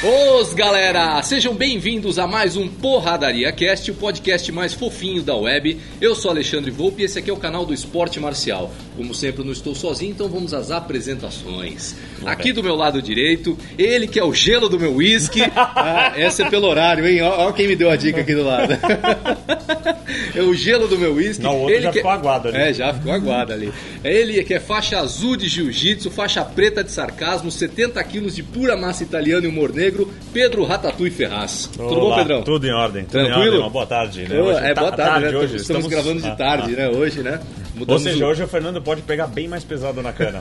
Os galera, sejam bem-vindos a mais um Porradaria Cast, o podcast mais fofinho da web. Eu sou Alexandre Volpe e esse aqui é o canal do Esporte Marcial. Como sempre, não estou sozinho, então vamos às apresentações. Aqui do meu lado direito, ele que é o gelo do meu whisky. Ah, essa é pelo horário, hein? Ó quem me deu a dica aqui do lado. é o gelo do meu whisky. Não, o outro ele já que... ficou aguado ali. É, já ficou aguado ali. É ele que é faixa azul de jiu-jitsu, faixa preta de sarcasmo, 70 quilos de pura massa italiana e humor negro, Pedro Ratatouille Ferraz. Tudo bom, Olá, Pedrão? Tudo em ordem. Tranquilo? Em ordem. Uma boa tarde, né? Hoje é tá- boa tarde, né? hoje. Estamos, gravando de ah, tarde, ah. né? Hoje, né? Ou Mudamos seja, o- hoje o Fernando pode pegar bem mais pesado na cana.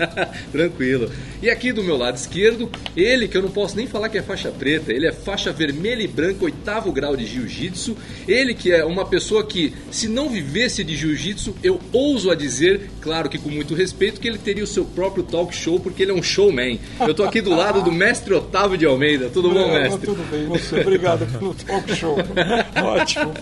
Tranquilo. E aqui do meu lado esquerdo, ele que eu não posso nem falar que é faixa preta, ele é faixa vermelha e branca, oitavo grau de jiu-jitsu. Ele que é uma pessoa que, se não vivesse de jiu-jitsu, eu ouso a dizer, claro que com muito respeito, que ele teria o seu próprio talk show, porque ele é um showman. Eu tô aqui do lado do mestre Otávio de Almeida. Tudo bom, É, mestre? Tudo bem, você. Obrigado pelo talk show. Ótimo.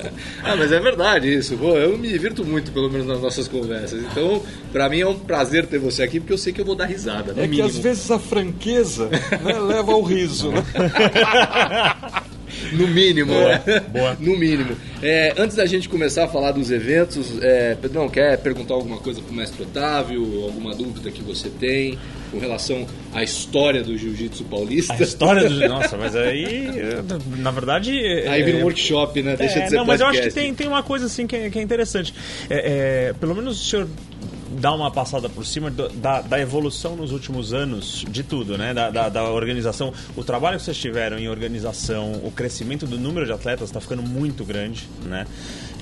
Ah, mas é verdade isso. Pô, eu me divirto muito, pelo menos nas nossas conversas. Então, pra mim é um prazer ter você aqui, porque eu sei que eu vou dar risada. No É que mínimo. às vezes a franqueza né, leva ao riso. Né? No mínimo, Boa, né? boa. No mínimo. É, antes da gente começar a falar dos eventos, é, Pedrão, quer perguntar alguma coisa pro mestre Otávio? Alguma dúvida que você tem com relação à história do jiu-jitsu paulista? A história do. Nossa, mas aí. Na verdade. Aí vira um é- workshop, né? Deixa É, de ser não, mas eu acho que podcast. tem, tem uma coisa assim que é, que é interessante. É, é, pelo menos o senhor dá uma passada por cima da, da evolução nos últimos anos de tudo, né? Da, da, da organização. O trabalho que vocês tiveram em organização, o crescimento do número de atletas está ficando muito grande, né?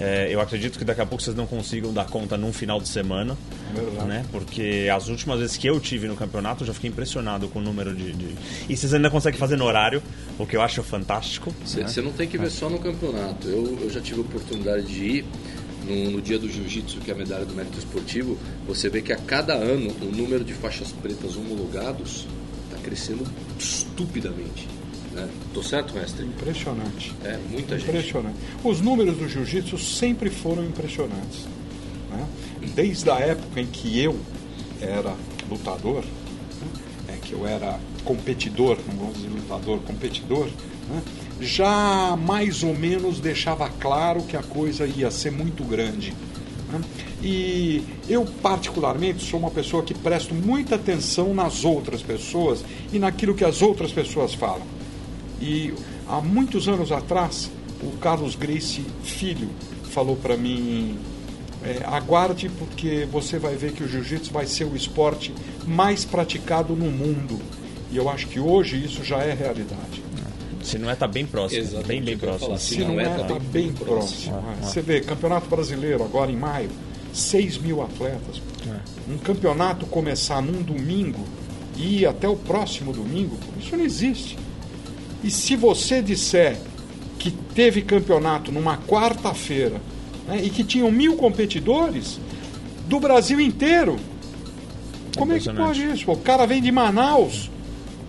É, eu acredito que daqui a pouco vocês não consigam dar conta num final de semana, Verdade. né? Porque as últimas vezes que eu tive no campeonato eu já fiquei impressionado com o número de, de... E vocês ainda conseguem fazer no horário, o que eu acho fantástico. Você né? não tem que ver só no campeonato. Eu, eu já tive a oportunidade de ir no, no dia do jiu-jitsu, que é a medalha do mérito esportivo. Você vê que a cada ano o número de faixas pretas homologados está crescendo estupidamente. Né? Tô certo, mestre? Impressionante. É, muita gente. Impressionante. Os números do jiu-jitsu sempre foram impressionantes. né? Desde a época em que eu era lutador, né? é, que eu era competidor, não vamos dizer lutador, competidor, né? já mais ou menos deixava claro que a coisa ia ser muito grande. né? E eu, particularmente, sou uma pessoa que presto muita atenção nas outras pessoas e naquilo que as outras pessoas falam. E há muitos anos atrás, o Carlos Grace Filho falou para mim: é, aguarde, porque você vai ver que o jiu-jitsu vai ser o esporte mais praticado no mundo. E eu acho que hoje isso já é realidade. Se não é, tá bem próximo. Exatamente bem, bem próximo. falar. Se Se não não é, é, tá está bem bem próximo. próximo. Ah, ah. Você vê, Campeonato Brasileiro, agora em maio, 6 mil atletas. Um campeonato começar num domingo e ir até o próximo domingo, isso não existe. E se você disser que teve campeonato numa quarta-feira né, e que tinham mil competidores do Brasil inteiro, como é que pode isso? O cara vem de Manaus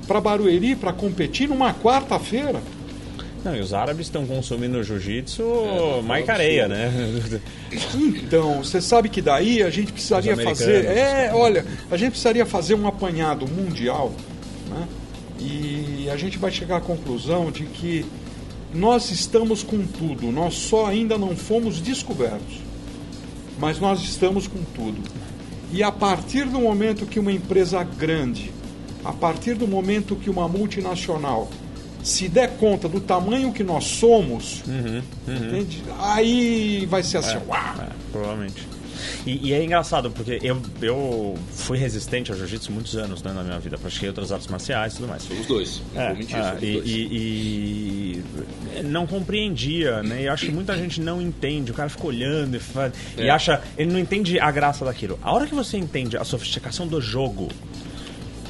para Barueri para competir numa quarta-feira. Não, e os árabes estão consumindo jiu-jitsu É, mais careia, né? Então, você sabe que daí a gente precisaria fazer. É, olha, a gente precisaria fazer um apanhado mundial, né? E a gente vai chegar à conclusão de que nós estamos com tudo, nós só ainda não fomos descobertos, mas nós estamos com tudo. E a partir do momento que uma empresa grande, a partir do momento que uma multinacional se der conta do tamanho que nós somos, entende? aí vai ser assim, uau! É, provavelmente. E, e é engraçado, porque eu, eu fui resistente ao jiu-jitsu muitos anos né, na minha vida. Pratiquei outras artes marciais e tudo mais. Os dois. Não É, mentir, é, somos e, dois. e- e não compreendia, né? E acho que muita gente não entende. O cara fica olhando e, faz, e É. acha. Ele não entende a graça daquilo. A hora que você entende a sofisticação do jogo,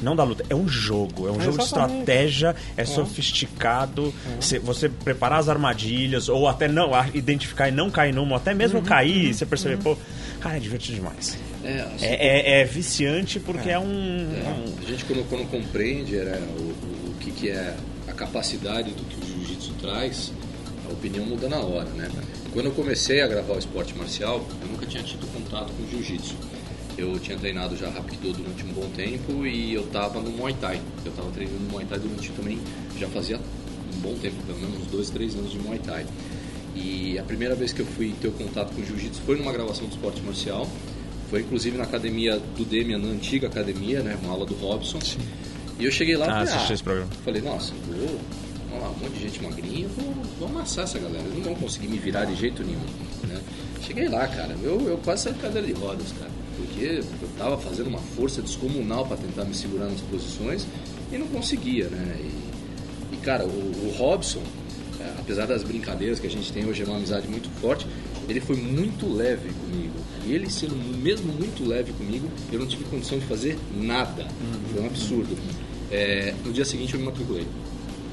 não da luta, é um jogo. É um jogo de Exatamente. estratégia, é, sofisticado. Você, você preparar as armadilhas, ou até não a- identificar e não cair numa, ou até mesmo cair, e você perceber, pô, cara, é divertido demais. É, assim, É, é- é viciante porque é, um. É, um- a gente quando, quando compreende era, o, o, o que, que é a capacidade do que o jiu-jitsu traz, a opinião muda na hora, né? Quando eu comecei a gravar o esporte marcial, eu nunca tinha tido contato com o jiu-jitsu. eu tinha treinado já Rapido durante um bom tempo e eu estava no Muay Thai. Eu estava treinando Muay Thai durante também, já fazia um bom tempo, pelo menos uns dois, três anos de Muay Thai. E a primeira vez que eu fui ter o contato com Jiu-Jitsu foi numa gravação do esporte marcial. Foi inclusive na academia do Demian, na antiga academia, né? Uma aula do Robson. Sim. E eu cheguei lá ah, e falei, ah, esse programa. falei, nossa, vou, vamos lá, um monte de gente magrinha, vou, vou amassar essa galera. Eles não vão conseguir me virar de jeito nenhum. Né? Cheguei lá, cara, eu, eu quase saí de cadeira de rodas, cara. Porque eu tava fazendo uma força descomunal para tentar me segurar nas posições e não conseguia, né? E, e cara, o, o Robson, apesar das brincadeiras que a gente tem hoje, é uma amizade muito forte, ele foi muito leve comigo. E ele sendo mesmo muito leve comigo, eu não tive condição de fazer nada. Uhum. Foi um absurdo. É, no dia seguinte eu me matriculei.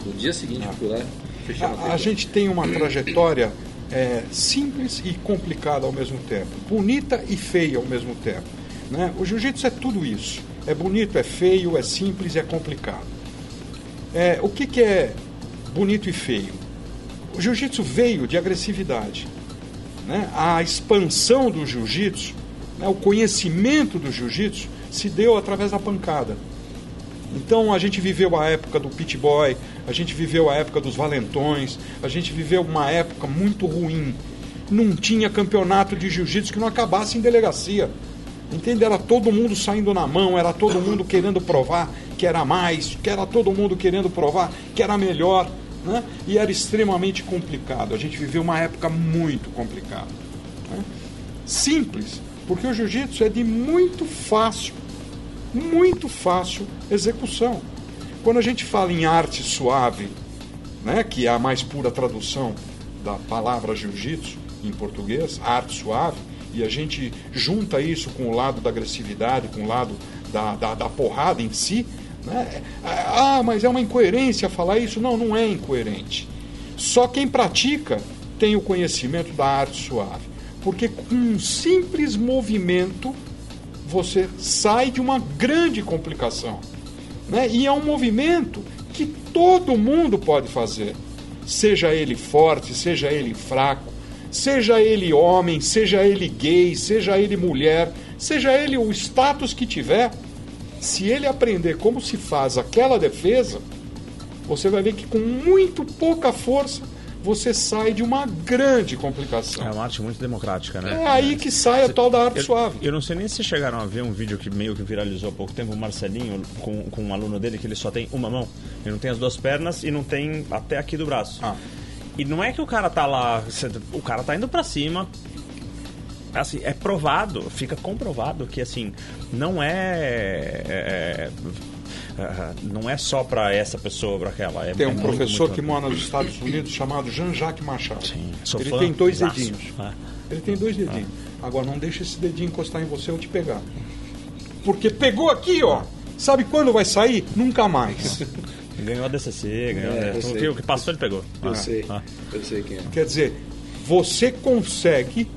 No dia seguinte eu fui lá, fechei a A, a gente tem uma trajetória é, simples e complicada ao mesmo tempo, bonita e feia ao mesmo tempo. Né? O jiu-jitsu é tudo isso. É bonito, é feio, é simples e é complicado. É, o que, que é bonito e feio? O jiu-jitsu veio de agressividade né, a expansão do jiu-jitsu, né, o conhecimento do jiu-jitsu, se deu através da pancada. Então a gente viveu a época do pit boy, a gente viveu a época dos valentões, a gente viveu uma época muito ruim. Não tinha campeonato de jiu-jitsu que não acabasse em delegacia. Entende? Era todo mundo saindo na mão, era todo mundo querendo provar que era mais, que era todo mundo querendo provar que era melhor né? e era extremamente complicado. A gente viveu uma época muito complicada. Né? Simples, porque o jiu-jitsu é de muito fácil, muito fácil execução. Quando a gente fala em arte suave, né, que é a mais pura tradução da palavra jiu-jitsu em português, arte suave, e a gente junta isso com o lado da agressividade, com o lado da, da, da porrada em si, né? Ah, mas é uma incoerência falar isso. Não, não é incoerente. Só quem pratica tem o conhecimento da arte suave. Porque com um simples movimento você sai de uma grande complicação. Né? E é um movimento que todo mundo pode fazer. Seja ele forte, seja ele fraco, seja ele homem, seja ele gay, seja ele mulher, seja ele o status que tiver se ele aprender como se faz aquela defesa, você vai ver que com muito pouca força você sai de uma grande complicação. É uma arte muito democrática, né? É aí que sai a tal da arte eu, suave. Eu não sei nem se chegaram a ver um vídeo que meio que viralizou há pouco tempo, o Marcelinho, com, com um aluno dele, que ele só tem uma mão. Ele não tem as duas pernas e não tem até aqui do braço. Ah. E não é que o cara tá lá, o cara tá indo para cima, assim, é provado, fica comprovado que assim, não é, é, é não é só para essa pessoa, para aquela. É, tem um é professor muito, que mora nos Estados Unidos chamado Jean-Jacques Machado. Sim, Ele tem dois dedinhos. Ah. Ele tem dois dedinhos. Ah. Agora não deixa esse dedinho encostar em você ou te pegar. Porque pegou aqui, ó. Sabe quando vai sair? Nunca mais. Ganhou a DCC, ganhou. É, a... o que passou ele pegou. Eu ah. sei. Ah. Eu sei quem é. Quer dizer, você consegue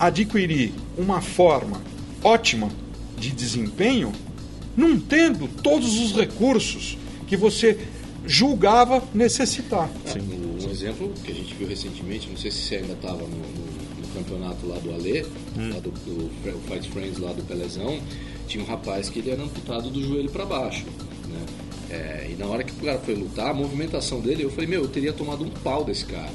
adquirir uma forma ótima de desempenho, não tendo todos os recursos que você julgava necessitar. Sim. Um exemplo que a gente viu recentemente, não sei se você ainda estava no, no, no, campeonato lá do Alê, hum. lá do, do, Fight Friends lá do Pelezão, tinha um rapaz que ele era amputado do joelho para baixo. Né? É, e na hora que o cara foi lutar, a movimentação dele, eu falei, meu, eu teria tomado um pau desse cara.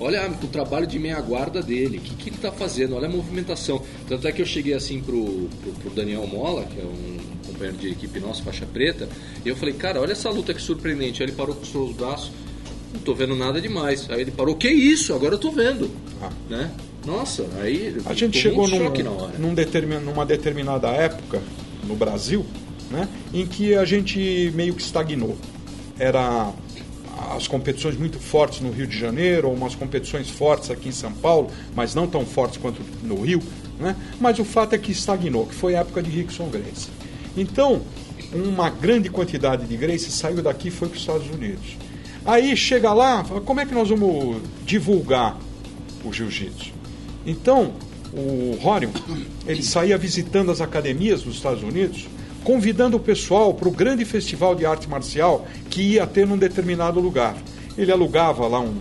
Olha o trabalho de meia guarda dele, o que, que ele está fazendo, olha a movimentação. Tanto é que eu cheguei assim pro, pro, pro Daniel Mola, que é um companheiro de equipe nosso, faixa preta, e eu falei, cara, olha essa luta que surpreendente. Aí ele parou com os seus braços, não tô vendo nada demais. Aí ele parou, que isso? Agora eu tô vendo. Ah. Né? Nossa, aí a gente chegou num, num determin, numa determinada época no Brasil, né, em que a gente meio que estagnou. Era as competições muito fortes no Rio de Janeiro, ou umas competições fortes aqui em São Paulo, mas não tão fortes quanto no Rio, né? mas o fato é que estagnou, que foi a época de Rickson Grace. Então, uma grande quantidade de Grace saiu daqui e foi para os Estados Unidos. Aí chega lá, como é que nós vamos divulgar o jiu-jitsu? Então, o Rorion, ele saía visitando as academias dos Estados Unidos convidando o pessoal para o grande festival de arte marcial que ia ter num determinado lugar. Ele alugava lá um,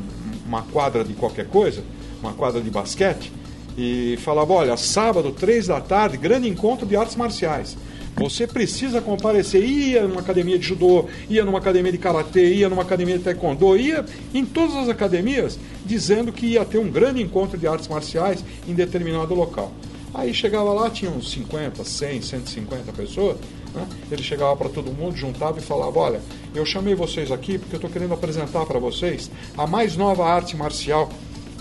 uma quadra de qualquer coisa, uma quadra de basquete, e falava: olha, sábado, três da tarde, grande encontro de artes marciais. Você precisa comparecer. Ia numa academia de judô, ia numa academia de karatê, ia numa academia de taekwondo, ia em todas as academias dizendo que ia ter um grande encontro de artes marciais em determinado local. Aí chegava lá, tinha uns 50, 100, 150 pessoas. Né? Ele chegava para todo mundo, juntava e falava: Olha, eu chamei vocês aqui porque eu estou querendo apresentar para vocês a mais nova arte marcial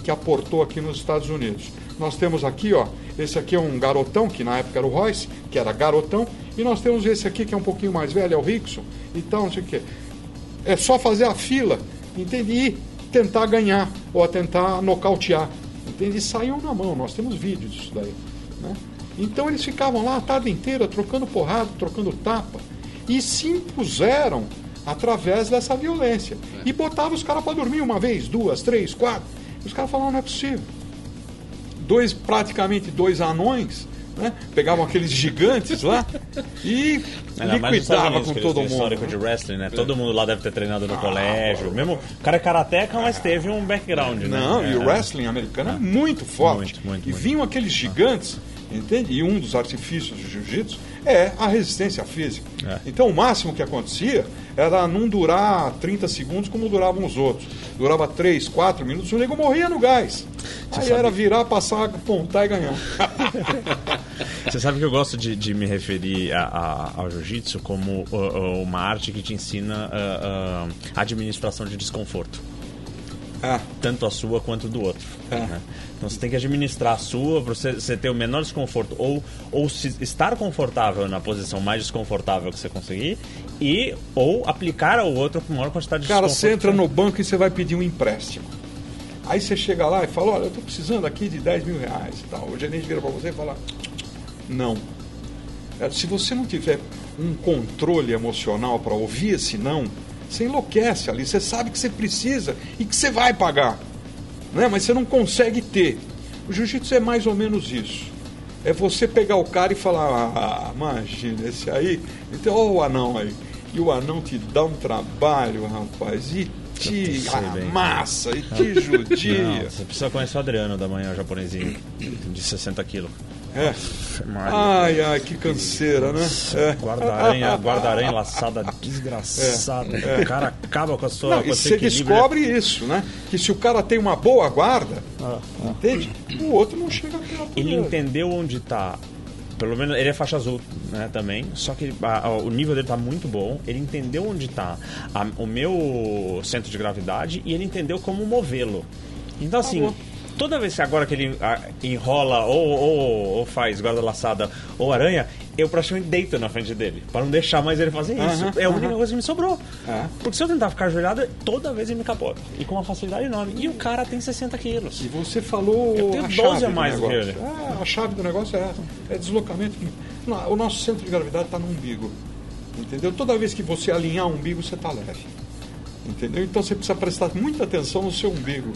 que aportou aqui nos Estados Unidos. Nós temos aqui, ó, esse aqui é um garotão, que na época era o Royce, que era garotão, e nós temos esse aqui que é um pouquinho mais velho, é o Rickson, então não sei o quê. É só fazer a fila, entende? E tentar ganhar, ou tentar nocautear. Entende? E saiu na mão, nós temos vídeos disso daí. Né? Então eles ficavam lá a tarde inteira trocando porrada, trocando tapa, e se impuseram através dessa violência. E botavam os caras para dormir uma vez, duas, três, quatro. Os caras falavam, não é possível. Dois, praticamente dois anões, né? Pegavam aqueles gigantes lá e liquidava com todo mundo. histórico né? de wrestling, né? Todo mundo lá deve ter treinado no colégio. Mesmo o cara é karateca, mas teve um background, né? Não, e o É. wrestling americano é muito forte. Muito, muito, e muito. vinham aqueles gigantes, entende? E um dos artifícios do jiu-jitsu é a resistência física. É. Então o máximo que acontecia era não durar 30 segundos como duravam os outros. Durava 3, 4 minutos, o nego morria no gás. Aí era virar, passar, apontar e ganhar. Você sabe que eu gosto de, de me referir a- a- ao jiu-jitsu como uh, uh, uma arte que te ensina uh, uh, administração de desconforto. É. Tanto a sua quanto do outro. É. né? Então você tem que administrar a sua para você, você ter o menor desconforto ou, ou se, estar confortável na posição mais desconfortável que você conseguir e ou aplicar ao outro com maior quantidade de Cara, você entra no banco e você vai pedir um empréstimo. Aí você chega lá e fala, olha, eu estou precisando aqui de 10 mil reais e tal. O gerente vira para você e fala, não. É, Se você não tiver um controle emocional para ouvir esse não, você enlouquece ali. Você sabe que você precisa e que você vai pagar. Né? Mas você não consegue ter. O jiu-jitsu é mais ou menos isso. É você pegar o cara e falar, ah, imagina, esse aí, então, ó o anão aí. E o anão te dá um trabalho, rapaz, e te sei bem. amassa, e te judia. Não, você precisa conhecer o Adriano da manhã, o japonesinho, de 60 quilos. É. Ai, ai, que canseira, né? É. Guarda-aranha, guarda-aranha laçada desgraçada. O cara acaba com a sua. Não, com e você descobre isso, né? Que se o cara tem uma boa guarda, entende? O outro não chega perto Ele dele. entendeu onde tá. Pelo menos ele é faixa azul, né, também. Só que a- a- o nível dele tá muito bom. Ele entendeu onde tá a- o meu centro de gravidade e ele entendeu como movê-lo. Então, assim, bom. Toda vez que agora que ele enrola ou, ou, ou faz guarda-laçada ou aranha, eu praticamente deito na frente dele. Pra não deixar mais ele fazer isso. Aham, é a única aham. coisa que me sobrou. É. Porque se eu tentar ficar ajoelhado, toda vez ele me capota. E com uma facilidade enorme. E o cara tem 60 quilos. E você falou Eu tenho a 12 chave a mais do do que ele. Ah, a chave do negócio é. É deslocamento. Não, O nosso centro de gravidade está no umbigo. Entendeu? Toda vez que você alinhar o umbigo, você está leve. Entendeu? Então você precisa prestar muita atenção no seu umbigo.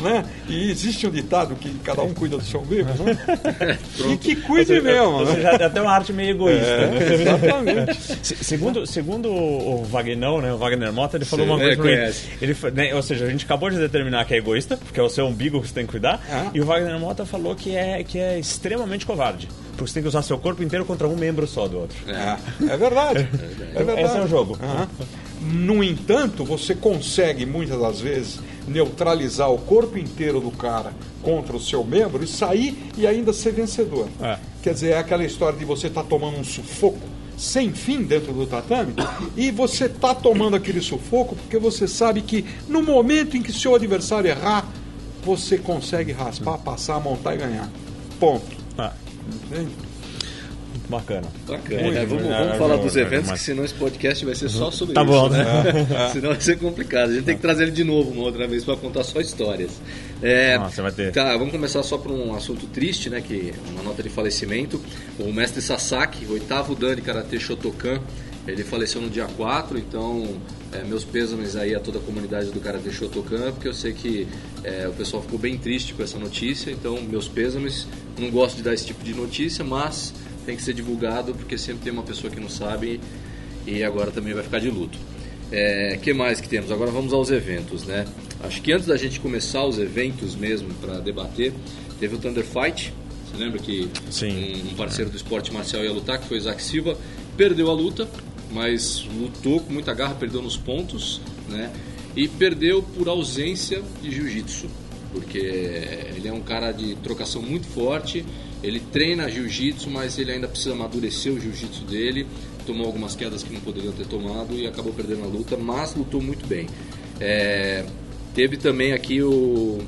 Né? E existe um ditado que cada um cuida do seu umbigo, né? e que cuide mesmo. Ou né? seja, é até uma arte meio egoísta. né? É, exatamente. Se- Segundo, segundo o Vagnão, né, o Wagner Mota, ele falou Sim, uma coisa é, pra mim. conhece. Ele, né, ou seja, a gente acabou de determinar que é egoísta, porque é o seu umbigo que você tem que cuidar, É. e o Wagner Mota falou que é, que é extremamente covarde. Porque você tem que usar seu corpo inteiro contra um membro só do outro. É, é verdade. É verdade. Esse é o jogo. Aham. No entanto, você consegue muitas das vezes neutralizar o corpo inteiro do cara contra o seu membro e sair e ainda ser vencedor. É. Quer dizer, é aquela história de você estar tomando um sufoco sem fim dentro do tatame e você está tomando aquele sufoco porque você sabe que no momento em que seu adversário errar, você consegue raspar, passar, montar e ganhar. Ponto. Ah, Entende? Bacana. Bacana. É, vamos, vamos falar dos eventos, que senão esse podcast vai ser só sobre Tá isso. bom, né? senão vai ser complicado. A gente tem que trazer ele de novo uma outra vez para contar só histórias. É, você vai ter. Tá, vamos começar só por um assunto triste, né? Que é uma nota de falecimento. O mestre Sasaki, oitavo dan de Karate Shotokan, ele faleceu no dia 4, então é, meus pêsames aí a toda a comunidade do Karate Shotokan, porque eu sei que é, o pessoal ficou bem triste com essa notícia, então meus pêsames. Não gosto de dar esse tipo de notícia, mas tem que ser divulgado porque sempre tem uma pessoa que não sabe e agora também vai ficar de luto. É, que mais que temos? Agora vamos aos eventos, né? Acho que antes da gente começar os eventos mesmo para debater, Teve o Thunder Fight, você lembra que. Um, um parceiro do esporte marcial ia lutar, que foi o Isaac Silva, perdeu a luta, mas lutou com muita garra, perdeu nos pontos, né? E perdeu por ausência de jiu-jitsu, porque ele é um cara de trocação muito forte, ele treina jiu-jitsu, mas ele ainda precisa amadurecer o jiu-jitsu dele, tomou algumas quedas que não poderiam ter tomado e acabou perdendo a luta, mas lutou muito bem. É, teve também aqui o,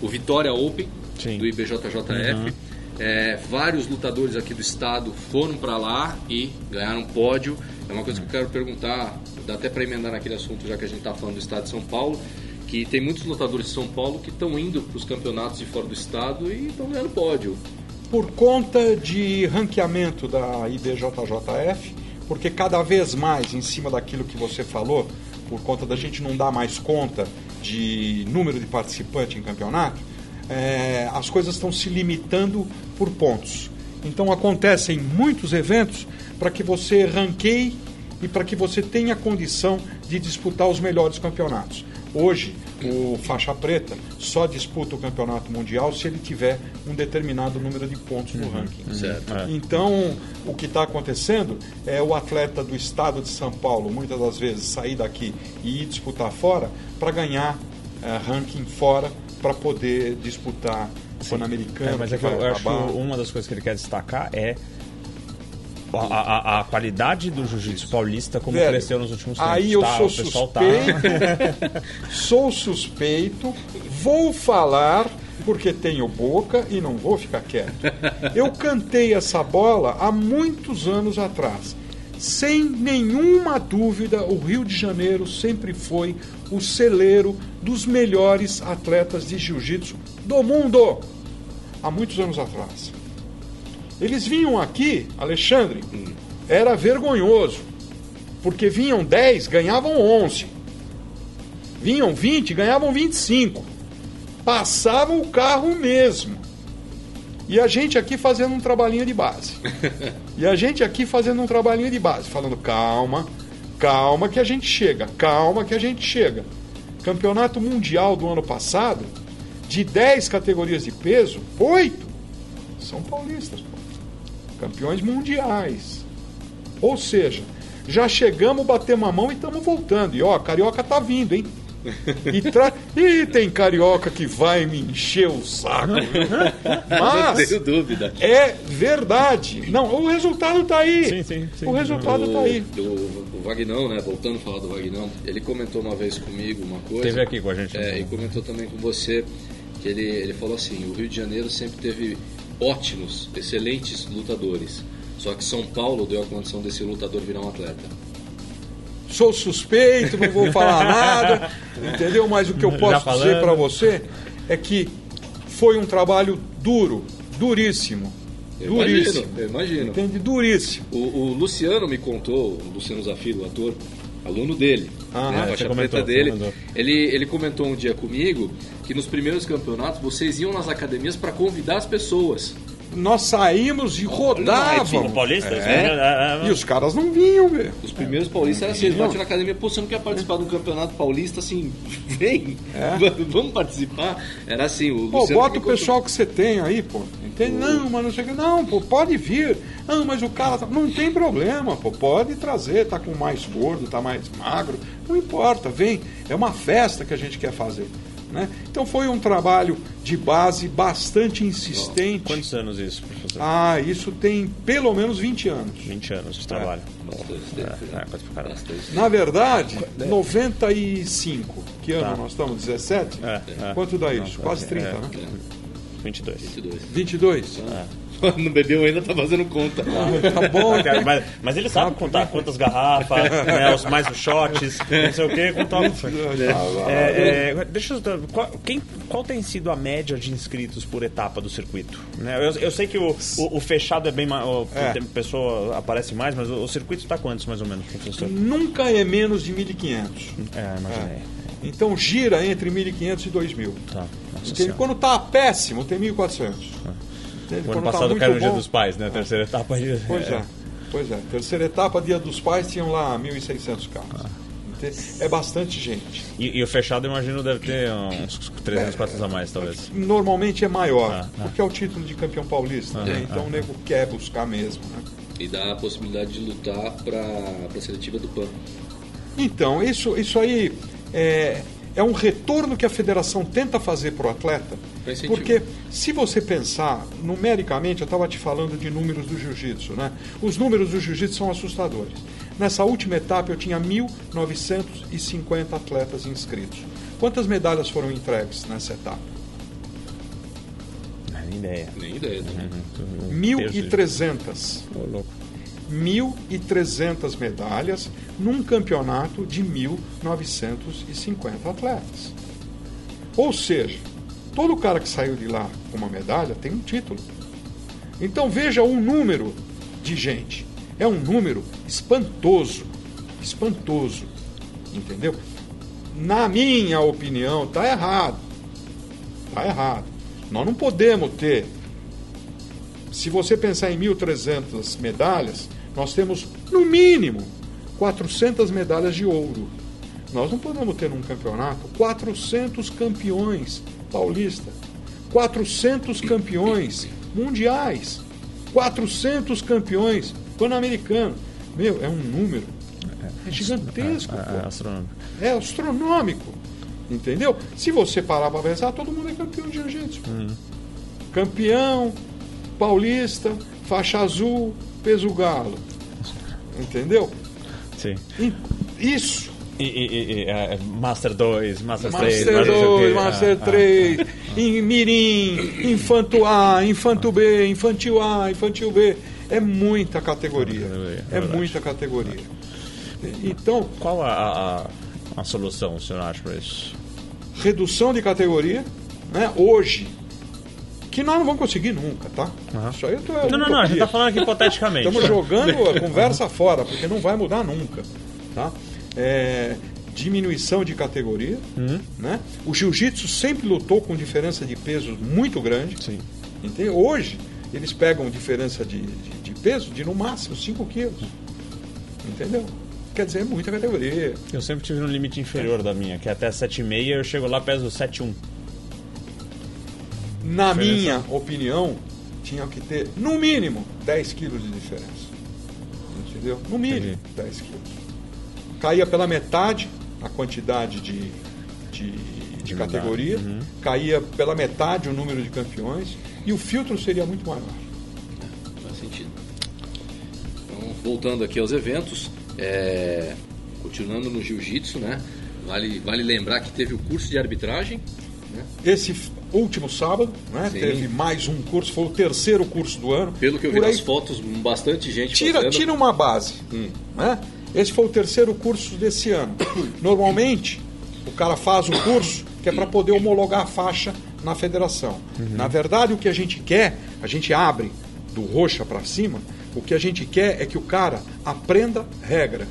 o Vitória Open, Sim. do IBJJF. É, vários lutadores aqui do estado foram para lá e ganharam pódio. É uma coisa que eu quero perguntar, dá até para emendar naquele assunto, já que a gente está falando do estado de São Paulo, que tem muitos lutadores de São Paulo que estão indo para os campeonatos de fora do estado e estão ganhando pódio. por conta de ranqueamento da IBJJF, porque cada vez mais, em cima daquilo que você falou, por conta da gente não dar mais conta de número de participantes em campeonato, é, as coisas estão se limitando por pontos. Então acontecem muitos eventos para que você ranqueie e para que você tenha condição de disputar os melhores campeonatos. Hoje, o faixa preta só disputa o campeonato mundial se ele tiver um determinado número de pontos no ranking. Certo. É. Então, o que está acontecendo é o atleta do estado de São Paulo, muitas das vezes, sair daqui e ir disputar fora para ganhar eh, ranking fora para poder disputar o Pan-Americano. É, mas é que eu acho que uma das coisas que ele quer destacar é a, a- a qualidade do jiu-jitsu paulista como Velho, cresceu nos últimos tempos. Aí eu tá? sou tá... suspeito, sou suspeito, vou falar porque tenho boca e não vou ficar quieto. Eu cantei essa bola há muitos anos atrás. Sem nenhuma dúvida, o Rio de Janeiro sempre foi o celeiro dos melhores atletas de jiu-jitsu do mundo. Há muitos anos atrás. Eles vinham aqui, Alexandre, era vergonhoso. Porque vinham 10, ganhavam 11. Vinham 20, ganhavam 25. Passavam o carro mesmo. E a gente aqui fazendo um trabalhinho de base. E a gente aqui fazendo um trabalhinho de base, falando calma, calma que a gente chega, calma que a gente chega. Campeonato Mundial do ano passado, de 10 categorias de peso, 8 são paulistas, pô. Campeões mundiais. Ou seja, já chegamos, batemos a mão e estamos voltando. E ó, a carioca tá vindo, hein? E, tra... e tem carioca que vai me encher o saco. Não Mas tenho dúvida. é verdade. Não, o resultado tá aí. Sim, sim, sim. O resultado tá aí. O, o Vagnão, né? Voltando a falar do Vagnão, ele comentou uma vez comigo uma coisa. Teve aqui com a gente. É, e comentou também com você que ele, ele falou assim: o Rio de Janeiro sempre teve ótimos, excelentes lutadores. Só que São Paulo deu a condição desse lutador virar um atleta. Sou suspeito, não vou falar nada, entendeu? Mas o que eu posso dizer para você é que foi um trabalho duro, duríssimo. Eu duríssimo. imagino, eu imagino. Entende? Duríssimo. O, o Luciano me contou, o Luciano Zafiro, o ator, aluno dele, Ah, né, você faixa preta dele, ele, ele comentou um dia comigo que nos primeiros campeonatos vocês iam nas academias para convidar as pessoas. Nós saímos e rodávamos. Paulista? É. É, é, E os caras não vinham, velho. Os primeiros paulistas eram assim, eles batiam na academia, pô, você não quer participar de um campeonato paulista, assim, vem, vamos participar. Era assim, o Pô, Luciano bota o contou. pessoal que você tem aí, pô. Entende? Não, mas não sei o que. Não, pô, pode vir. Não, mas o cara. tá- Não tem problema, pô. Pode trazer. Tá com mais gordo, tá mais magro. Não importa, vem. É uma festa que a gente quer fazer. Né? Então foi um trabalho de base bastante insistente. Quantos anos isso, professor? Ah, isso tem pelo menos 20 anos. 20 anos de trabalho. É, né? é. Bastante. Na verdade, 95. Que ano Tá. nós estamos? 17? É, é. Quanto dá isso? Quase 30, é. né? 22. 22. 22. Não bebeu ainda, tá fazendo conta. Tá bom, Cara, mas, mas ele sabe contar quantas garrafas, né, os mais os shots, não sei o que, contar. É, é, deixa eu. Qual, quem, qual tem sido a média de inscritos por etapa do circuito? Né, Eu, eu sei que o, o, o fechado é bem mais. O, É. pessoa aparece mais, mas o, o circuito está quantos mais ou menos, professor? Nunca é menos de 1.500. É, imaginei. Então gira entre 1.500 e 2.000. Tá. Nossa. Quando tá péssimo, tem 1.400. Entende? O ano Quando tá passado muito caiu o Dia dos Pais, né? A terceira etapa. Pois é. Pois é. Terceira etapa, dia dos pais, tinham lá 1.600 carros. ter. É bastante gente. E, e o fechado, imagino, deve ter uns 300, 400 a mais, talvez. Normalmente é maior, Ah, ah. porque é o título de campeão paulista, né? então o nego quer buscar mesmo. Né? E dá a possibilidade de lutar para a seletiva do PAN. Então, isso, isso aí é, é um retorno que a federação tenta fazer para o atleta. Porque se você pensar numericamente, eu estava te falando de números do jiu-jitsu, né? Os números do jiu-jitsu são assustadores. Nessa última etapa eu tinha 1.950 atletas inscritos. Quantas medalhas foram entregues nessa etapa? Não, nem ideia. Nem ideia. Né? Um terço de- 1.300. Ô, louco. 1.300 medalhas num campeonato de 1.950 atletas. Ou seja, todo cara que saiu de lá com uma medalha tem um título. Então veja o número de gente. É um número espantoso. Espantoso. Entendeu? Na minha opinião, está errado. Está errado. Nós não podemos ter se você pensar em 1.300 medalhas, nós temos, no mínimo, 400 medalhas de ouro. Nós não podemos ter num campeonato 400 campeões paulistas, 400 campeões mundiais, 400 campeões pan-americanos. Meu, é um número é gigantesco. É, é astronômico. É astronômico. Entendeu? Se você parar para pensar, todo mundo é campeão de jiu-jitsu. Campeão, paulista, faixa azul, peso galo. Entendeu? Sim. E Isso. E, e- e- é, Master 2, Master 3, Master 2, Master ah, 3, em Mirim, Infanto A, Infanto B, Infantil A, Infantil B. É muita categoria. É verdade. muita categoria. Então, Qual a, a, a- a solução, o senhor acha para isso? redução de categoria, né? Hoje, que nós não vamos conseguir nunca, tá? Aham. Isso aí eu tô, Não, não, não, a gente tá falando aqui hipoteticamente. Estamos jogando a conversa fora, porque não vai mudar nunca, tá? É, diminuição de categoria, Uhum. né? O jiu-jitsu sempre lutou com diferença de pesos muito grande. Sim. Entende? Hoje, eles pegam diferença de, de, de peso de no máximo 5 quilos. Entendeu? Quer dizer, é muita categoria. Eu sempre tive no limite inferior da minha, que é até 7,5 eu chego lá peso 7,1. Na Diferença. minha opinião, tinha que ter, no mínimo, 10 quilos de diferença. Entendeu? No mínimo, Entendi. 10 quilos. Caía pela metade a quantidade de, de, de De categoria. Uhum. caía pela metade o número de campeões e o filtro seria muito maior. Faz sentido. Então, voltando aqui aos eventos, é, continuando no jiu-jitsu, né? Vale, vale lembrar que teve o curso de arbitragem, né? Esse último sábado, né, teve mais um curso, foi o terceiro curso do ano. Pelo que eu vi Por aí nas fotos, bastante gente tira, fazendo. tira uma base. Né? Esse foi o terceiro curso desse ano. Normalmente, o cara faz o curso que é para poder homologar a faixa na federação. Na verdade, o que a gente quer, a gente abre do roxa para cima, o que a gente quer é que o cara aprenda regra.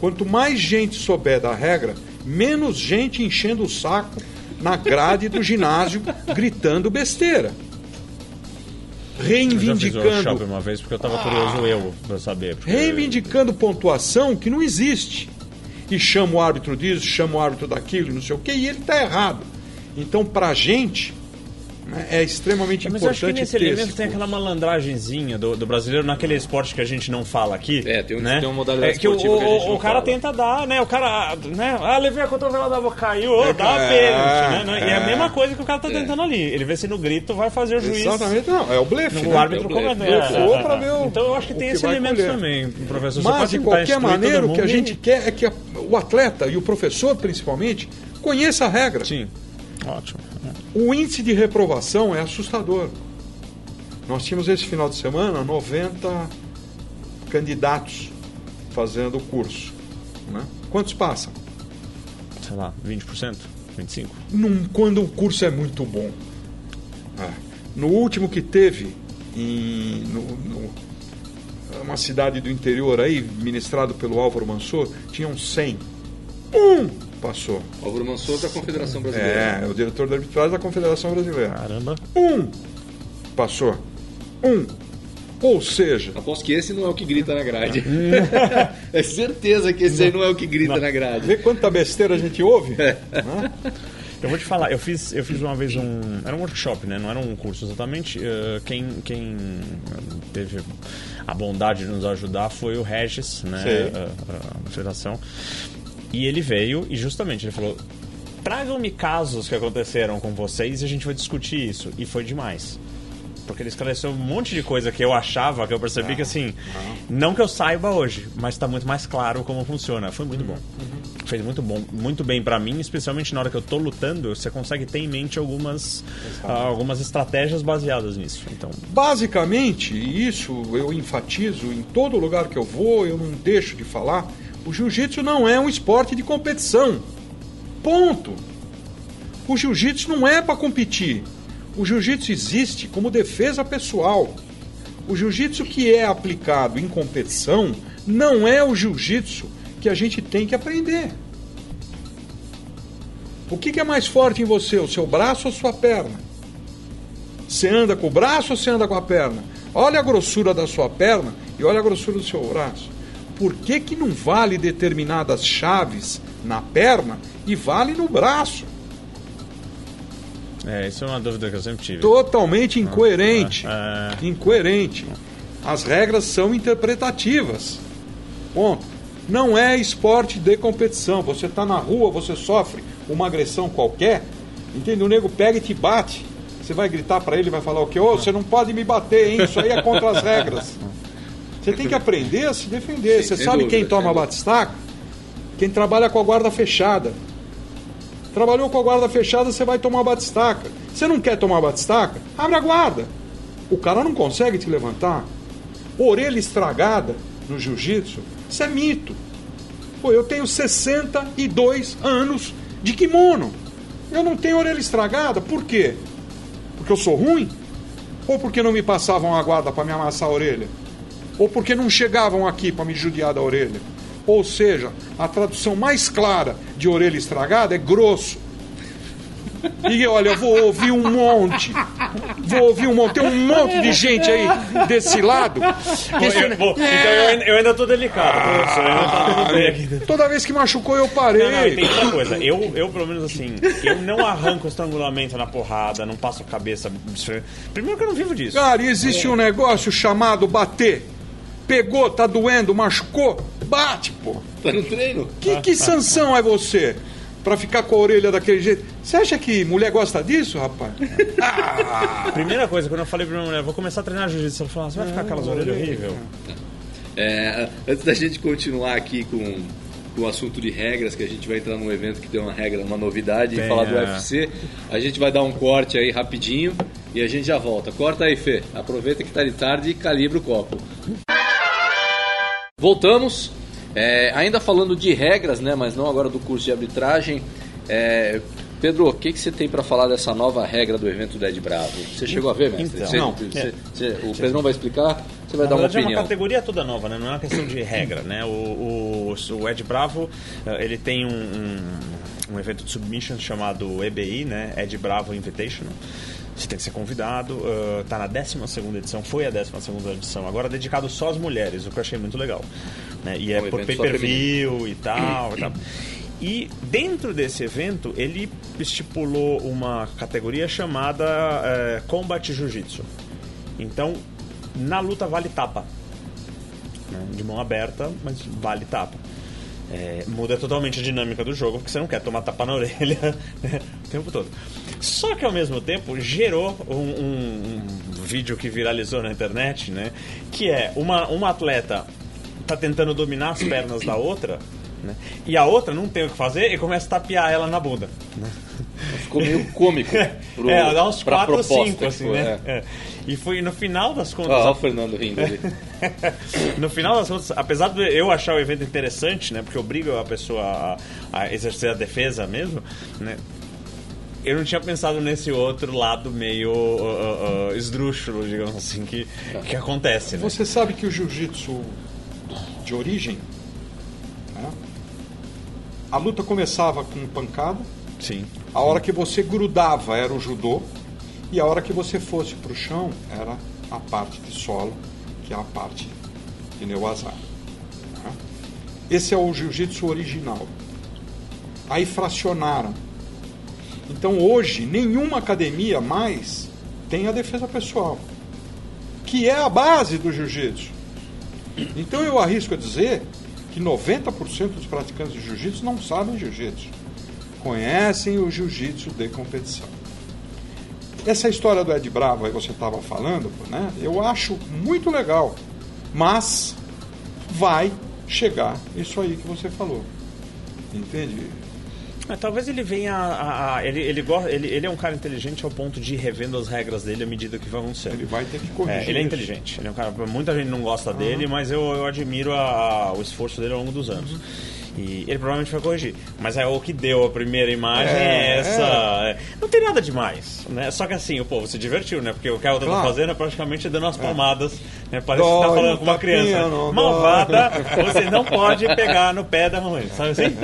Quanto mais gente souber da regra, menos gente enchendo o saco na grade do ginásio gritando besteira. Eu já fiz workshop Reivindicando uma vez porque eu tava curioso eu pra saber. porque- reivindicando pontuação que não existe. E chama o árbitro disso, chama o árbitro daquilo, não sei o quê, e ele está errado. Então, para a gente, é extremamente Mas eu acho que importante nesse elemento esse tem aquela malandragenzinha do, do brasileiro naquele esporte que a gente não fala aqui. É, tem um- né? tem uma modalidade é que o, que a gente o, cara fala. tenta dar, né? O cara, né? Ah, levei a cotovelada da boca, caiu, ô, É, dá é, pênalti, né? E é a é. mesma coisa que o cara tá tentando ali. Ele vê se no grito vai fazer o juiz. Exatamente, não, é o blefe. O né? árbitro É como é, é, é. Então eu acho que tem que esse elemento colher. também, professor. Você Mas, de qualquer maneira, o que a gente quer é que o atleta e o professor, principalmente, conheça a regra. Sim, ótimo. O índice de reprovação é assustador. Nós tínhamos esse final de semana 90 candidatos fazendo o curso. né? Quantos passam? Sei lá, 20%? 25%? Num- quando o curso é muito bom. É. No último que teve, em no, no- uma cidade do interior aí, ministrado pelo Álvaro Mansor, tinham 100. Um passou. Álvaro Mansor da Confederação Brasileira. É, o diretor da arbitragem da Confederação Brasileira. Caramba. Um passou. Um. Ou seja, Aposto que esse não é o que grita na grade. é certeza que esse aí não é o que grita na grade. vê quanta besteira a gente ouve? É. Eu vou te falar, eu fiz, eu fiz uma vez um. Era um workshop, né? Não era um curso exatamente. Uh, quem, quem teve a bondade de nos ajudar foi o Regis, né? A, a- a federação. E ele veio e justamente ele falou: tragam-me casos que aconteceram com vocês e a gente vai discutir isso. E foi demais. Porque ele esclareceu um monte de coisa que eu achava, que eu percebi que assim, não que eu saiba hoje, mas está muito mais claro como funciona. Foi muito bom. Fez muito bom, muito bem pra mim, especialmente na hora que eu tô lutando, você consegue ter em mente algumas, ah, algumas estratégias baseadas nisso. Então, Basicamente, isso eu enfatizo em todo lugar que eu vou, eu não deixo de falar, o jiu-jitsu não é um esporte de competição. Ponto. O jiu-jitsu não é para competir. O jiu-jitsu existe como defesa pessoal. O jiu-jitsu que é aplicado em competição não é o jiu-jitsu que a gente tem que aprender. O que, é mais forte em você, o seu braço ou sua perna? Você anda com o braço ou você anda com a perna? Olha a grossura da sua perna e olha a grossura do seu braço. Por que, que não vale determinadas chaves na perna e vale no braço? é, isso é uma dúvida que eu sempre tive. Totalmente incoerente. Ah, Incoerente. As regras são interpretativas. Ponto. Não é esporte de competição. Você está na rua, você sofre uma agressão qualquer, entende? O nego pega e te bate. Você vai gritar para ele, vai falar o quê? Ô, você não pode me bater, hein? Isso aí é contra as regras. Você tem que aprender a se defender. Sim, você sabe dúvida, quem toma batistaca? Quem trabalha com a guarda fechada. Trabalhou com a guarda fechada, você vai tomar batistaca. Você não quer tomar batistaca? Abre a guarda. O cara não consegue te levantar. Orelha estragada no jiu-jitsu, isso é mito. Pô, eu tenho 62 anos de kimono. Eu não tenho orelha estragada, por quê? Porque eu sou ruim? Ou porque não me passavam a guarda para me amassar a orelha? Ou porque não chegavam aqui para me judiar da orelha? Ou seja, a tradução mais clara de orelha estragada é grosso. E olha, eu vou ouvir um monte. Vou ouvir um monte. Tem um monte de gente aí desse lado. Eu- bom, então eu, ainda- tô delicado, professor. Eu ainda tudo bem aqui. Toda vez que machucou, eu parei. Não, não, tem outra coisa. Eu, eu, pelo menos assim, eu não arranco estrangulamento na porrada, não passo a cabeça. Primeiro que eu não vivo disso. Cara, existe um negócio chamado bater. Pegou, tá doendo, machucou, bate, pô. Tá no treino? Que, que sanção é você pra ficar com a orelha daquele jeito? Você acha que mulher gosta disso, rapaz? A primeira coisa, quando eu falei pra minha mulher, vou começar a treinar jiu-jitsu, ela falou, você vai ficar com aquelas orelhas horríveis? É, antes da gente continuar aqui com, com o assunto de regras, que a gente vai entrar num evento que tem uma regra, uma novidade, e Tem, falar do é. UFC, a gente vai dar um corte aí rapidinho e a gente já volta. Corta aí, Fê. Aproveita que tá de tarde e calibra o copo. Voltamos. É, ainda falando de regras, né, mas não agora do curso de arbitragem. É, Pedro, o que, que você tem para falar dessa nova regra do evento do Ed Bravo? Você chegou a ver, mestre? Então, Você- não. você- você- o Pedrão vai explicar, você vai Na dar uma verdade, é uma opinião. categoria toda nova, né? Não é uma questão de regra, né? O, o, o Ed Bravo, eh, ele tem um, um, um evento de submission chamado EBI, né? Ed Bravo Invitational. Você tem que ser convidado. eh, tá na 12 edição, foi a 12 edição. Agora dedicado só às mulheres, o que eu achei muito legal. Né? E é um por evento só pay-per-view e tal, e tal. E dentro desse evento, ele estipulou uma categoria chamada eh, Combat Jiu-Jitsu. Então, na luta vale tapa. né? De mão aberta, mas vale tapa. É, muda totalmente a dinâmica do jogo, porque você não quer tomar tapa na orelha né, o tempo todo. Só que ao mesmo tempo gerou um, um- um vídeo que viralizou na internet, né? Que é uma, uma atleta tá tentando dominar as pernas da outra, né? E a outra não tem o que fazer e começa a tapear ela na bunda. Né? Ficou meio cômico. pro- é, dá uns pra 4 ou proposta 5, que assim, foi, né? é. É. E foi no final das contas. Ó, ó a- o Fernando rindo ali. no final das contas, apesar de eu achar o evento interessante, né, porque obriga a pessoa a, a exercer a defesa mesmo, né, eu não tinha pensado nesse outro lado meio uh, uh, uh, esdrúxulo, digamos assim, que, que acontece, né? Você sabe que o jiu-jitsu de origem, né, a luta começava com pancada, Sim. a hora que você grudava era o judô, e a hora que você fosse para o chão era a parte de solo, que é a parte de Neuazar. Tá? Esse é o jiu-jitsu original. Aí fracionaram. Então hoje, nenhuma academia mais tem a defesa pessoal, que é a base do jiu-jitsu. Então eu arrisco a dizer que 90% dos praticantes de jiu-jitsu não sabem jiu-jitsu. Conhecem o jiu-jitsu de competição. Essa história do Ed Bravo aí você estava falando, né? Eu acho muito legal, mas vai chegar isso aí que você falou. Entende? É, talvez ele venha a, a- ele, ele, gosta, ele, ele é um cara inteligente ao ponto de ir revendo as regras dele à medida que vão ser. Ele vai ter que corrigir. É, ele é inteligente. Ele é um cara, muita gente não gosta dele, mas eu, eu admiro a- a- o esforço dele ao longo dos anos. E ele provavelmente vai corrigir. Mas é o que deu a primeira imagem é, É, essa. é. Não tem nada demais, né? Só que assim, o povo se divertiu, né? Porque o que a outra tá Claro. fazendo é praticamente dando umas palmadas. Né? Parece que Dói, você tá falando com uma tapinha, criança. não Malvada, você não pode pegar no pé da mãe, sabe assim?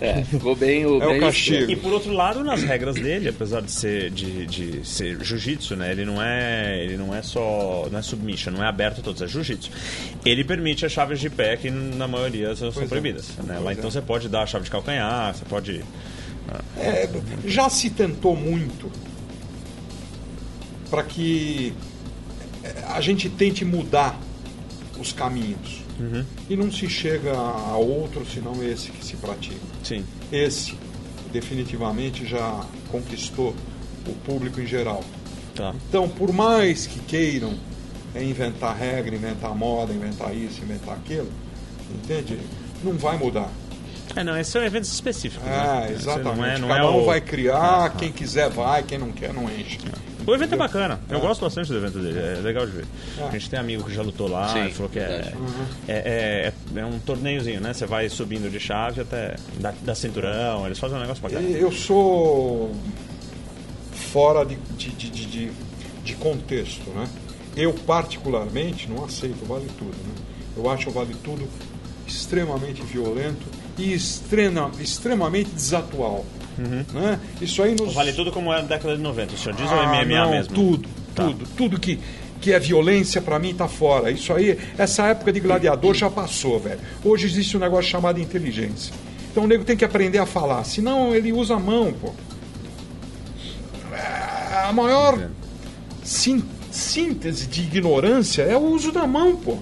É, ficou bem o. É o bem castigo. E por outro lado, nas regras dele, apesar de ser de, de ser jiu-jitsu, né? Ele não é, ele não é só, não é submission, não é aberto a todos, é jiu-jitsu. Ele permite as chaves de pé que na maioria são, são Né? Lá então você pode dar a chave de calcanhar, você pode É, já se tentou muito para que é, a gente tente mudar os caminhos. E não se chega a outro senão esse que se pratica. sim. Esse definitivamente já conquistou o público em geral. Tá. Então, por mais que queiram inventar regra, inventar moda, inventar isso, inventar aquilo, entende? Não vai mudar. É, não, esse é um evento específico. Ah, né? Esse exatamente. Não é, não Cada é um o... vai criar, Ah, quem quiser vai, quem não quer não enche. O evento é bacana. Eu Ah. gosto bastante do evento dele. É legal de ver. Ah. A gente tem amigo que já lutou lá. Sim, falou que é, verdade. é, é, é um torneiozinho, né? Você vai subindo de chave até da, da cinturão. Eles fazem um negócio bacana. Eu sou fora de, de, de, de- de- de contexto, né? Eu particularmente não aceito Vale Tudo, né? Eu acho o Vale Tudo extremamente violento e extrema, extremamente desatual. Né? Isso aí nos... Vale tudo como era na década de 90. O senhor diz ou Ah, MMA não, mesmo? Tudo, Tá. tudo, tudo que, que é violência pra mim tá fora. Isso aí, essa época de gladiador já passou, velho. Hoje existe um negócio chamado inteligência. Então o nego tem que aprender a falar, senão ele usa a mão, pô. A maior síntese de ignorância é o uso da mão, pô.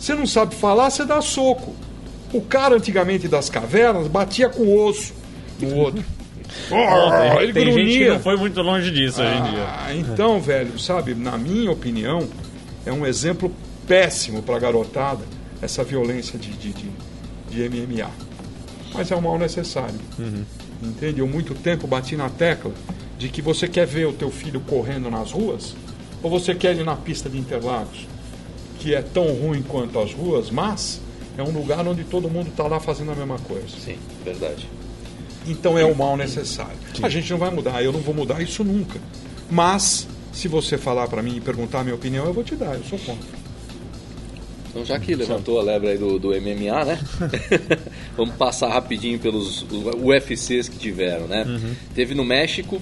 Você não sabe falar, você dá soco. O cara antigamente das cavernas batia com o osso no outro. Tem- Oh, ele tem gente que grunhia. não foi muito longe disso hoje em dia. Ah, então, velho, sabe, na minha opinião, é um exemplo péssimo para a garotada essa violência de, de, de, de MMA. Mas é um mal necessário. Entende? Eu muito tempo bati na tecla de que você quer ver o teu filho correndo nas ruas ou você quer ele na pista de Interlagos, que é tão ruim quanto as ruas, mas é um lugar onde todo mundo está lá fazendo a mesma coisa. Sim, verdade. Então é o mal necessário. A gente não vai mudar, eu não vou mudar isso nunca. Mas, se você falar para mim e perguntar a minha opinião, eu vou te dar, eu sou contra. Então, já que levantou a lebre aí do, do MMA, né? Vamos passar rapidinho pelos UFCs que tiveram, né? Uhum. Teve no México,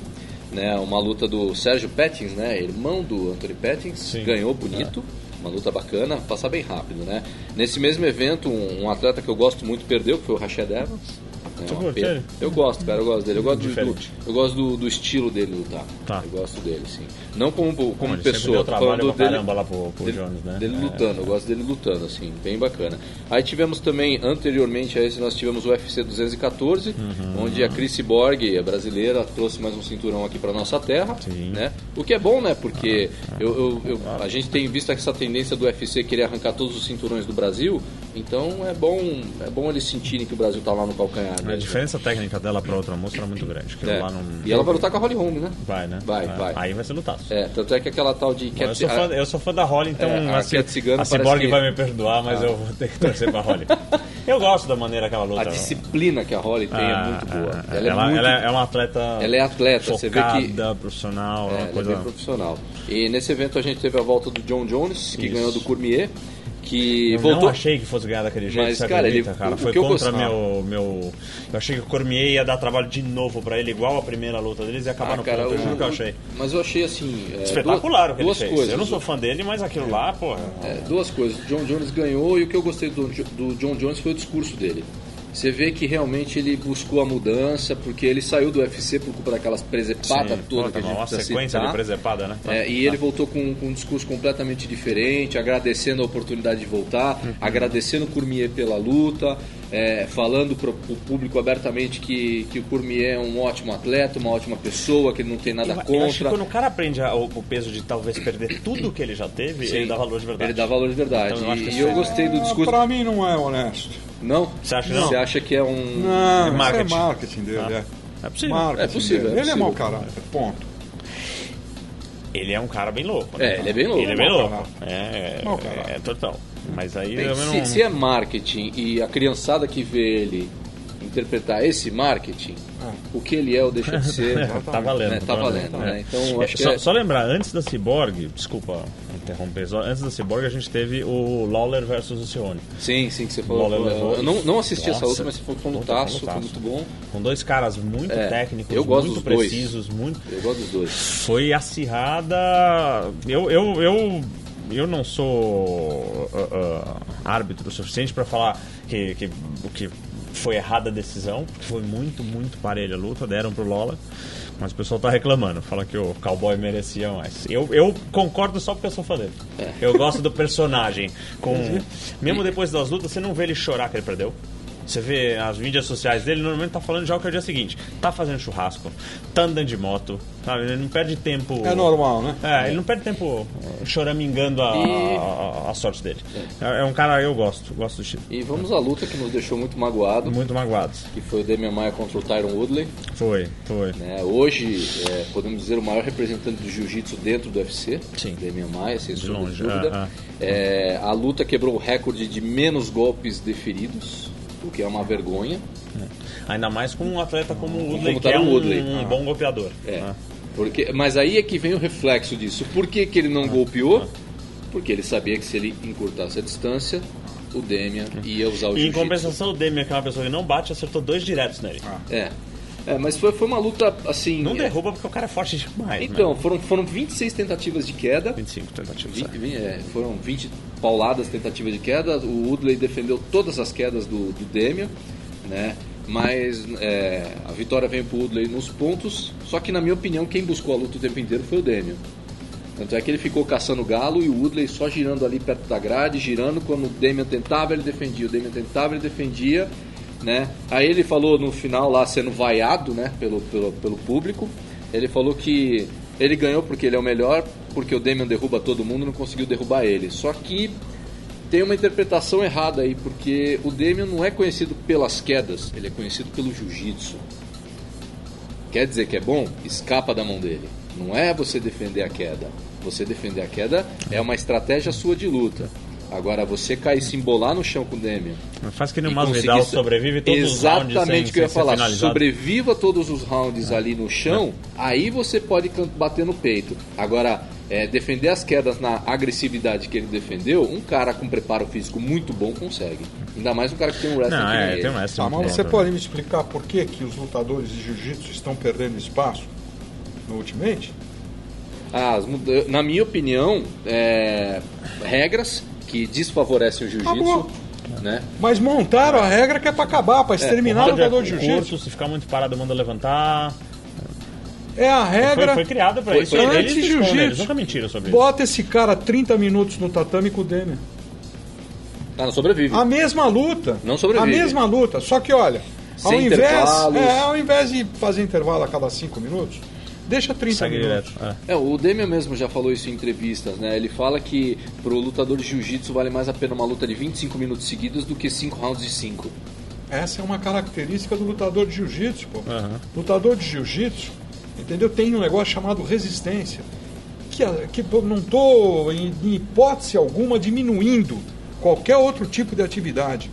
né, uma luta do Sérgio Pettins, né? Irmão do Anthony Pettins, Sim. É. ganhou bonito. Uma luta bacana, passar bem rápido, né? Nesse mesmo evento, um, um atleta que eu gosto muito perdeu, que foi o Rashad Evans. Né, uma pena. Eu gosto, cara, eu gosto dele. Eu gosto, do, eu gosto do, do estilo dele lutar. Tá. Eu gosto dele, sim. Não como, como Bom, pessoa, deu tô trabalho falando pra dele, caramba lá pro, pro dele, Jones, né? dele É. lutando, eu gosto dele lutando, assim, bem bacana. Aí tivemos também, anteriormente a esse, nós tivemos o UFC 214, Uhum. onde a Chris Borg, a brasileira, trouxe mais um cinturão aqui pra nossa terra, Sim. né? O que é bom, né? Porque eu, eu- eu- a gente tem visto essa tendência do UFC querer arrancar todos os cinturões do Brasil, então é bom, é bom eles sentirem que o Brasil tá lá no calcanhar. A diferença técnica dela pra outra moça era muito grande. É. não... E ela vai lutar com a Holly Holm, né? Vai, né? Vai, É. vai. Aí vai ser lutaço. É, tanto é que aquela tal de Bom, eu, Cat- sou fã, eu sou fã da Holly, então É, a Cat Cigano a parece Cyborg que- vai me perdoar, mas eu vou ter que torcer pra Holly. Eu gosto da maneira que ela luta. a disciplina que a Holly tem é Ah, muito boa. ah, Ela, ela, é muito ela é uma atleta. Ela é atleta, você vê que- focada, profissional, é É, uma ela coisa. é profissional. E nesse evento a gente teve a volta do John Jones, que Isso. ganhou do Cormier, que Eu voltou. não achei que fosse ganhar daquele jeito, Mas, cara, acredita, ele- cara? Foi eu contra gostava- meu, meu... Eu achei que o Cormier ia dar trabalho de novo pra ele, igual a primeira luta deles, e acabar Ah, no cara, ponto. Eu juro que eu achei. Mas eu achei assim. é, Espetacular o que duas, ele fez. coisas. Eu não sou fã dele, mas aquilo lá, porra... É, duas coisas. John Jones ganhou e o que eu gostei do, do John Jones foi o discurso dele. Você vê que realmente ele buscou a mudança, porque ele saiu do UFC por culpa daquelas presepadas Sim, todas puta, que a gente uma sequência citar. de presepada, né? É, e ele voltou com, com um discurso completamente diferente, agradecendo a oportunidade de voltar, Uhum. agradecendo o Cormier pela luta, é, falando para o público abertamente que, que o Cormier é um ótimo atleta, uma ótima pessoa, que ele não tem nada Eu- Eu acho que contra. quando o cara aprende a- o, o peso de talvez perder tudo que ele já teve, Sim. ele dá valor de verdade. Ele dá valor de verdade. Então, eu e e eu é- gostei do Ah, discurso. pra mim não é honesto. Não? Você acha que não? Você acha que é um. Não, É marketing. é marketing dele. Ah. É. É possível. Marketing É possível, dele. é Ele é mau caráter, ponto. Ele é um cara bem louco. É, ele é bem louco. Ele é bem Mau louco. É, Mau é, é total. Mas aí Bem, eu se, não... se é marketing e a criançada que vê ele interpretar esse marketing, o que ele é ou deixa de ser. tá valendo. né, tá valendo, né? Então, eu acho que só, é- só lembrar, antes da Cyborg, desculpa interromper, só- antes da Cyborg a gente teve o Lawler versus o Cione. Sim, sim, que você falou. Lawler levou- Eu não, não assisti essa Nossa, luta, mas foi foi um puta, lutaço, foi um foi lutaço. muito bom. Com dois caras muito É, técnicos, eu gosto muito dos dois. precisos, muito. Eu gosto dos dois. Foi acirrada. Eu, eu, eu, eu não sou ah, ah, árbitro o suficiente para falar que, que o que foi errada a decisão, porque foi muito, muito parelha a luta, deram pro Lola. Mas o pessoal tá reclamando, fala que o cowboy merecia mais. Eu, eu concordo só porque eu sou fã dele. É. Eu gosto do personagem. Com... Mesmo depois das lutas, você não vê ele chorar que ele perdeu. Você vê as mídias sociais dele, normalmente tá falando já que é o dia seguinte. Tá fazendo churrasco, tá andando de moto, sabe? Ele não perde tempo. É normal, né? É, ele não perde tempo eh, choramingando a, E- a, a sorte dele. É. é um cara, eu gosto, gosto do estilo. E vamos à luta que nos deixou muito magoado, Muito magoados. que foi o Demian Maia contra o Tyron Woodley. Foi, foi. né? Hoje, é, podemos dizer, o maior representante do jiu-jitsu dentro do UFC, Sim. Demian Maia, sem De longe, dúvida. ah, É, a luta quebrou o recorde de menos golpes deferidos, o que é uma vergonha. Ainda mais com um atleta como o Woodley, Como que é um, Woodley. um Ah. bom golpeador. É. Ah. Porque, mas aí é que vem o reflexo disso. Por que, que ele não golpeou? Porque ele sabia que se ele encurtasse a distância, o Demian ia usar o E em compensação, o Demian, que é uma pessoa que não bate, acertou dois diretos nele. É. É, mas foi, foi uma luta assim. Não é, derruba porque o cara é forte demais. Então, né? foram, foram 26 tentativas de queda. 25 tentativas. 20, vi- é, foram 20 pauladas tentativas de queda. O Woodley defendeu todas as quedas do, do Demian, né? Mas é, a vitória veio pro Woodley nos pontos. Só que, na minha opinião, quem buscou a luta o tempo inteiro foi o Demian. Tanto é que ele ficou caçando o galo e o Woodley só girando ali perto da grade, girando. Quando o Demian tentava, ele defendia. O Demian tentava, ele defendia. Né? Aí ele falou no final lá, sendo vaiado né, pelo, pelo, pelo público, ele falou que ele ganhou porque ele é o melhor, porque o Demian derruba todo mundo e não conseguiu derrubar ele. Só que tem uma interpretação errada aí, porque o Demian não é conhecido pelas quedas, ele é conhecido pelo jiu-jitsu. Quer dizer que é bom? Escapa da mão dele. Não é você defender a queda. Você defender a queda é uma estratégia sua de luta. Agora, você cair e se embolar no chão com o Demian. Faz que nem o Masvidal conseguir- sobrevive todos os rounds Exatamente o que eu ia falar. finalizado. Sobreviva todos os rounds ali no chão, aí você pode bater no peito. Agora, é, defender as quedas na agressividade que ele defendeu, um cara com preparo físico muito bom consegue. Ainda mais um cara que tem um wrestling Não, é, tem um Tá, muito mas bom você também. pode me explicar por que, que os lutadores de jiu-jitsu estão perdendo espaço no Ultimate? Ah, na minha opinião, é, regras que desfavorecem o jiu-jitsu. Né? Mas montaram a regra que é para acabar, para exterminar o Round é lutador de jiu-jitsu. se ficar muito parado, manda levantar. É a Foi, regra. foi criado pra Foi- isso. foi Eles antes de escondem, jiu-jitsu. Nunca mentiram sobre isso. Bota esse cara 30 minutos no tatame com o Demian. Ah, não sobrevive. A mesma luta. Não sobrevive. A mesma luta. Só que, olha, ao invés, é, ao invés de fazer intervalo a cada 5 minutos, deixa 30 Segue minutos. direto. É. É, o Demian mesmo já falou isso em entrevistas, né? Ele fala que pro lutador de jiu-jitsu vale mais a pena uma luta de 25 minutos seguidos do que 5 rounds de 5. Essa é uma característica do lutador de jiu-jitsu, pô. Aham. Lutador de jiu-jitsu, entendeu? Tem um negócio chamado resistência. Que, que não estou, em, em hipótese alguma, diminuindo qualquer outro tipo de atividade,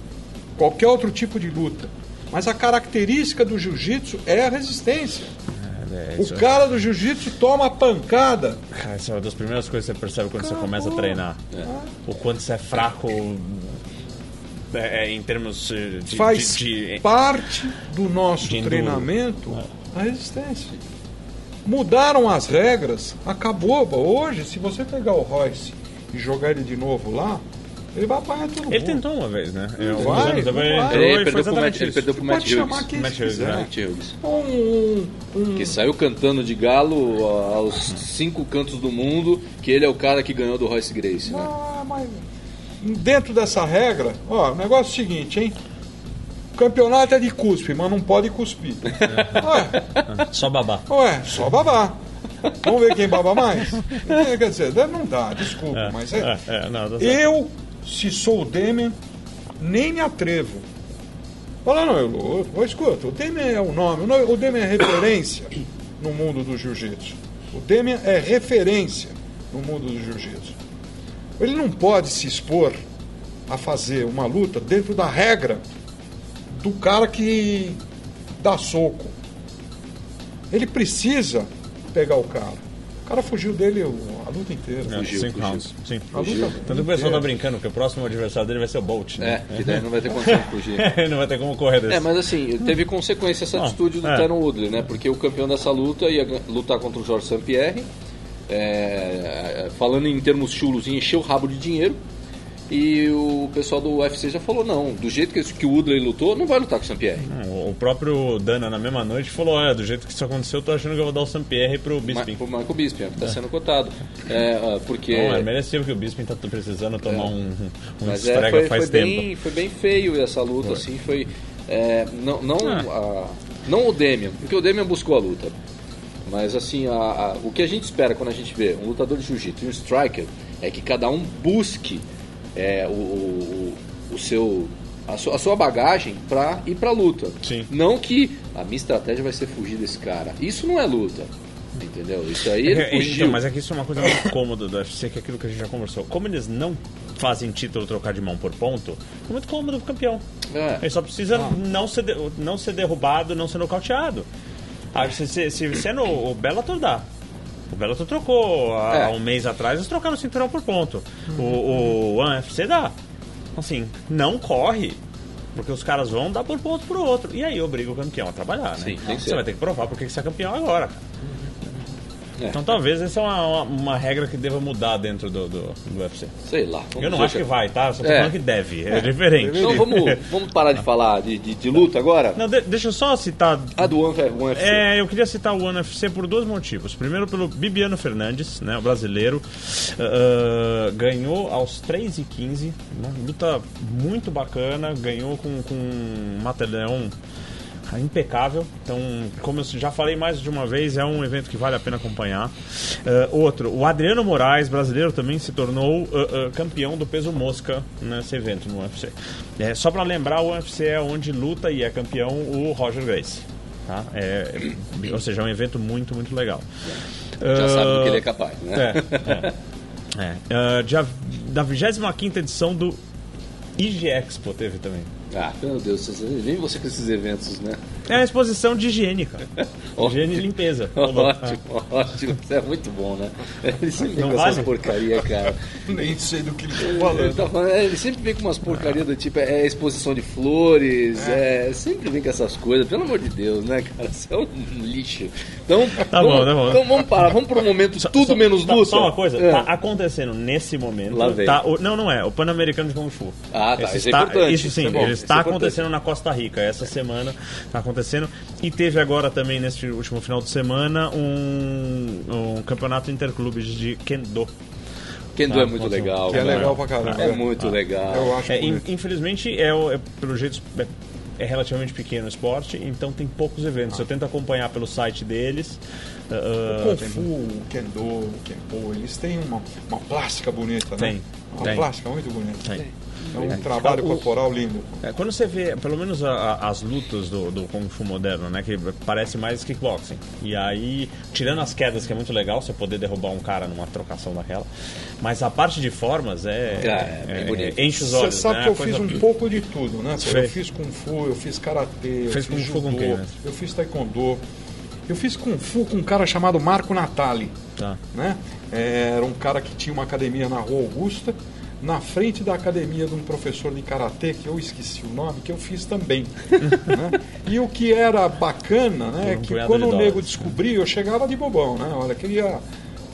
qualquer outro tipo de luta. Mas a característica do jiu-jitsu é a resistência. É, o é- cara do jiu-jitsu toma pancada. Cara, essa é uma das primeiras coisas que você percebe quando você começa a treinar. O quanto você é fraco é, em termos eh, de, Faz de- de- parte do nosso treinamento a resistência. Mudaram as regras, acabou. Hoje, se você pegar o Royce e jogar ele de novo lá, ele vai apanhar todo Ele mundo. tentou uma vez, né? É, alguns vai, ele vai. entrou Ele, perdeu pro Matt, ele perdeu pro Matt Pode chamar Hughes. quem Matt Hughes, quiser. né? Matt Hughes. Um, um- Que saiu cantando de galo aos cinco cantos do mundo que ele é o cara que ganhou do Royce Grace. Né? Ah, mas dentro dessa regra, ó, o negócio é o seguinte, hein? O campeonato é de cuspe, mas não pode cuspir. Ué, Só babá. ué, só babar. Vamos ver quem baba mais? É, Quer dizer, não dá, desculpa, mas é. É, é, não, certo. Eu, se sou o Demian, nem me atrevo. Fala, não, eu, eu, escuta, o Demian é o nome- o Demian é referência no mundo do jiu-jitsu. O Demian é referência no mundo do jiu-jitsu. Ele não pode se expor a fazer uma luta dentro da regra do cara que dá soco. Ele precisa pegar o cara. O cara fugiu dele a luta inteira. É, Fugiu, cinco fugiu. rounds. Sim. A luta Tanto que o pessoal tá brincando que o próximo adversário dele vai ser o Bolt. É, Né? que daí não vai ter condição de fugir. não vai ter como correr desse. É, mas assim, teve consequência essa Não, atitude do é. Tyron Woodley, né? Porque o campeão dessa luta ia lutar contra o Jorge St-Pierre, é, falando em termos chulos, ia encher o rabo de dinheiro. E o pessoal do UFC já falou, não, do jeito que, que o Woodley lutou, não vai lutar com o St-Pierre. Hum, O próprio Dana, na mesma noite, falou: Olha, do jeito que isso aconteceu, eu tô achando que eu vou dar o Saint-Pierre pro Bisping. Ma- O Michael Bisping, que está sendo cotado. É, porque... Não, é merecido que o Bisping tá precisando tomar um, um Mas é, foi, faz foi tempo. bem, foi bem feio essa luta, assim, foi... é, não, não, Ah. a- não o Demian, porque o Demian buscou a luta. Mas assim, a- a- o que a gente espera quando a gente vê um lutador de jiu-jitsu e um striker é que cada um busque é, o, o, o seu, a, sua, a sua bagagem para ir pra luta. Sim. Não que a minha estratégia vai ser fugir desse cara. Isso não é luta. Entendeu? Isso aí ele É, fugiu. então, mas é que isso é uma coisa muito cômoda do UFC, que é aquilo que a gente já conversou. Como eles não fazem título trocar de mão por ponto, é muito cômodo pro campeão. É. Ele só precisa não, ser não ser derrubado, não ser nocauteado. Ah, se, se, se, se é no o Bellator dá. O Bellator trocou há É. um mês atrás, eles trocaram o cinturão por ponto. O, o UFC dá. Assim, não corre. Porque os caras vão dar por ponto pro outro. E aí obriga o campeão a trabalhar, né? Sim, Você vai ter que provar porque que você é campeão agora, cara. É. Então talvez essa é uma, uma, uma regra que deva mudar dentro do, do, do UFC. Sei lá. Eu não acho que vai, tá? Só tô É. falando que deve. É diferente. Então vamos, vamos parar de falar de, de, de luta agora? Não, de- deixa eu só citar. A do One One UFC. É, eu queria citar o One UFC por dois motivos. Primeiro, pelo Bibiano Fernandes, né, o brasileiro. ah, ganhou aos 3 e 15 Uma luta muito bacana. Ganhou com, com um matelhão impecável. Então, como eu já falei mais de uma vez, é um evento que vale a pena acompanhar. Ah, outro, o Adriano Moraes, brasileiro, também se tornou ah, ah, campeão do peso mosca nesse evento no UFC. É, só para lembrar, o UFC é onde luta e é campeão o Roger Grace. Tá? É, é- ou seja, é um evento muito, muito legal. Já sabe do que ele é capaz, né? é, é. Dia- da 25 edição do IG Expo teve também. Ah, meu Deus, vem você com esses eventos, né? É a exposição de higiene, cara. Higiene e limpeza. Ótimo, ótimo. Isso é muito bom, né? Ele sempre vem Não com essas vale? porcaria, cara. Nem sei do que ele está Ele, falando. tá falando- é, ele sempre vem com umas porcarias do tipo, é exposição de flores, é. sempre vem com essas coisas, pelo amor de Deus, né, cara? Isso é um lixo. Então, Tá vamos, bom, tá bom. Então vamos parar, vamos para um momento tudo Só- menos tá-. Só uma coisa, É. tá acontecendo nesse momento. Lá vem. Tá, o- não, não é, o Pan-Americano de Kung Fu. Ah, tá, Esse isso é está- importante, Isso sim, isso é bom, ele é está acontecendo na Costa Rica. Essa semana está acontecendo. E teve agora também, neste último final de semana, um, um campeonato interclubes de Kendo. Kendo Ah, é muito legal. Que é cara. legal pra caramba. É muito legal. Eu acho É, infelizmente, é, é, pelo jeito, é, é relativamente pequeno o esporte, então tem poucos eventos. Eu tento acompanhar pelo site deles. ah, O Kung Fu, o Kendo, o Kenpo, eles têm uma, uma plástica bonita, né? Tem, Uma tem. plástica muito bonita. tem. É um trabalho O- corporal lindo. É, quando você vê, pelo menos a- a- as lutas do, do Kung Fu moderno, né? Que parece mais kickboxing. E aí, tirando as quedas, que é muito legal, você poder derrubar um cara numa trocação daquela. Mas a parte de formas é. É, é bonito. enche os Você olhos. sabe né? que eu coisa- fiz um pouco de tudo, né? Eu fiz Kung Fu, eu fiz Karatê, eu fiz Kung Fu com Judô, quem, né? eu fiz Taekwondo. Eu fiz Kung Fu com um cara chamado Marco Natali. Tá. Né? É, Era um cara que tinha uma academia na Rua Augusta, na frente da academia de um professor de karatê, que eu esqueci o nome, que eu fiz também. né? E o que era bacana, né, é um que quando o nego dólares. descobria, eu chegava de bobão, né? Olha, queria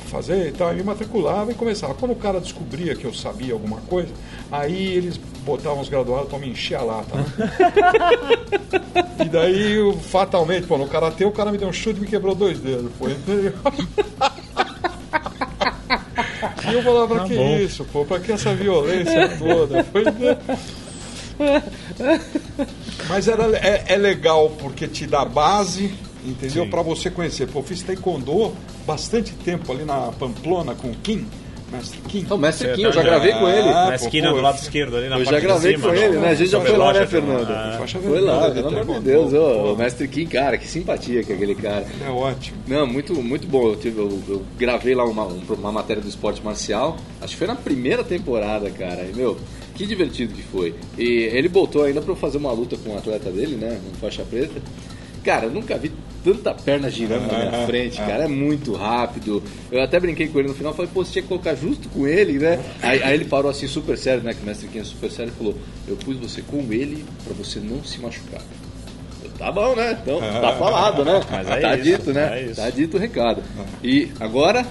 fazer e tal, eu me matriculava e começava. Quando o cara descobria que eu sabia alguma coisa, aí eles botavam os graduados para me encher a lata. Né? e daí, eu, fatalmente, pô, no karatê o cara me deu um chute e me quebrou dois dedos. Entendeu? E eu falava, pra Tá que bom. isso, pô? Pra que essa violência toda? É. Mas era, é, é legal porque te dá base, entendeu? Pra você conhecer. Pô, eu fiz taekwondo bastante tempo ali na Pamplona com o Kim, mestre Kim. Então, Mestre Kim, eu já gravei com ele. Ah, Na pô, esquina pô, do eu lado esquerdo ali na Eu parte já de gravei cima, com né? ele, né? A gente já foi lá, né, Fernando? ah, Faixa Foi lá, vermelha, pelo amor de Deus. O Mestre Kim, cara, que simpatia que é aquele cara. É ótimo. Não, muito, muito bom. Eu, tive- eu- eu gravei lá uma, um- uma matéria do esporte marcial. Acho que foi na primeira temporada, cara. E, meu, que divertido que foi. E ele botou ainda pra eu fazer uma luta com um atleta dele, né? Um faixa preta. Cara, eu nunca vi tanta perna girando na minha frente, cara. É muito rápido. Eu até brinquei com ele no final. Falei, pô, você tinha que colocar justo com ele, né? Aí, aí ele parou assim, super sério, né? Que o mestre Kim é super sério. e falou: Eu pus você com ele pra você não se machucar. Eu, Tá bom, né? Então, tá falado, né? Mas é tá isso, dito, né? é. Tá dito o recado. E agora,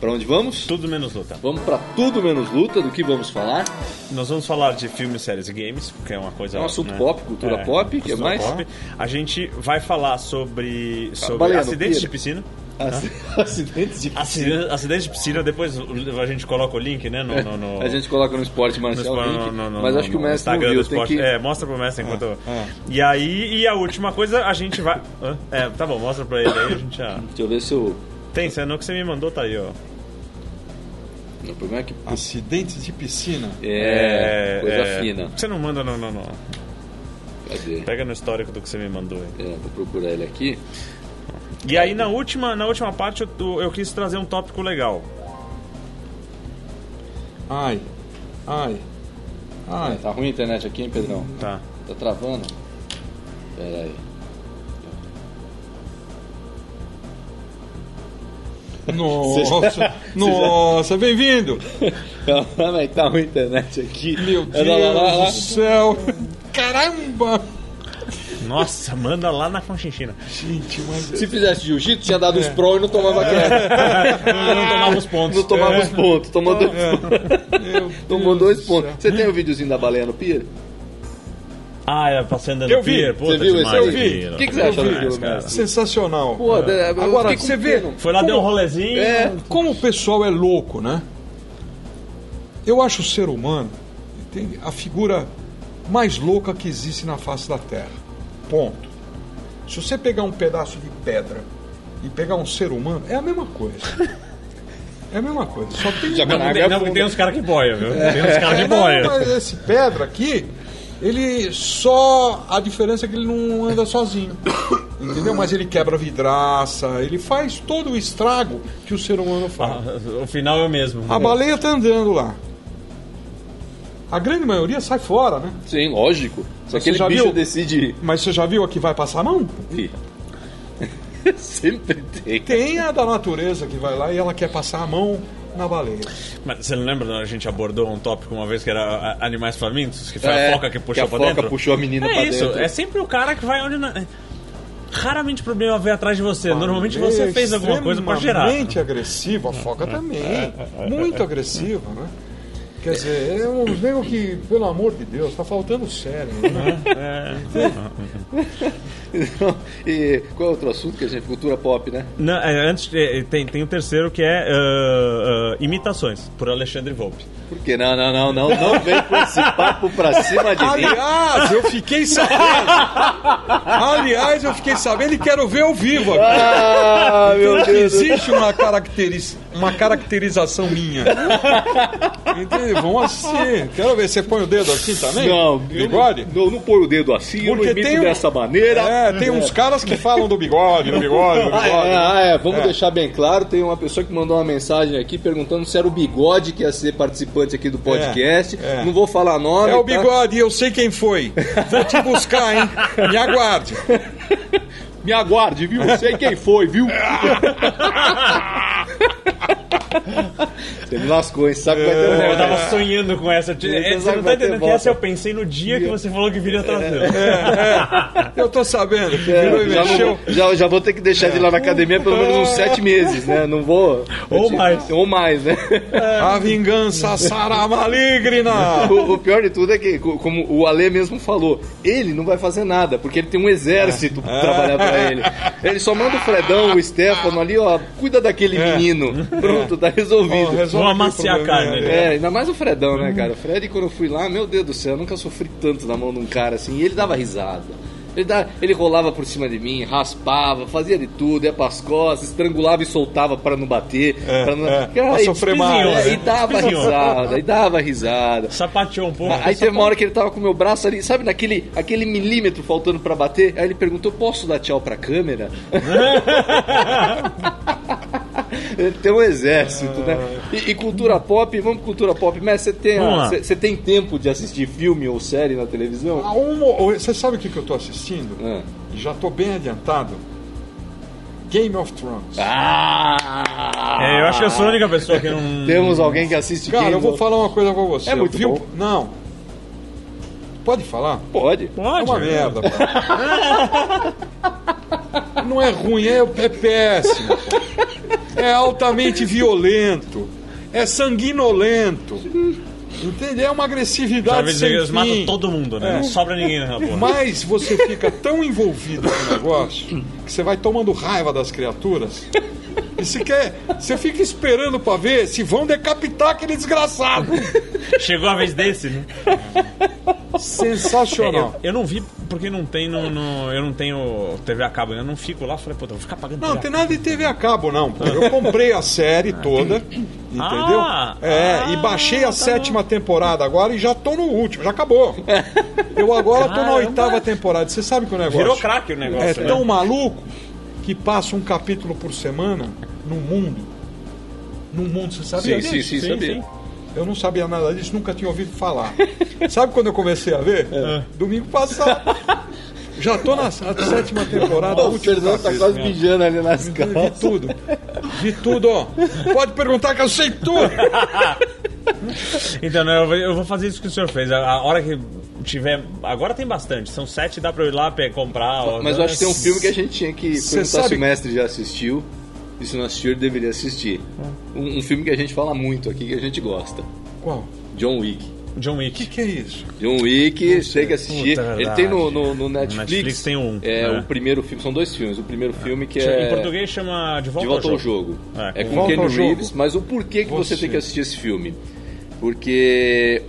pra onde vamos? Tudo menos luta. Vamos pra tudo menos luta. Do que vamos falar? Nós vamos falar de filmes, séries e games, que é uma coisa. É um assunto né? pop, cultura pop, que cultura mais? pop. A gente vai falar sobre, sobre Baleano, acidentes de piscina. Acidentes de Aciden- Acidentes de piscina, depois a gente coloca o link, né? No, no- no- A gente coloca no esporte marcial no- link, no- no- mas acho que o mestre Instagram viu. do esporte. que... É, mostra pro mestre enquanto. é. E aí, e a última coisa, a gente vai. É, tá bom, mostra pra ele aí, a gente já. Deixa eu ver se eu... Tem, você não que você me mandou, tá aí, ó. O problema é que... Acidentes de piscina. É, coisa é, fina. Você não manda, não, não, não. Cadê? Pega no histórico do que você me mandou aí. É, vou procurar ele aqui. E aí na última, na última parte eu, eu quis trazer um tópico legal. Ai, ai, ai. Tá ruim a internet aqui, hein, Pedrão? Tá. Tá travando? Pera aí. Nossa, nossa, bem-vindo. Calma aí, tá ruim a internet aqui. Meu É, lá, lá, lá. Deus do céu. Caramba. Nossa, manda lá na Conchinchina. Gente, mas... Se fizesse jiu-jitsu, tinha dado os pro e não tomava queda. não tomava os pontos. Não tomava os pontos. Tomou, dois, Meu tomou Deus dois do pontos. Você tem o videozinho da baleia no pier? Ah, é passando no Eu vi. pier? Puta, Você viu esse? Eu vi. O que que você achou daquilo, cara. Sensacional. Pô, é, Agora, você vê... Foi lá, deu um rolezinho. É. Como o pessoal é louco, né? Eu acho o ser humano tem a figura mais louca que existe na face da Terra. Ponto. Se você pegar um pedaço de pedra e pegar um ser humano, é a mesma coisa. É a mesma coisa. Só tem Já Não, tem, não, tem uns caras que boia, viu? Tem uns caras que boia. Não, mas esse pedra aqui, ele só. A diferença é que ele não anda sozinho. Entendeu? Mas ele quebra vidraça, ele faz todo o estrago que o ser humano faz. Ah, O final é o mesmo. A baleia tá andando lá. A grande maioria sai fora, né? Sim, lógico. Se Você aquele já bicho viu? decide Mas você já viu a que vai passar a mão? ir. Sempre tem. Tem a da natureza que vai lá e ela quer passar a mão na baleia. Mas você não lembra quando a gente abordou um tópico uma vez que era a- animais famintos? Que foi É, a foca que puxou a pra foca dentro? puxou a menina é pra isso, dentro. É sempre o cara que vai onde... Na... Raramente o problema vem atrás de você. Normalmente você Baleia fez alguma coisa pra gerar. Extremamente agressiva, a foca também. Muito agressiva, né? Quer dizer, é uns nego que, pelo amor de Deus, tá faltando sério. Né? e qual é outro assunto que a gente. Cultura pop, né? Não, é, antes é, tem, tem o terceiro que é ah, ah, imitações por Alexandre Volpe. Por quê? Não, não, não, não, não vem com esse papo pra cima de mim. Aliás, eu fiquei sabendo. Aliás, eu fiquei sabendo e quero ver ao vivo aqui. Ah, meu Porque Deus. existe uma, caracteriz... uma caracterização minha. Entendeu? vamos assistir. Quero ver, você põe o dedo assim também? Não, Bigode? Eu não, não ponho o dedo assim, eu não Porque imito tem um- dessa maneira. É, tem uns caras que falam do bigode, do bigode, do Ah, bigode. é, ah, é, vamos É. deixar bem claro, tem uma pessoa que mandou uma mensagem aqui perguntando se era o Bigode que ia ser participante aqui do podcast. é. Não vou falar nome. É o tá? bigode, eu sei quem foi. Vou te buscar, hein? Me aguarde. Me aguarde, viu? Sei quem foi, viu? Você me lascou, hein? Sabe que vai ter um Eu tava sonhando com essa. Você É, Você não tá ter entendendo que essa eu pensei no dia que você falou que viria trazer. Eu tô sabendo que virou e É, já, vou- já, já vou ter que deixar de ir lá na academia pelo menos uns sete meses, né? Não vou. Ou mais. Ou mais, né? A vingança será maligna. O, o pior de tudo é que, co- como o Ale mesmo falou, ele não vai fazer nada, porque ele tem um exército pra trabalhar pra ele. Ele só manda o Fredão, o Stefano ali, ó, cuida daquele menino. Pronto, tá resolvido. Resolve Vamos amaciar a carne, ali. É, ainda mais o Fredão, né, cara? O Fred, quando eu fui lá, meu Deus do céu, eu nunca sofri tanto na mão de um cara assim. E ele dava risada. Ele, dá, ele rolava por cima de mim, raspava, fazia de tudo, ia pras costas, estrangulava e soltava para não bater. É, pra não... é, Cara, pra e- sofrer mais, é, né? E dava risada, e dava risada. Sapateou um pouco. Aí teve uma hora que ele tava com o meu braço ali, sabe, naquele aquele milímetro faltando pra bater? Aí ele perguntou: posso dar tchau pra câmera? Ele tem um exército, né? E, e cultura pop, vamos pra cultura pop. Mas você tem, você tem tempo de assistir filme ou série na televisão? Você sabe o que, que eu tô assistindo? Ah. Já tô bem adiantado. Game of Thrones. Ah! É, eu acho que eu sou a única pessoa que não. Temos alguém que assiste Cara, Game eu vou of- falar uma coisa pra você. É muito Viu? bom. Não. Pode falar? Pode. Pode. É uma merda. Não é ruim, é, é péssimo. pô. É altamente violento. É sanguinolento. Entendeu? É uma agressividade sem eles matam fim. todo mundo, né? É. Não sobra ninguém naquela porra. Mas você fica tão envolvido com o negócio que você vai tomando raiva das criaturas. Você quer. Você fica esperando pra ver se vão decapitar aquele desgraçado. Chegou a vez desse, né? Sensacional. Eu, eu não vi porque não tem no, no- eu não tenho TV a cabo, eu não fico lá, falei, pô, vou ficar pagando Não, TV tem nada de TV a cabo, não. Eu comprei a série toda, entendeu? Ah, é, e baixei a tá sétima temporada agora e já tô no último, já acabou. Eu agora tô na Caramba. oitava temporada. Você sabe que o negócio. Virou craque o negócio, É né? tão maluco que passa um capítulo por semana no mundo. No mundo, você sabia Sim, disso? sim, sim, sabia. Eu não sabia nada disso, nunca tinha ouvido falar. Sabe quando eu comecei a ver? É. Domingo passado. Já tô na, sétima temporada, O Fernando tá quase mijando ali nas Vi calças. tudo. Vi tudo, ó. Pode perguntar que eu sei tudo. Então, eu vou- fazer isso que o senhor fez. A hora que tiver. Agora tem bastante. São sete, dá pra eu ir lá comprar. ó, Mas eu acho que tem um filme que a gente tinha que Cê perguntar se o mestre já assistiu. E se não assistiu, ele deveria assistir. Um, um filme que a gente fala muito aqui, que a gente gosta. Qual? John Wick. John O que, Wick. que é isso? John Wick, tem que assistir. Puta, ele tem no, no, no Netflix. Netflix tem um, É, né? o primeiro filme. São dois filmes. O primeiro filme que Em é. português chama De Volta, De volta ao ao Jogo. jogo. É, É, com com Volta Ken ao Jogo. Reeves, mas o porquê que você, Você. tem que assistir esse filme? Porque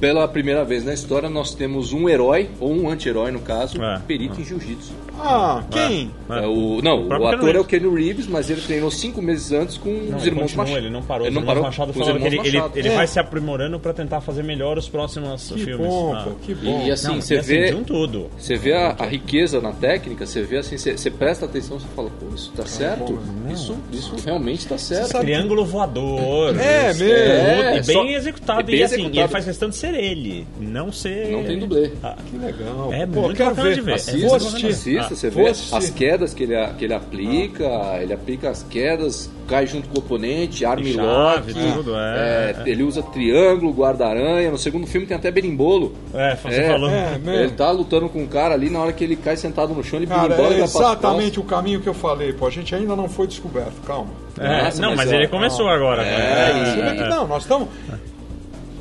pela primeira vez na história nós temos um herói, ou um anti-herói no caso, É. perito em jiu-jitsu. Ah, quem? É, o, não, o, próprio ator Keanu é o Kenny Reeves, mas ele treinou cinco meses antes com Não, os ele irmãos continua, Machado. ele não parou. Ele não parou Machado que ele, irmãos ele, Machado. ele É. vai se aprimorando pra tentar fazer melhor os próximos Que filmes. bom, Ah. pô, que bom. E assim, Não, você e assim, vê, de um tudo. você vê a, a riqueza na técnica, você vê assim, você, você presta atenção, você fala, pô, isso tá certo? Isso, isso realmente tá certo. Triângulo voador. É mesmo. É, e só- bem executado. é bem e assim, executado. ele faz questão de ser ele, não ser. Não tem dublê. Ah, Que legal. É Pô, muito quero bacana ver. Assista, Vou assistir. Ah, você vê as quedas que ele, que ele aplica, ele aplica as quedas, cai junto com o oponente, arma e lock, tudo, é, é. ele usa triângulo, guarda-aranha, no segundo filme tem até berimbolo. É, você É, falou. é, mesmo. Ele tá lutando com um cara ali, na hora que ele cai sentado no chão, ele Cara, berimbola é exatamente o caminho que eu falei. Pô, a gente ainda não foi descoberto, calma. É, Nossa, não, mas mas, é- ele começou agora. É, né? e- Você vê que é. não, nós estamos.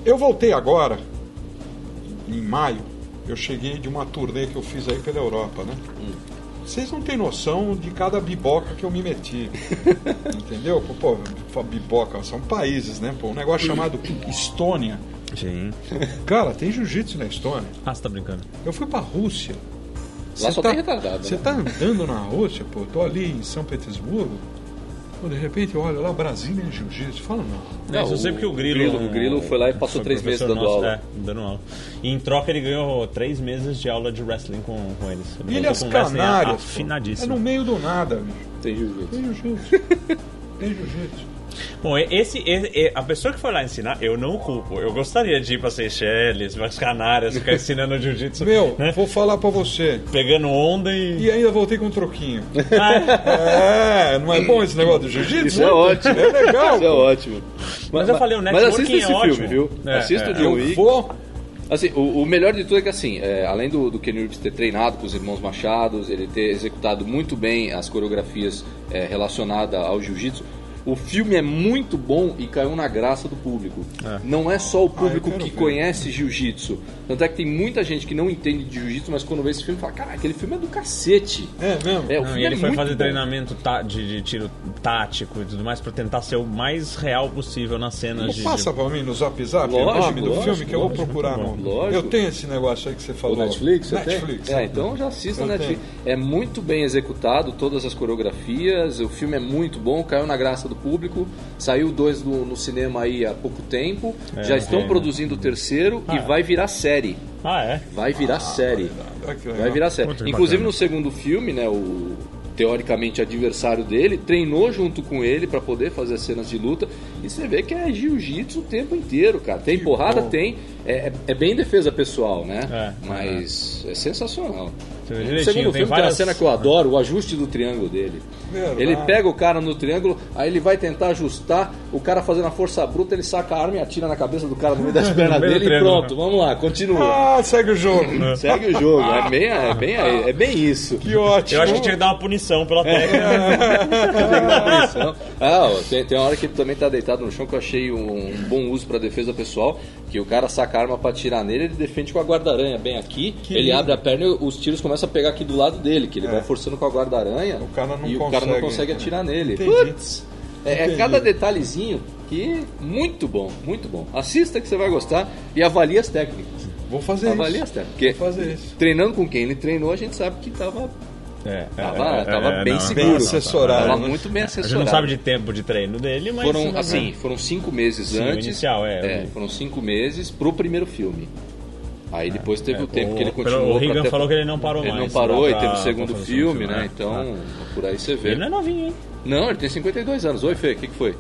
Eu voltei agora, em maio, eu cheguei de uma turnê que eu fiz aí pela Europa, né? Vocês não têm noção de cada biboca que eu me meti. Entendeu? Pô, biboca, são países, né? Pô, um negócio chamado Estônia. Sim. Cara, tem jiu-jitsu na Estônia. Ah, você tá brincando. Eu fui pra Rússia. Lá Cê só tá, tem retardado, Você né? tá andando na Rússia, pô, tô ali em São Petersburgo. Pô, de repente, olha lá, Brasília em Jiu-Jitsu. Fala, não. É, isso eu sei porque o Grilo. O Grilo, o Grilo foi lá e passou três meses dando nosso, aula. É, dando aula. E em troca ele ganhou três meses de aula de wrestling com, com eles. Ele voltou Ilhas Canárias. pô. É Afinadíssimo. no meio do nada, bicho. Tem jiu-jitsu. Tem jiu-jitsu. Tem jiu-jitsu. Bom, esse, esse- a pessoa que foi lá ensinar, eu não culpo. Eu gostaria de ir pra Seychelles, para as Canárias, ficar ensinando jiu-jitsu. Meu, né? vou falar pra você. Pegando onda e. E ainda voltei com um troquinho. Ah, É, não é bom esse negócio do jiu-jitsu? Isso é ótimo. É legal. Isso é ótimo. Mas eu falei, o Mas networking assista esse é filme, ótimo. viu? É, assista é. o John Wick. vou. Assim, o, o melhor de tudo é que assim, é, além do, do Ken Reeves ter treinado com os irmãos Machados, ele ter executado muito bem as coreografias é, relacionadas ao jiu-jitsu, o filme é muito bom e caiu na graça do público. Não é só o público Ah, eu quero que ver. conhece jiu-jitsu. Tanto é que tem muita gente que não entende de jiu-jitsu, mas quando vê esse filme fala, cara, aquele filme é do cacete. É mesmo? É, o Não, filme e ele é foi fazer bom. treinamento de, de tiro tático e tudo mais pra tentar ser o mais real possível nas cenas Não de. passa pra mim no Zap Zap Lógico, o nome do lógico, filme que eu vou procurar. Lógico. Eu tenho esse negócio aí que você O falou. Netflix, você Netflix. tem? É, então já assista Eu o Netflix. É muito bem executado, todas as coreografias, o filme é muito bom, caiu na graça do público. Saiu dois no, no cinema aí há pouco tempo, É, já estão é. produzindo o terceiro e Ah. vai virar série. Ah, é? Vai virar série. Que legal. Vai virar série. Que Inclusive bacana. no segundo filme, né, o teoricamente adversário dele treinou junto com ele pra poder fazer as cenas de luta e você vê que é jiu-jitsu o tempo inteiro, cara. Tem Que porrada, bom. tem. É, é- é bem defesa pessoal, né? É, Mas é, sensacional. Vê No direitinho, segundo tem filme tem uma várias- cena que eu adoro, o ajuste do triângulo dele. Verdade. Ele pega o cara no triângulo, aí ele vai tentar ajustar, o cara fazendo a força bruta, ele saca a arma e atira na cabeça do cara no meio das pernas meio dele e pronto, vamos lá, continua. Ah, segue o jogo. Segue o jogo, é bem, é bem, é bem isso. Que ótimo. Eu acho que tinha que dar uma punição pela É. técnica. Não? Ah, tem, tem uma hora que ele também tá deitado no chão que eu achei um, um bom uso pra defesa pessoal, que o cara saca a arma pra atirar nele, ele defende com a guarda-aranha bem aqui, Que ele lindo. abre a perna e os tiros começam a pegar aqui do lado dele, que ele vai forçando com a guarda-aranha O cara não e o cara não consegue. consegue atirar nele. Entendi. Putz, é, é cada detalhezinho que muito bom, muito bom. Assista que você vai gostar e avalie as técnicas. Vou fazer Avalie as isso. técnicas. Porque Vou fazer isso. treinando com quem ele treinou, a gente sabe que tava É, Tava, é, é, tava é, bem não, seguro. Bem assessorado, Tava né? muito bem A gente assessorado. não sabe de tempo de treino dele, mas. Foram, mas assim, foram cinco meses Sim, antes. inicial, é. foram cinco meses pro primeiro filme. Aí depois teve é, o tempo o- que ele continuou. o Reagan falou que ele não parou Ele mais, não parou pra- e teve o segundo filme, filme, né? é. Então, por aí você vê. Ele não é novinho, hein? Não, ele tem 52 anos. Oi, Fê, o que, que foi?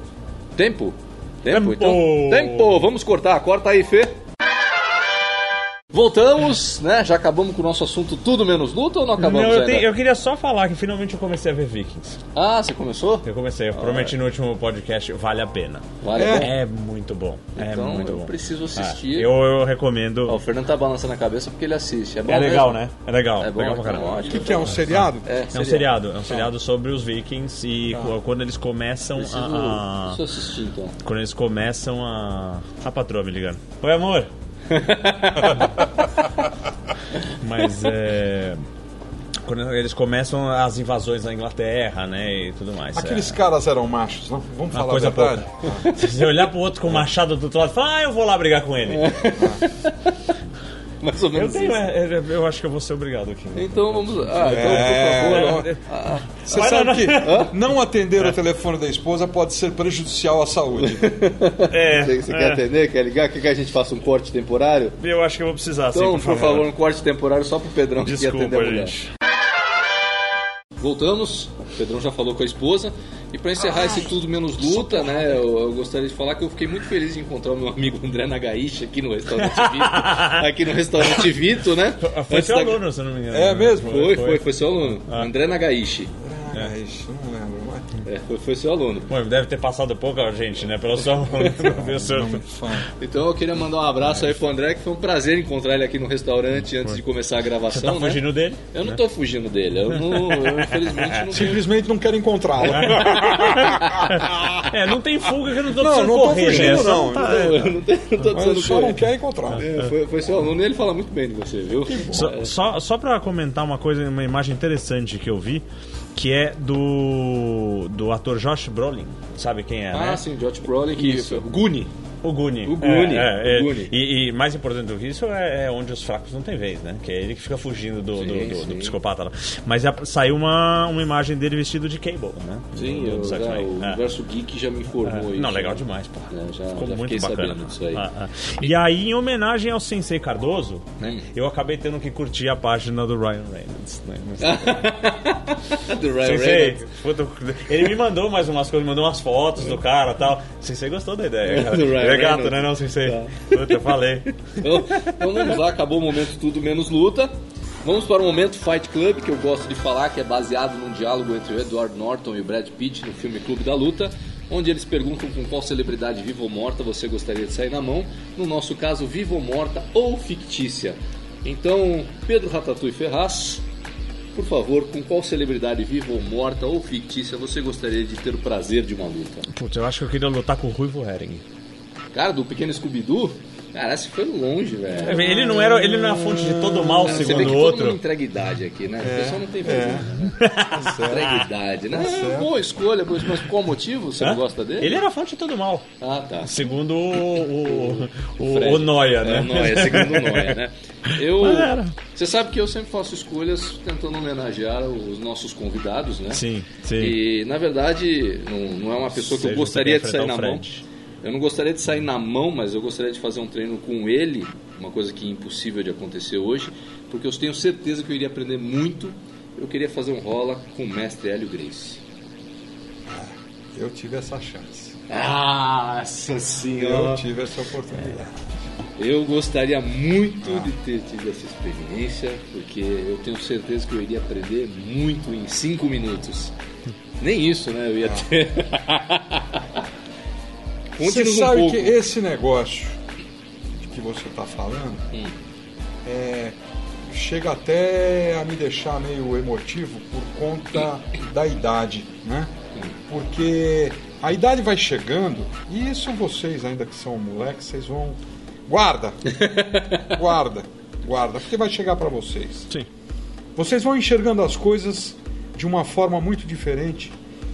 Tempo? Tempo? Tempo! Então, tempo! Vamos cortar. Corta aí, Fê. Voltamos, né? Já acabamos com o nosso assunto tudo menos luta ou não acabamos Não, eu, tenho- eu queria só falar que finalmente eu comecei a ver Vikings. Ah, você começou? Eu comecei, eu prometi no último podcast, vale a pena. Vale É. a pena. É muito bom. É Então, muito eu bom. preciso Ah, assistir. eu, eu recomendo. Ó, o Fernando tá balançando a cabeça porque ele assiste. É, bom é legal, mesmo? né? É legal. É bom, legal pra então, caramba. O que, que é? Um seriado? É, É um seriado, é um seriado sobre os vikings e co- quando eles começam Preciso, a, a- preciso assistir então. Quando eles começam a. A patroa me ligando. Oi, amor! Mas é. Quando eles começam as invasões na Inglaterra, né? E tudo mais. Aqueles é. caras eram machos, não? Vamos Uma falar coisa a verdade. pouca. Se você olhar pro outro com o machado do outro lado e falar, ah, eu vou lá brigar com ele. Mais ou Eu menos tenho, isso. é, é, eu acho que eu vou ser obrigado aqui. Então vamos. Ah, então, É, por favor. Você Mas sabe não, que não atender o telefone da esposa pode ser prejudicial à saúde. É, Você, você é, quer atender? Quer ligar? Quer que a gente faça um corte temporário? Eu acho que eu vou precisar, sim, Então, por por favor, um corte temporário só pro Pedrão que quer atender a Desculpa, mulher. gente. Voltamos, o Pedrão já falou com a esposa. E para encerrar esse tudo menos luta, né? Eu, eu gostaria de falar que eu fiquei muito feliz em encontrar o meu amigo André Nagaishi aqui no restaurante Vito. aqui no restaurante Vito, né? Foi Antes seu da- aluno, se eu não me engano. É mesmo? Foi, foi, foi seu aluno. Ah. André Nagaishi. Isso, não lembro. É, foi, foi seu aluno. Bom, deve ter passado pouca gente, né? Pelo seu professor. Não. Então eu queria mandar um abraço aí pro André, que foi um prazer encontrar ele aqui no restaurante antes de começar a gravação. Você tá né? fugindo dele? Eu não tô fugindo dele. Eu, não, eu infelizmente não tenho. Simplesmente não quero encontrá-lo. É, não tem fuga que eu não tô Não, não tô correr, fugindo, né? Não. tá- Eu não, tenho, não tô dizendo eu só não correr. quero encontrá-lo. É, foi, foi seu aluno e ele fala muito bem de você, viu? Só, só, só pra comentar uma coisa, uma imagem interessante que eu vi, que é do do ator Josh Brolin. Sabe quem é, Ah, né? sim, Josh Brolin, que Isso. Guni. O Guni. O Guni, É, é, Guni. E, e mais importante do que isso é, é onde os fracos não têm vez, né? Que é ele que fica fugindo do, do, Sim, do- do sim. psicopata lá. Mas já saiu uma, uma imagem dele vestido de Cable, né? Sim, Do- do eu, já, o É. Universo Geek já me informou É. isso. Não, legal demais, pô. É, já- Ficou já muito bacana. aí. Ah, ah. E aí, em homenagem ao Sensei Cardoso, Hum. eu acabei tendo que curtir a página do Ryan Reynolds. Né? Do Ryan Sensei, Reynolds. puta, ele me mandou mais umas coisas, mandou umas fotos do cara e tal. Sensei gostou da ideia, cara. Do Ryan Ele é gato, né, não, Sensei? Tá. Puta, eu falei. Então, então vamos lá, acabou o momento tudo menos luta. Vamos para o momento Fight Club, que eu gosto de falar, que é baseado num diálogo entre o Edward Norton e o Brad Pitt no filme Clube da Luta, onde eles perguntam com qual celebridade viva ou morta você gostaria de sair na mão. No nosso caso, viva ou morta ou fictícia. Então, Pedro Ratatouille Ferraz, por favor, com qual celebridade viva ou morta ou fictícia você gostaria de ter o prazer de uma luta? Putz, eu acho que eu queria lutar com o Ruivo Hering. Cara, do pequeno Scooby-Doo? Cara, esse foi longe, velho. Ele não, era, ele não é a fonte de todo o mal, Cara, você vê segundo que o todo outro. mundo entrega idade aqui, né? o pessoal não tem vergonha, né? Entrega idade, né? certo. boa escolha, boa- mas qual motivo você não gosta dele? Ele era a fonte de todo o mal. Ah, tá. Segundo o, o, o, o Noia, né? É, o Noia, segundo o Noia, né? Eu, Mas era. você sabe que eu sempre faço escolhas tentando homenagear os nossos convidados, né? Sim, sim. E, na verdade, não, não é uma pessoa que eu gostaria de sair na enfrentar o mão. Eu não gostaria de sair na mão, mas eu gostaria de fazer um treino com ele, uma coisa que é impossível de acontecer hoje, porque eu tenho certeza que eu iria aprender muito. Eu queria fazer um rola com o mestre Hélio Grace. Eu tive essa chance. Nossa Eu senhora! tive essa oportunidade. Eu gostaria muito de ter tido essa experiência, porque eu tenho certeza que eu iria aprender muito em cinco minutos. Nem isso, né? Eu ia ter. Você um sabe pouco. que esse negócio que você está falando Hum. é, chega até a me deixar meio emotivo por conta da idade, né? Porque a idade vai chegando e isso vocês ainda que são moleques, vocês vão guarda, guarda, guarda, porque vai chegar para vocês. Sim. Vocês vão enxergando as coisas de uma forma muito diferente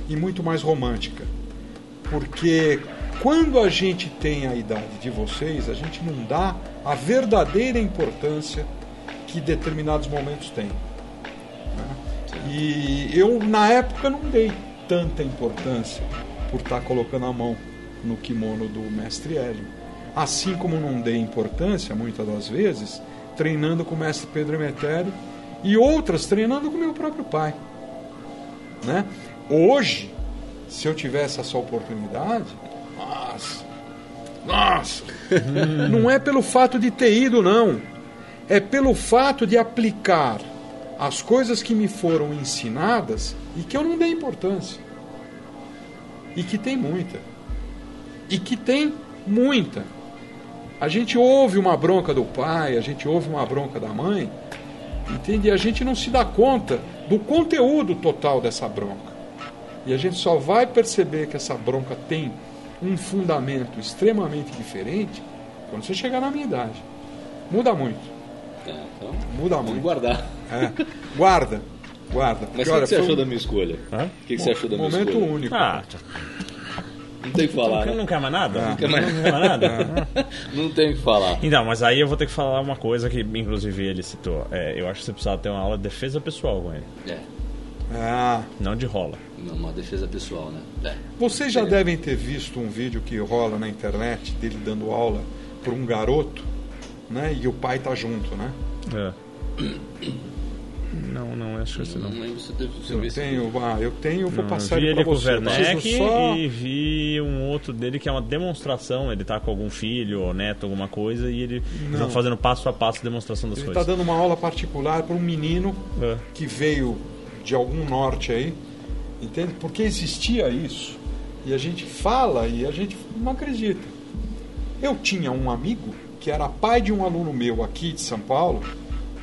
e muito mais romântica. Porque quando a gente tem a idade de vocês, a gente não dá a verdadeira importância que determinados momentos têm. né? E eu, na época, não dei tanta importância por estar colocando a mão no kimono do mestre Hélio. Assim como não dei importância, muitas das vezes, treinando com o mestre Pedro Emetério e outras treinando com meu próprio pai. Né? Hoje, se eu tivesse essa oportunidade, nossa, não é pelo fato de ter ido, não. É pelo fato de aplicar as coisas que me foram ensinadas e que eu não dei importância. E que tem muita. E que tem muita. A gente ouve uma bronca do pai, a gente ouve uma bronca da mãe, entende? E a gente não se dá conta do conteúdo total dessa bronca. E a gente só vai perceber que essa bronca tem um fundamento extremamente diferente quando você chegar na minha idade. Muda muito. Tá, então, Muda vamos muito. guardar. É. Guarda, guarda. Mas o que, que você achou um da minha escolha? O que, que você achou da minha momento escolha? único. Ah, Não tem o que falar, não, né? não quer mais nada? Ah. Não quer mais, não quer mais nada? Não tem o que falar. Então, mas aí eu vou ter que falar uma coisa que, inclusive, ele citou. É, eu acho que você precisava ter uma aula de defesa pessoal com ele. É, Ah, Não de rola. Não, uma defesa pessoal, né? É. vocês já É. devem ter visto um vídeo que rola na internet dele dando aula para um garoto, né? E o pai tá junto, né? É. Não, não, acho que esse Não não. lembro se teve se eu tenho, ah, eu tenho, vou Não, passar vi ele ele para com o você. Werneck só- e vi um outro dele que é uma demonstração. Ele tá com algum filho ou neto, alguma coisa, e ele Não. fazendo passo a passo demonstração das Ele está coisas. dando uma aula particular para um menino É. que veio de algum norte aí, entende? Porque existia isso. E a gente fala e a gente não acredita. Eu tinha um amigo que era pai de um aluno meu aqui de São Paulo,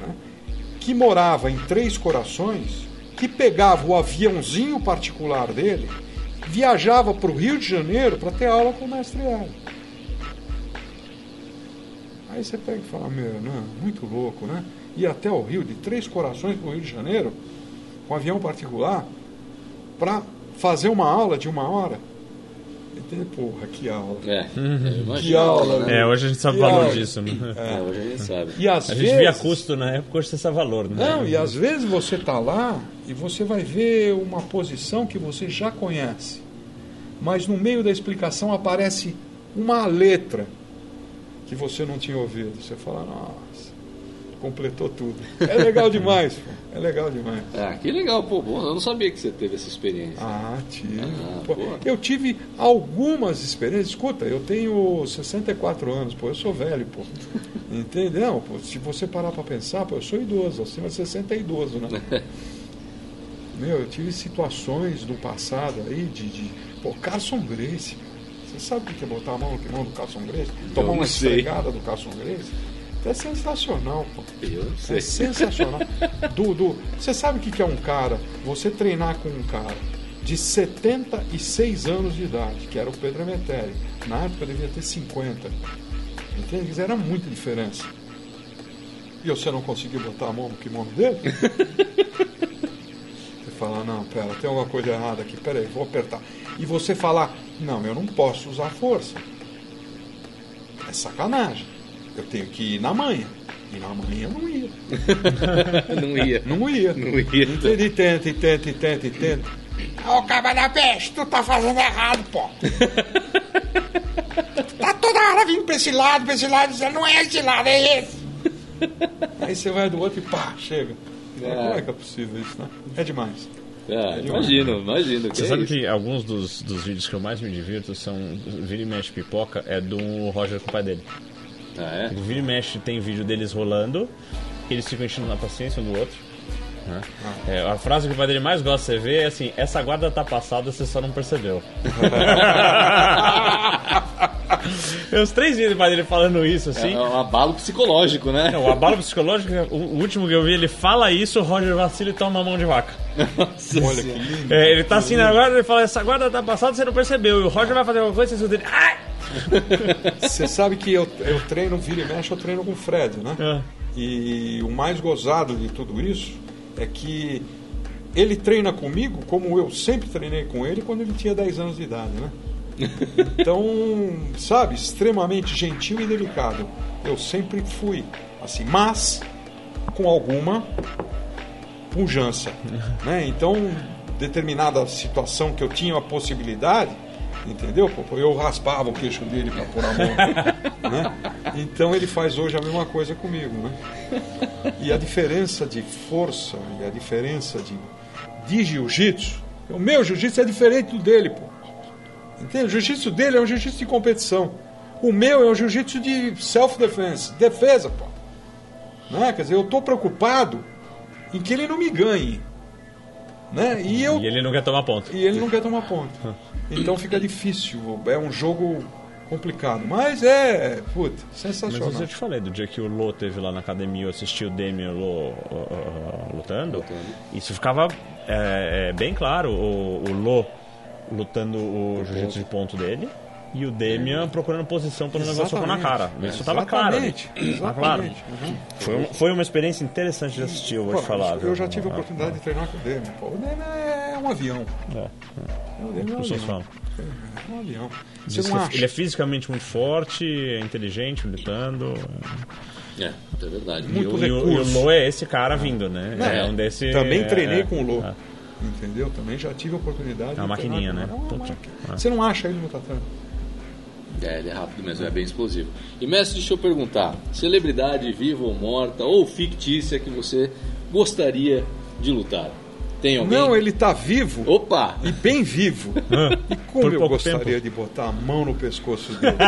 né, que morava em Três Corações, que pegava o aviãozinho particular dele, viajava para o Rio de Janeiro para ter aula com o mestre Hélio. Aí você pega e fala, meu, não, muito louco, né? Ir até o Rio, de Três Corações para o Rio de Janeiro, com avião particular, para fazer uma aula de uma hora. Entende? Porra, que aula. É, imagino. Que aula, né? É, hoje a gente sabe o valor olha, disso, né? É, hoje a gente sabe. E às A gente vezes... via custo na época, hoje você sabe valor, né? Não, e às vezes você está lá e você vai ver uma posição que você já conhece. Mas no meio da explicação aparece uma letra que você não tinha ouvido. Você fala, nossa, completou tudo. É legal demais, pô. É legal demais. Ah, que legal, pô, bom, eu não sabia que você teve essa experiência. Ah, tive. Ah, Pô, eu tive algumas experiências. Escuta, eu tenho 64 anos, pô, eu sou velho, pô. Entendeu? Pô, se você parar para pensar, pô, eu sou idoso, acima de 60 é idoso, né? Meu, eu tive situações do passado aí de. de pô, Carson Grace. Você sabe o que é botar a mão no timão do Carson Grace? Tomar uma esfregada do Carson Grace? É sensacional, pô. Eu não É sei. sensacional. Dudu, você sabe o que é um cara? Você treinar com um cara de 76 anos de idade, que era o Pedro Emetério. Na época devia ter 50. Entende? Era muita diferença. E você não conseguiu botar a mão no kimono dele? Você fala, não, pera, tem alguma coisa errada aqui, peraí, vou apertar. E você falar, não, eu não posso usar força. É sacanagem. Eu tenho que ir na manhã. E na manhã eu não ia. não ia. Não ia. Não ia. Entende? E tenta, e tenta, e tenta, e tenta. Ô, cabra da peste, tu tá fazendo errado, pô. tá toda hora vindo pra esse lado, pra esse lado, dizendo, não é esse lado, é esse. Aí você vai do outro e pá, chega. É. Como é que é possível isso, né? É demais. Ah, imagino, imagino. que Você é sabe isso. que alguns dos, dos vídeos que eu mais me divirto são Vira e Mexe Pipoca, é do Roger com o pai dele. Ah, é? O Vira e Mexe tem vídeo deles rolando, eles ficam enchendo na paciência um do outro. né? É, a frase que o pai dele mais gosta de você ver é assim: essa guarda tá passada, você só não percebeu. É Os três vídeos do pai dele falando isso assim. É um abalo psicológico, né? Não, o abalo psicológico, o o último que eu vi, ele fala isso, o Roger vacila e toma a mão de vaca. Nossa Olha que lindo. É, ele tá assim na guarda, ele fala, essa guarda tá passada, você não percebeu. E o Roger vai fazer alguma coisa, você escuta ele. Ai! Você sabe que eu, eu treino, vira e mexe, eu treino com o Fred, né? É. E o mais gozado de tudo isso é que ele treina comigo como eu sempre treinei com ele quando ele tinha 10 anos de idade, né? Então, sabe, extremamente gentil e delicado. Eu sempre fui assim, mas com alguma pujança, né? Então, determinada situação que eu tinha a possibilidade, entendeu? Eu raspava o queixo dele para pôr a mão, né? Então ele faz hoje a mesma coisa comigo, né? E a diferença de força e a diferença de, de jiu-jitsu, o meu jiu-jitsu é diferente do dele, pô. Entende? O jiu-jitsu dele é um jiu-jitsu de competição. O meu é um jiu-jitsu de self-defense, defesa, pô. Né? Quer dizer, eu estou preocupado em que ele não me ganhe. Né? E eu E ele não quer tomar ponto. e ele não quer tomar ponto. Então fica difícil, é um jogo complicado. Mas é, puta, Mas sensacional. isso eu te falei, do dia que o Lô teve lá na academia, eu assisti o Demi e o Lô uh, uh, lutando, isso ficava é, é, bem claro, o, o Lô lutando o jiu-jitsu de ponto dele e o Demian procurando posição para não levar soco na cara. Isso estava claro. ali. Exatamente, Tava claro. exatamente. Uhum. Foi, um- foi uma experiência interessante de assistir, eu vou Pô, te falar. Eu já tive a Ah, oportunidade de treinar com o Demi. Pô, o Demi é um avião. é. O Demi é um As pessoas avião. falam. É um avião. Você Diz não que acha? ele é fisicamente muito forte, é inteligente, lutando. É, é verdade. E, Muito o- e o, e o recurso. Lô é esse cara vindo, né? Não, é um desse. Também é, treinei é, com o Lô. É. Entendeu? Também já tive a oportunidade É uma maquininha, né? É uma máquina. Ah. Você não acha ele no tatame? É, ele é rápido mesmo, é bem explosivo. E mestre, deixa eu perguntar: celebridade viva ou morta ou fictícia que você gostaria de lutar? Tem alguém? Não, ele está vivo. Opa! E bem vivo. Ah, E como por eu gostaria tempo. de botar a mão no pescoço dele.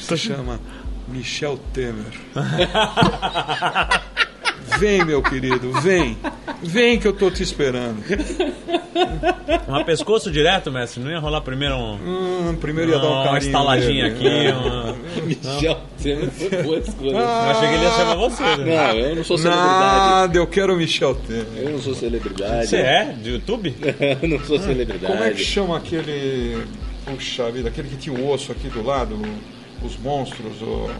Se chama Michel Temer. Vem, meu querido, vem. Vem que eu tô te esperando. Uma pescoço direto, mestre? Não ia rolar primeiro um. Hum, primeiro ia dar um uma carinho. estaladinha nele. aqui. É. Uma... Michel Temer foi boa escolha. Eu achei que ele ia chamar você. Né? Não, eu não sou celebridade. Nada, eu quero o Michel Temer. Eu não sou celebridade. Você é? De YouTube? eu não sou celebridade. Como é que chama aquele. Puxa vida, aquele que tinha o osso aqui do lado, os monstros, o.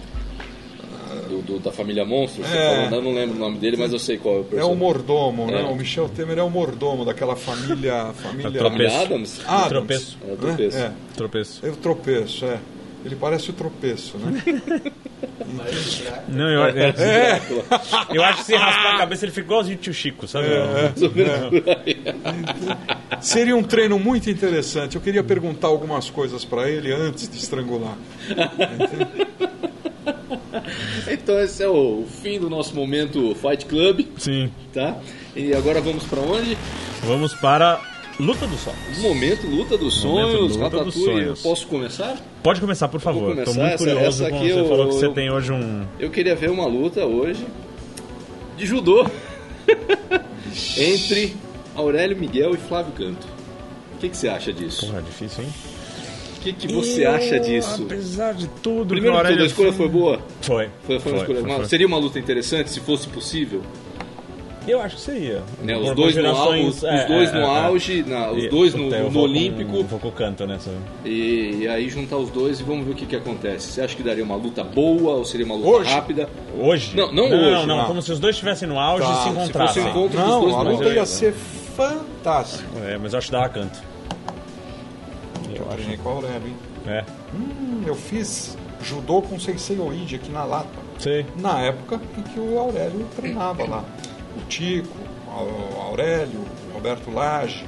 do- do- da família Monstro. É. falou, eu não lembro o nome dele, mas eu sei qual é o É o personagem. mordomo, né? É. O Michel Temer é o mordomo daquela família. família... tropeço. Adams? Adams, Tropeço. É o tropeço. né? Tropeço. É, é o tropeço, é. Ele parece o tropeço, né? Não, eu, é, eu acho que se raspar a cabeça ele fica igualzinho o tio Chico, sabe? Seria um treino muito interessante. Eu queria perguntar algumas coisas para ele antes de estrangular. Então esse é o fim do nosso momento Fight Club, Sim. tá? E agora vamos pra onde? Vamos para Luta dos Sonhos. Momento Luta dos Sonhos, Luta dos. Sonhos. Posso começar? Pode começar, por favor. Tô muito Essa- curioso essa aqui você eu- falou que você eu- tem hoje um. Eu queria ver uma luta hoje de judô entre Aurélio Miguel e Flávio Canto. O que, que você acha disso? Porra, difícil, hein? O que, que você acha disso? Apesar de tudo, Primeiro tudo, a escolha foi boa? Foi. Foi, foi uma escolha. foi, Mas foi. Seria uma luta interessante se fosse possível? Eu acho que seria. Né, os dois no, os, é, os dois é, no é, é. auge, na- os E- dois no, eu no vou com- Olímpico. Vou com o canto nessa. E, e aí juntar os dois e vamos ver o que, que acontece. Você acha que daria uma luta boa ou seria uma luta Hoje? rápida? Hoje? Não, não não, hoje, Não, não, não. como se os dois estivessem no auge Tá, e se se Se encontrassem. fosse um encontro dos Não, dois a luta ia ser fantástica. É, mas eu acho que dava canto. Eu treinei com a Aurélio, hein? É. Hum, eu fiz judô com Sensei Oide aqui na Lapa. Sei. Na época em que o Aurélio treinava lá. O Tico, o Aurélio, o Roberto Lage.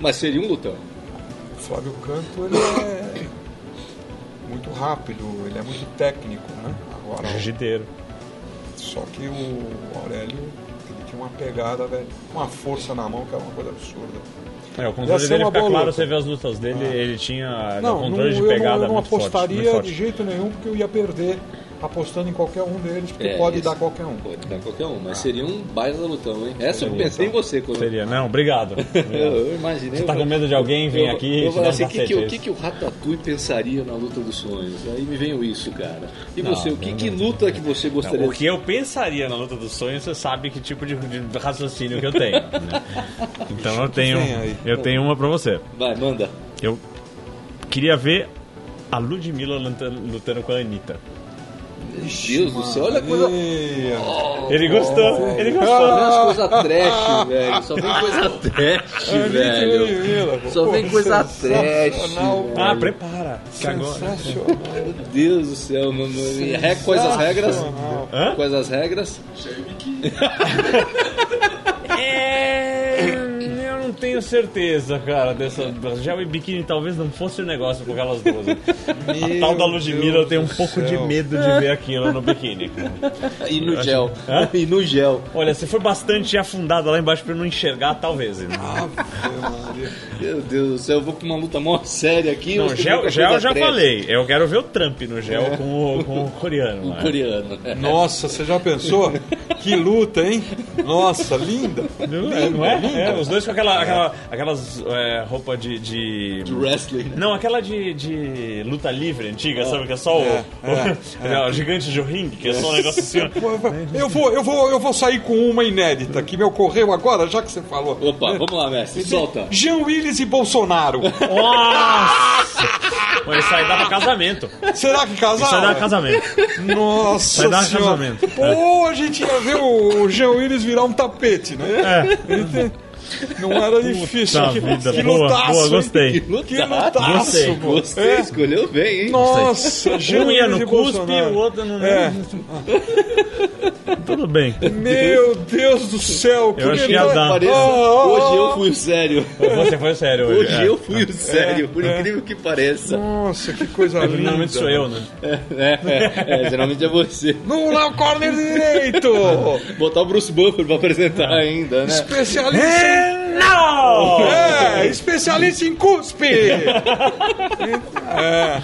Mas seria um lutão. O Flávio Canto, ele é muito rápido, ele é muito técnico, né? Agora, Jiu-jiteiro. só que o Aurélio, uma pegada, velho, uma força na mão que era uma coisa absurda. É, o controle dele fica claro, luta. você vê as lutas dele, ele tinha Não, não, controle de eu não, pegada eu não muito forte, apostaria muito forte. de jeito nenhum, porque eu ia perder apostando em qualquer um deles, porque É, pode isso. dar qualquer um. Pode dar qualquer um, mas seria um baita lutão, hein? Essa eu pensei em você quando Seria, não, obrigado. eu, Obrigado. eu imaginei. Você tá eu- com medo de alguém vir eu- aqui eu assim, o que, que, o é que, isso? que o Ratatouille pensaria na luta dos sonhos? Aí me veio isso, cara. E Não, você, o que, não, que não. luta que você gostaria Não, o que eu pensaria na luta dos sonhos, você sabe que tipo de, de raciocínio que eu tenho. né? Então eu tenho, eu tenho uma pra você. Vai, manda. Eu queria ver a Ludmilla lutando, lutando com a Anitta. Meu Deus do céu, olha a coisa. Eia. Ele gostou, ele Só gostou. vem as coisas trash, velho. Só vem coisa trash, velho. Só vem coisa trash. Ah, prepara. Que agora. Meu Deus do céu. No, no, re, quais as regras? Hã? Quais as regras? É, eu não tenho certeza, cara, dessa. Já o biquíni talvez não fosse o negócio com aquelas duas. A tal da Ludmilla eu tenho um pouco de céu. medo de ver aquilo no biquíni. E no gel. Hã? E no gel. Olha, se for bastante afundada lá embaixo pra eu não enxergar, talvez. né? Maria. Meu Deus do céu, eu vou com uma luta mó séria aqui. Não, gel, gel eu já falei. Eu quero ver o Trump no gel com, o, com o coreano. lá. Coreano. Nossa, você já pensou? Que luta, hein? Nossa, linda. Não é? Não é? É, os dois com aquela, aquela, aquelas é, roupa de, de. De wrestling. né? Não, aquela de, de luta livre antiga, sabe? Que é só o, É, o, o gigante de ringue, que é só um negócio assim. Eu vou, eu, vou, eu vou sair com uma inédita que me ocorreu agora, já que você falou. Opa, vamos lá, mestre. Solta. Jean Willis e Bolsonaro. Nossa! Pô, isso aí dava casamento. Será que casal? Isso aí dava casamento. Nossa Vai dar senhora. casamento. Pô, a gente ia ver o Jean Willis virar um tapete, né? É. Não era difícil. Puta que, vida, que boa, lutaço, boa, gostei. Que lutaço, Gostei. Gostei, É. escolheu bem, hein? Nossa, Um ia no e cuspe, Bolsonaro. o outro no. É. Tudo bem. Meu Deus do céu. Eu que ia legal. dar. Pareça, Ah, ah, hoje ah. eu fui o sério. Você foi sério hoje. Hoje é. eu fui o sério, por é. incrível que pareça. Nossa, que coisa É, linda. Normalmente sou eu, né? É, é, é, geralmente é você. No lá o corner direito. Botar o Bruce Buffer pra apresentar ainda, né? Especialista Não! É, especialista em cuspe. É.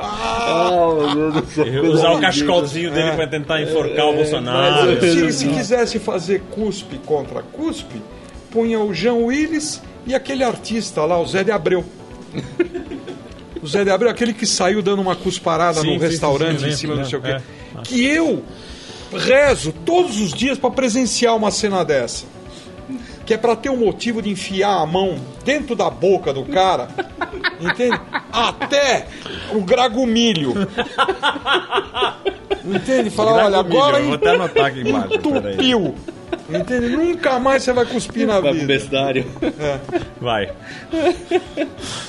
Ah, meu Deus do céu. Usar o cachecolzinho dele pra tentar enforcar o Bolsonaro. mas- Se, se quisesse fazer cuspe contra cuspe, punha o Jean Willis e aquele artista lá, o Zé de Abreu. O Zé de Abreu, aquele que saiu dando uma cusparada Sim, num sim, restaurante sim, em cima do não sei o quê. é. Que eu rezo todos os dias para presenciar uma cena dessa. Que é pra ter um motivo de enfiar a mão dentro da boca do cara, entende? Até o gragumilho. Entende? Falar, olha, agora eu vou até anotar aqui embaixo, entupiu. Entende? Nunca mais você vai cuspir na Vai pro vida. bestiário. Vai.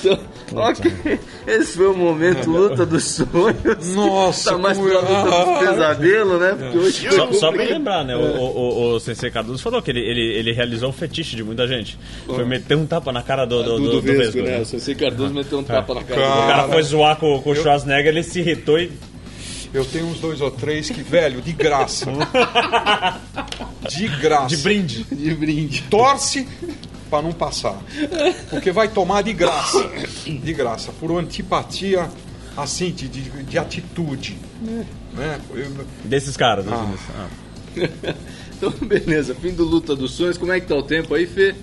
Então, ok. Esse foi o momento luta dos sonhos. Nossa, Tá mais pra luta dos pesadelos, né? Porque hoje Só, só pra lembrar, né? O, o, o, o Sensei Cardoso falou que ele, ele, ele realizou o fetiche de muita gente. Foi meter um tapa na cara do, do, do, do, do do Vesgo, Vesgo, né? né? O Sensei Cardoso meteu um tapa na cara O do cara foi zoar com, com o Schwarzenegger, ele se irritou e. Eu tenho uns dois ou três que, velho, de graça. De graça. De brinde. de brinde. Torce pra não passar. Porque vai tomar de graça. De graça. Por antipatia, assim, de, de, de atitude. Né? Eu- Desses caras. Ah. ah. Então, beleza. Fim do luta dos sonhos. Como é que tá o tempo aí, Fê?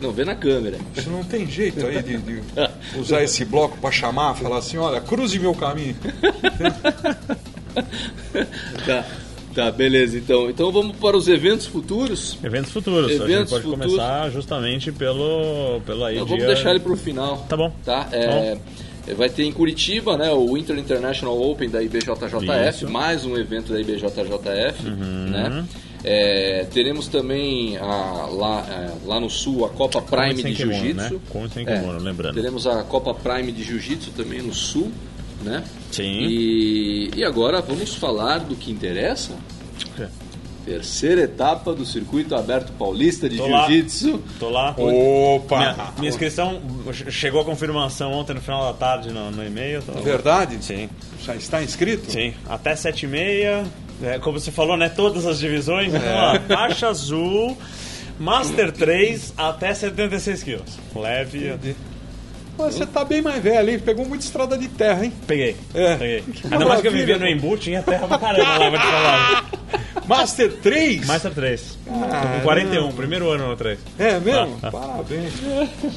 Não, vê na câmera. Isso não tem jeito aí de, de usar esse bloco pra chamar, falar assim, olha, cruze meu caminho. Tá, tá, beleza. Então, então vamos para os eventos futuros. Eventos futuros. a gente Eventos pode futuros. começar justamente pelo, pelo aí. Então, vamos dia- deixar ele pro final. Tá bom. Tá? É, vai ter em Curitiba, né, o Winter International Open da IBJJF, Isso. Uhum. mais um evento da IBJJF, né? É, teremos também a- lá, é, lá no sul a Copa Prime de kimono, Jiu-Jitsu. né? E kimono, lembrando. Teremos a Copa Prime de Jiu-Jitsu também no sul, né? Sim. E, e agora vamos falar do que interessa. Terceira etapa do Circuito Aberto Paulista de. Jiu-Jitsu. Tô lá. Opa! Minha, minha inscrição chegou a confirmação ontem no final da tarde no, no e-mail. Tô... Verdade? Sim, Já está inscrito? sim. Até 7h30. É, como você falou, né? Todas as divisões. É. Então, ó, faixa azul, Master 3 até 76 quilos. Leve. Mas você tá bem mais velho, hein? Pegou muita estrada de terra, hein? Peguei. É. Peguei. Ainda mais que eu vivia no. Embu, tinha terra pra caramba lá, vou te falar. Master 3? Master 3. Tô Caramba. com 41, primeiro ano no 3. É mesmo? Ah, ah. Parabéns.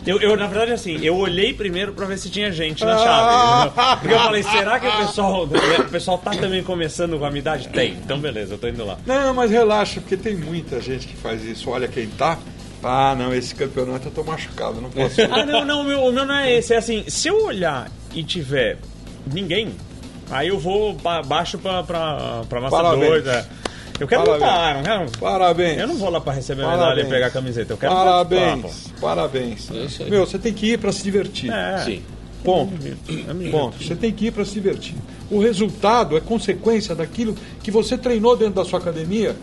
Eu, eu, na verdade, assim, eu olhei primeiro pra ver se tinha gente na Ah. chave. Porque eu falei, será que o pessoal, o pessoal tá também começando com a minha idade? Tem. Então, beleza, eu tô indo lá. Não, mas relaxa, porque tem muita gente que faz isso. Olha quem tá. Ah, não, esse campeonato eu tô machucado, não posso. Ah, não, não, o meu, o meu não é esse. É assim, se eu olhar e tiver ninguém, aí eu vou ba baixo pra, pra, pra Master Parabéns. 2. Eu quero Parabéns. lutar, não quero. Parabéns. Eu não vou lá pra receber a Parabéns. medalha e pegar a camiseta. Eu quero Parabéns, participar, parabéns. É isso aí. Meu, você tem que ir pra se divertir. É. Sim. Ponto. É. Ponto. Você tem que ir para se divertir. O resultado é consequência daquilo que você treinou dentro da sua academia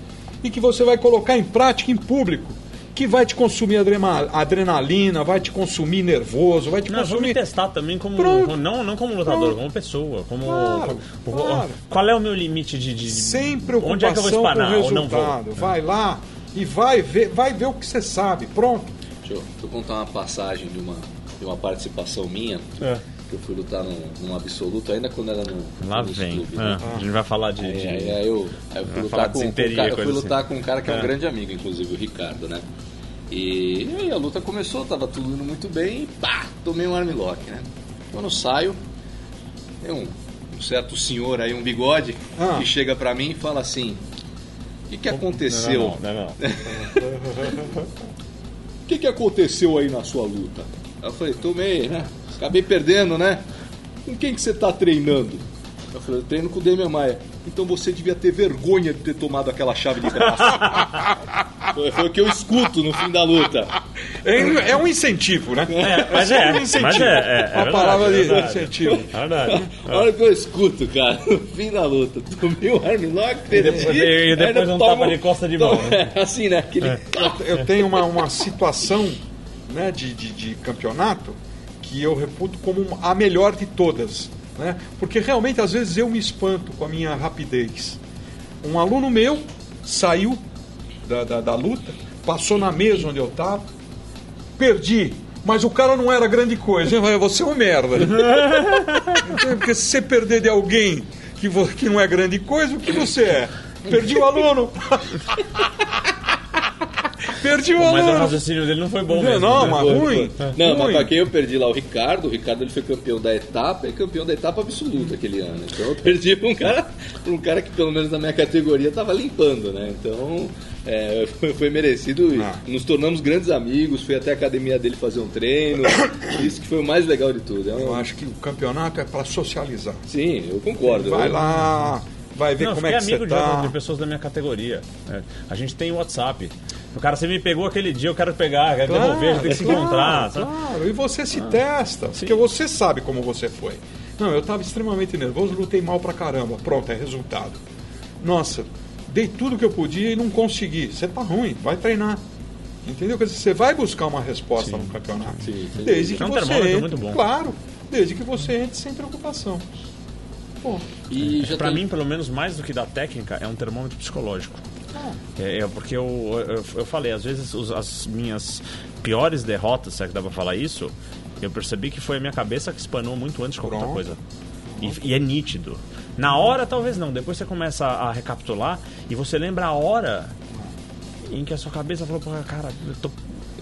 e que você vai colocar em prática em público. Que vai te consumir adrenalina, vai te consumir nervoso, vai te Não, consumir. testar também como. Pronto. não, não como lutador, Pronto. como pessoa. Como, Claro, como- claro. Qual é o meu limite de. de Sem Onde preocupação é que eu vou com o espanar ou não vou? resultado. Vai lá e vai ver, vai ver o que você sabe. Pronto. Deixa eu, deixa eu contar uma passagem de uma, de uma participação minha. É. Que eu fui lutar num, num absoluto, ainda quando era no. Lá no vem. clube, É, né? A gente vai falar de. Aí, de- aí, aí eu, aí eu fui lutar com, com um cara, eu fui coisa lutar assim. com um cara que é um É. grande amigo, inclusive, o Ricardo, né? E, aí a luta começou, tava tudo indo muito bem e pá, tomei um armlock, né? Quando saio, tem um, um certo senhor aí, um bigode, Ah. que chega pra mim e fala assim: O que, que aconteceu? Não, não, não, não. O que, que aconteceu aí na sua luta? Eu falei, tomei, né? Acabei perdendo, né? Com quem que você tá treinando? Eu falei, eu treino com o Demian Maia. Então você devia ter vergonha de ter tomado aquela chave de braço. foi, foi o que eu escuto no fim da luta. É, é um incentivo, né? É, mas é, um incentivo. mas é, é, é Uma verdade, palavra é de verdade. incentivo. É verdade. Olha o que eu escuto, cara, no fim da luta. Tomei o armlock, perdi. depois- e depois um tomo- tapa de costa de mão, né? É, assim, né? Aquele... Eu tenho uma, uma situação né, de, de, de campeonato que eu reputo como a melhor de todas. Né? Porque realmente, às vezes, eu me espanto com a minha rapidez. Um aluno meu saiu da, da, da luta, passou na mesa onde eu estava, perdi. Mas o cara não era grande coisa. hein? Você é um merda. Entende? Porque se você perder de alguém que, que não é grande coisa, o que você é? Perdi o aluno. Perdi o Mas o raciocínio dele não foi bom Não, mesmo. não, né? mas ruim. Não, mas ruim. pra quem eu perdi lá o Ricardo, o Ricardo ele foi campeão da etapa e campeão da etapa absoluta aquele ano. Então eu perdi pra um cara, pra um cara que pelo menos na minha categoria tava limpando, né? Então é, foi, foi merecido e Ah. nos tornamos grandes amigos, fui até a academia dele fazer um treino. Isso que foi o mais legal de tudo. É um- Eu acho que o campeonato é para socializar. Sim, eu concordo. Vai Eu- lá, vai ver Não, como é que amigo você de, tá. de pessoas da minha categoria. É, A gente tem WhatsApp. O cara, você me pegou aquele dia, eu quero pegar, quero devolver, tem que se claro, encontrar. sabe? Claro, e você se testa, porque você sabe como você foi. Não, eu estava extremamente nervoso, lutei mal pra caramba. Pronto, é resultado. Nossa, dei tudo que eu podia e não consegui. Você tá ruim, vai treinar. Entendeu? Quer dizer, você vai buscar uma resposta no campeonato. sim, desde que É você entre, muito bom. Claro, desde que você entre sem preocupação. Pô, E já Pra tem- mim, pelo menos, mais do que da técnica, é um termômetro psicológico. É, é porque eu, eu, eu falei, às vezes os- as minhas piores derrotas, se é que dá pra falar isso, eu percebi que foi a minha cabeça que espanou muito antes de qualquer Pronto. coisa. E, e é nítido. Na hora, talvez não. Depois você começa a, a recapitular e você lembra a hora em que a sua cabeça falou, "Pô, cara, eu tô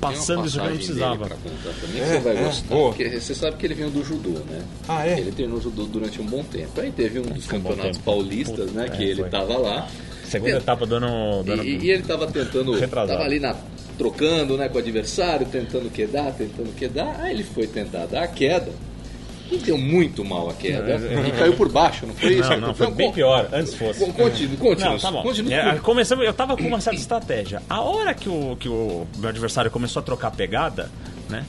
passando isso que não precisava. também, É, você vai é, gostar. você sabe que ele veio do judô, né? Ah, é? Ele treinou judô durante um bom tempo. Aí teve um dos Foi um campeonatos paulistas, né? Puta, que é, ele foi. tava lá. Segunda Tent- etapa do ano. Do ano E, e ele tava tentando. Retrasado. Tava ali na, trocando né, com o adversário, tentando quedar, tentando quedar. Aí ele foi tentar dar a queda. E deu muito mal a queda. É, E caiu por baixo, não foi isso? Não, não, foi Não, bem con- pior, antes fosse. con- Continue, continue. Não, tá bom. Continue. É, começamos, eu tava com uma certa estratégia. A hora que o, que o meu adversário começou a trocar pegada, né?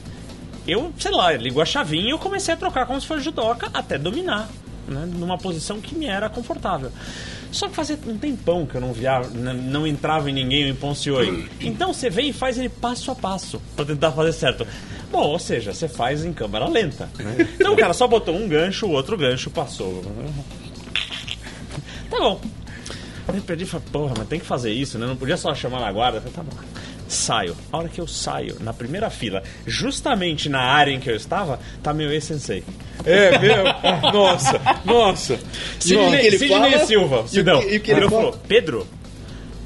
Eu, sei lá, ligo a chavinha e eu comecei a trocar como se fosse judoca até dominar, né? Numa posição que me era confortável. Só que fazia um tempão que eu não via, não entrava em ninguém em Poncioi. Então você vem e faz ele passo a passo pra tentar fazer certo. Bom, ou seja, você faz em câmera lenta. né? Então o cara só botou um gancho, o outro gancho passou. Tá bom. Eu perdi e falei, porra, mas tem que fazer isso, né? Não podia só chamar na guarda. Falei, tá bom. Saio. A hora que eu saio, na primeira fila, justamente na área em que eu estava, tá meu ex-sensei. É mesmo? nossa, nossa. Sidney, fala? Silva. E o Sidão. que- e o que ele falou, Pedro,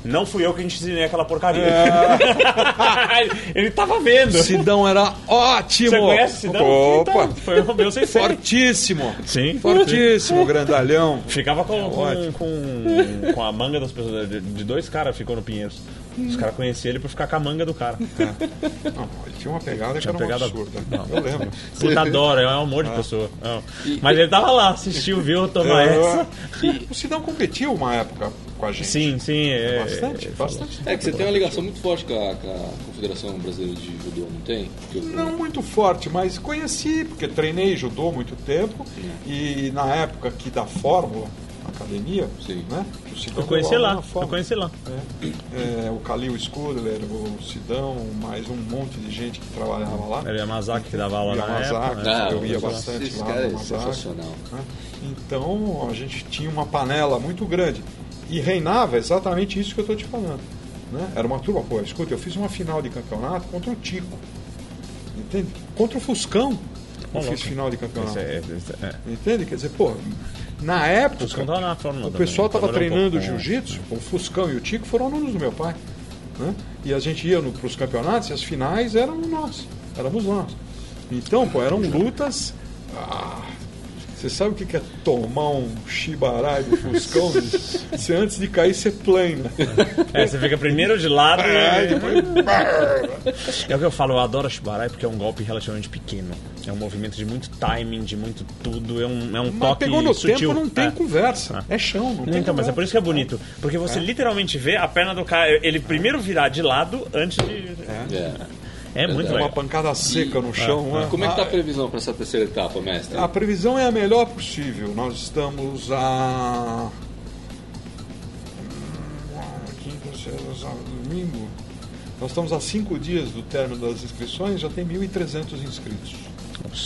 não fui eu que ensinei aquela porcaria. ele tava vendo. Sidão era ótimo. Você conhece o Sidão? Opa, Então, foi o meu sensei. fortíssimo. Sim. Fortíssimo, grandalhão. Ficava com, com, Ótimo. com, com a manga das pessoas. De, de dois caras ficou no Pinheiros. Os caras conheciam ele por ficar com a manga do cara. Não, ele tinha uma pegada Tinha que era uma pegada- absurda. Não. Eu lembro. Puta adora, é um amor de pessoa. Não. Mas ele tava lá, assistiu, viu, tomar essa. O Sidão competiu uma época com a gente. Sim, sim. É, Bastante, é, bastante. É que você tem uma ligação muito forte com a, com a Confederação Brasileira de Judô, não tem? Eu- Não muito forte, mas conheci, porque treinei judô há muito tempo. E na época aqui da Fórmula, academia, Sim. né? o Sidão Eu conheci deu aula lá, na eu conheci lá. É, é, o Kalil Skudler, o Sidão, mais um monte de gente que trabalhava lá. Era o Yamazaki que dava aula na Yamazaki. época. né? Ah, eu ia bastante lá cara é sensacional. né? Então a gente tinha uma panela muito grande. E reinava exatamente isso que eu estou te falando. Né? Era uma turma, pô, escuta, eu fiz uma final de campeonato contra o Tico. Entende? Contra o Fuscão. Eu fiz louco. final de campeonato. Esse é- esse é- Entende? Quer dizer, pô, na época. Na O pessoal estava um treinando jiu-jitsu, o Fuscão e o Tico foram alunos do meu pai. né? E a gente ia para os campeonatos e as finais eram nós, éramos nós. Então, pô, eram lutas. ah, você sabe o que é tomar um chibarai do Fuscão? você antes de cair, você plana. É, você fica primeiro de lado Aí e... depois. É o que eu falo, eu adoro a Shibarai porque é um golpe relativamente pequeno. É um movimento de muito timing, de muito tudo. É um, é um Mas toque pegou no sutil. tempo, não tem É. conversa. É chão, não tem Então, mas é conversa. por isso que é bonito. Porque você literalmente vê a perna do cara, ele primeiro virar de lado antes de. É. É, muito É uma legal. pancada seca no chão. né? Como é que tá a Ah, previsão para essa terceira etapa, mestre? A previsão é a melhor possível. Nós estamos a. Quinta, sexta, sábado, domingo. Nós estamos a cinco dias do término das inscrições, já tem 1.300 inscritos.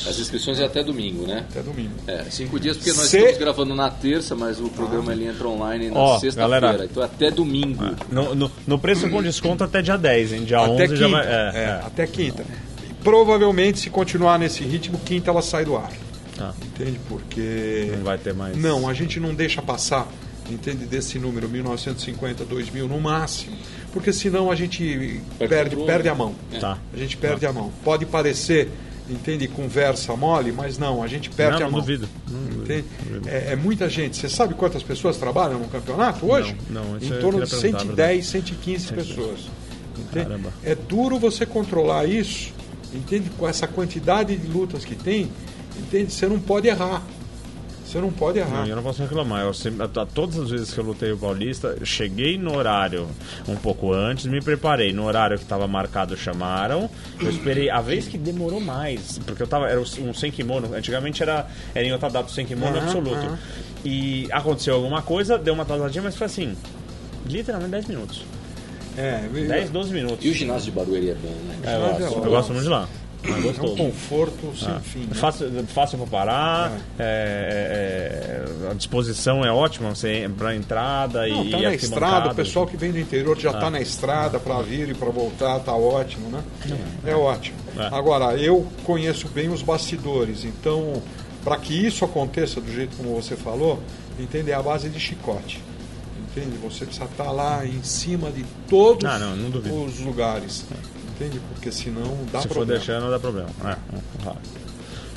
As inscrições é até domingo, né? Até domingo. É, cinco dias porque nós Se- estamos gravando na terça, mas o programa ele entra online na sexta-feira. Então até domingo. No, no, no preço com desconto até dia 10, hein? Dia até 11 quinta. já vai. É, É, é. Até quinta. Provavelmente, se continuar nesse ritmo, quinta ela sai do ar. Tá. Entende? Porque. Não vai ter mais. Não, a gente não deixa passar, entende, desse número, 1950, 2000 no máximo. porque senão a gente Perde perde, perde a mão. Tá. A gente perde a mão. Pode parecer, entende, conversa mole, mas não, a gente perde Não, a não mão. duvido. Não duvido. É, é muita gente. Você sabe quantas pessoas trabalham no campeonato hoje? Não, não, isso em torno de perguntar, 110, 115 pessoas. É duro você controlar isso, entende? Com essa quantidade de lutas que tem, entende? Você não pode errar. Você não pode errar. Não, eu não posso reclamar. Eu sempre, a- a- todas as vezes que eu lutei o Paulista, cheguei no horário um pouco antes, me preparei. No horário que estava marcado, chamaram. Eu esperei. A vez que demorou mais, porque eu tava. Era um sem kimono. Antigamente era, era em outra data o sem kimono absoluto. E aconteceu alguma coisa, deu uma atrasadinha, mas foi assim. Literalmente 10 minutos. É, 10, 12 minutos. E o ginásio de Barueri é bom, né? É, eu, é gosto, bom. eu gosto muito de lá. É é um conforto sem Ah, fim. é né? fácil, fácil para parar, é, é, é, a disposição é ótima você para entrada Não, e tá na estrada, o pessoal que vem do interior já está na estrada para vir e para voltar, tá ótimo, né? É ótimo. É. Agora, eu conheço bem os bastidores, então, para que isso aconteça do jeito como você falou, entende? É a base de chicote. Entende? Você precisa estar lá em cima de todos Ah, não, não os lugares. Entende? Porque senão dá Se for problema. deixando, dá problema. É, é, claro.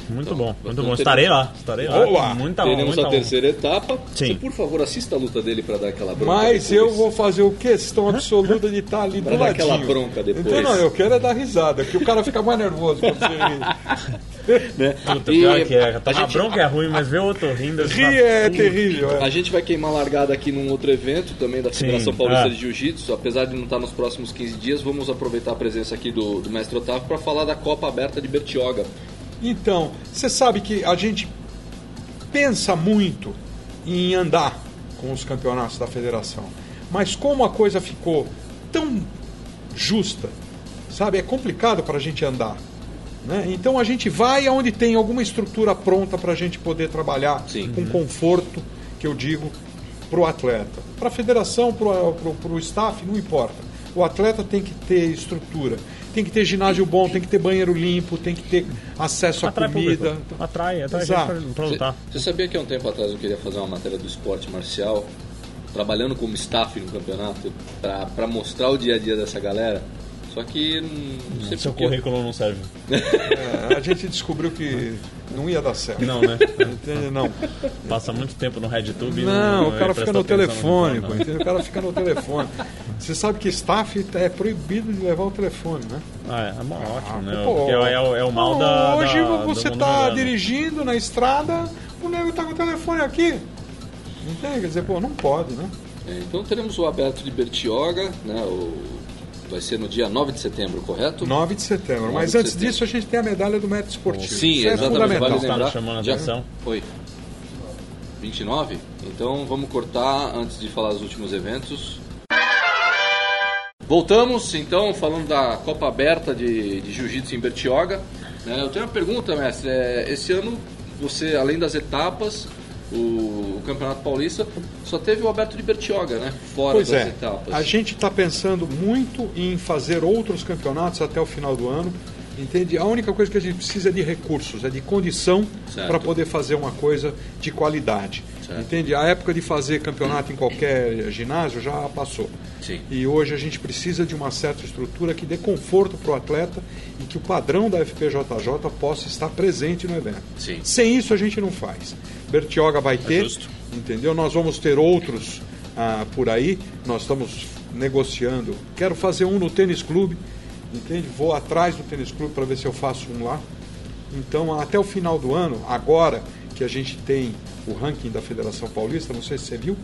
Muito bom, muito então bom. teremos- Estarei lá, estarei lá. Boa! Muita Teremos muita a terceira etapa. Sim. Você, por favor, assista a luta dele para dar aquela bronca. Mas depois. eu vou fazer o questão absoluta de estar ali Pra do dar ladinho. aquela bronca depois. Então não, eu quero é dar risada, que o cara fica mais nervoso quando você. Né? Puta, E pior que é. a, Tomar gente, bronca é ruim, mas ver o outro rindo... Rir é terrível. é. a gente vai queimar largada aqui num outro evento também da Federação Sim, Paulista é. de Jiu-Jitsu. Apesar de não estar nos próximos 15 dias, vamos aproveitar a presença aqui do, do mestre Otávio para falar da Copa Aberta de Bertioga. Então, você sabe que a gente pensa muito em andar com os campeonatos da federação. Mas como a coisa ficou tão justa, sabe? É complicado para a gente andar. Né? Então a gente vai aonde tem alguma estrutura pronta para a gente poder trabalhar Sim. com conforto, que eu digo, para o atleta. Para a federação, para o staff, não importa. O atleta tem que ter estrutura, tem que ter ginásio bom, tem que ter banheiro limpo, tem que ter acesso à Atrai comida. público. Atrai, atrai Exato. gente pra- pra Você, lutar. você sabia que há um tempo atrás eu queria fazer uma matéria do esporte marcial, trabalhando como staff no campeonato, para mostrar o dia a dia dessa galera? Só que não sei Seu por quê. currículo não serve. É, a gente descobriu que não ia dar certo. Não, né? Entende? Não. Passa muito tempo no RedTube e Não, o cara fica no telefone, não. pô, entendeu? O cara fica no telefone. Você sabe que staff é proibido de levar o telefone, né? Ah, é, é bom, ótimo, né? Pô, Porque é, o- é o mal da. Hoje da- você tá moderno. dirigindo na estrada, o nego tá com o telefone aqui. Entende? Quer dizer, pô, não pode, né? É, então teremos o aberto de Bertioga, né? O, vai ser no dia 9 de setembro, correto? 9 de setembro. 9 Mas de antes setembro. disso, a gente tem a medalha do mérito esportivo. Sim, Isso é exatamente. fundamental. Vale Está lembrar. nos chamando a Já- atenção. Foi. 29? Então vamos cortar antes de falar dos últimos eventos. Voltamos então falando da Copa Aberta de, de Jiu-Jitsu em Bertioga. né? eu tenho uma pergunta, mestre. É, esse ano você, além das etapas, o, o Campeonato Paulista só teve o aberto de Bertioga, né? Fora Pois das é, etapas. a gente está pensando muito em fazer outros campeonatos até o final do ano. Entende? A única coisa que a gente precisa é de recursos, é de condição para poder fazer uma coisa de qualidade. Certo. Entende? A época de fazer campeonato em qualquer ginásio já passou. Sim. E hoje a gente precisa de uma certa estrutura que dê conforto para o atleta e que o padrão da FPJJ possa estar presente no evento. Sim. Sem isso a gente não faz. Bertioga vai ter, justo. entendeu? Nós vamos ter outros ah, por aí. Nós estamos negociando. Quero fazer um no tênis clube, entende? Vou atrás do tênis clube para ver se eu faço um lá. Então, até o final do ano, agora que a gente tem o ranking da Federação Paulista, não sei se você viu,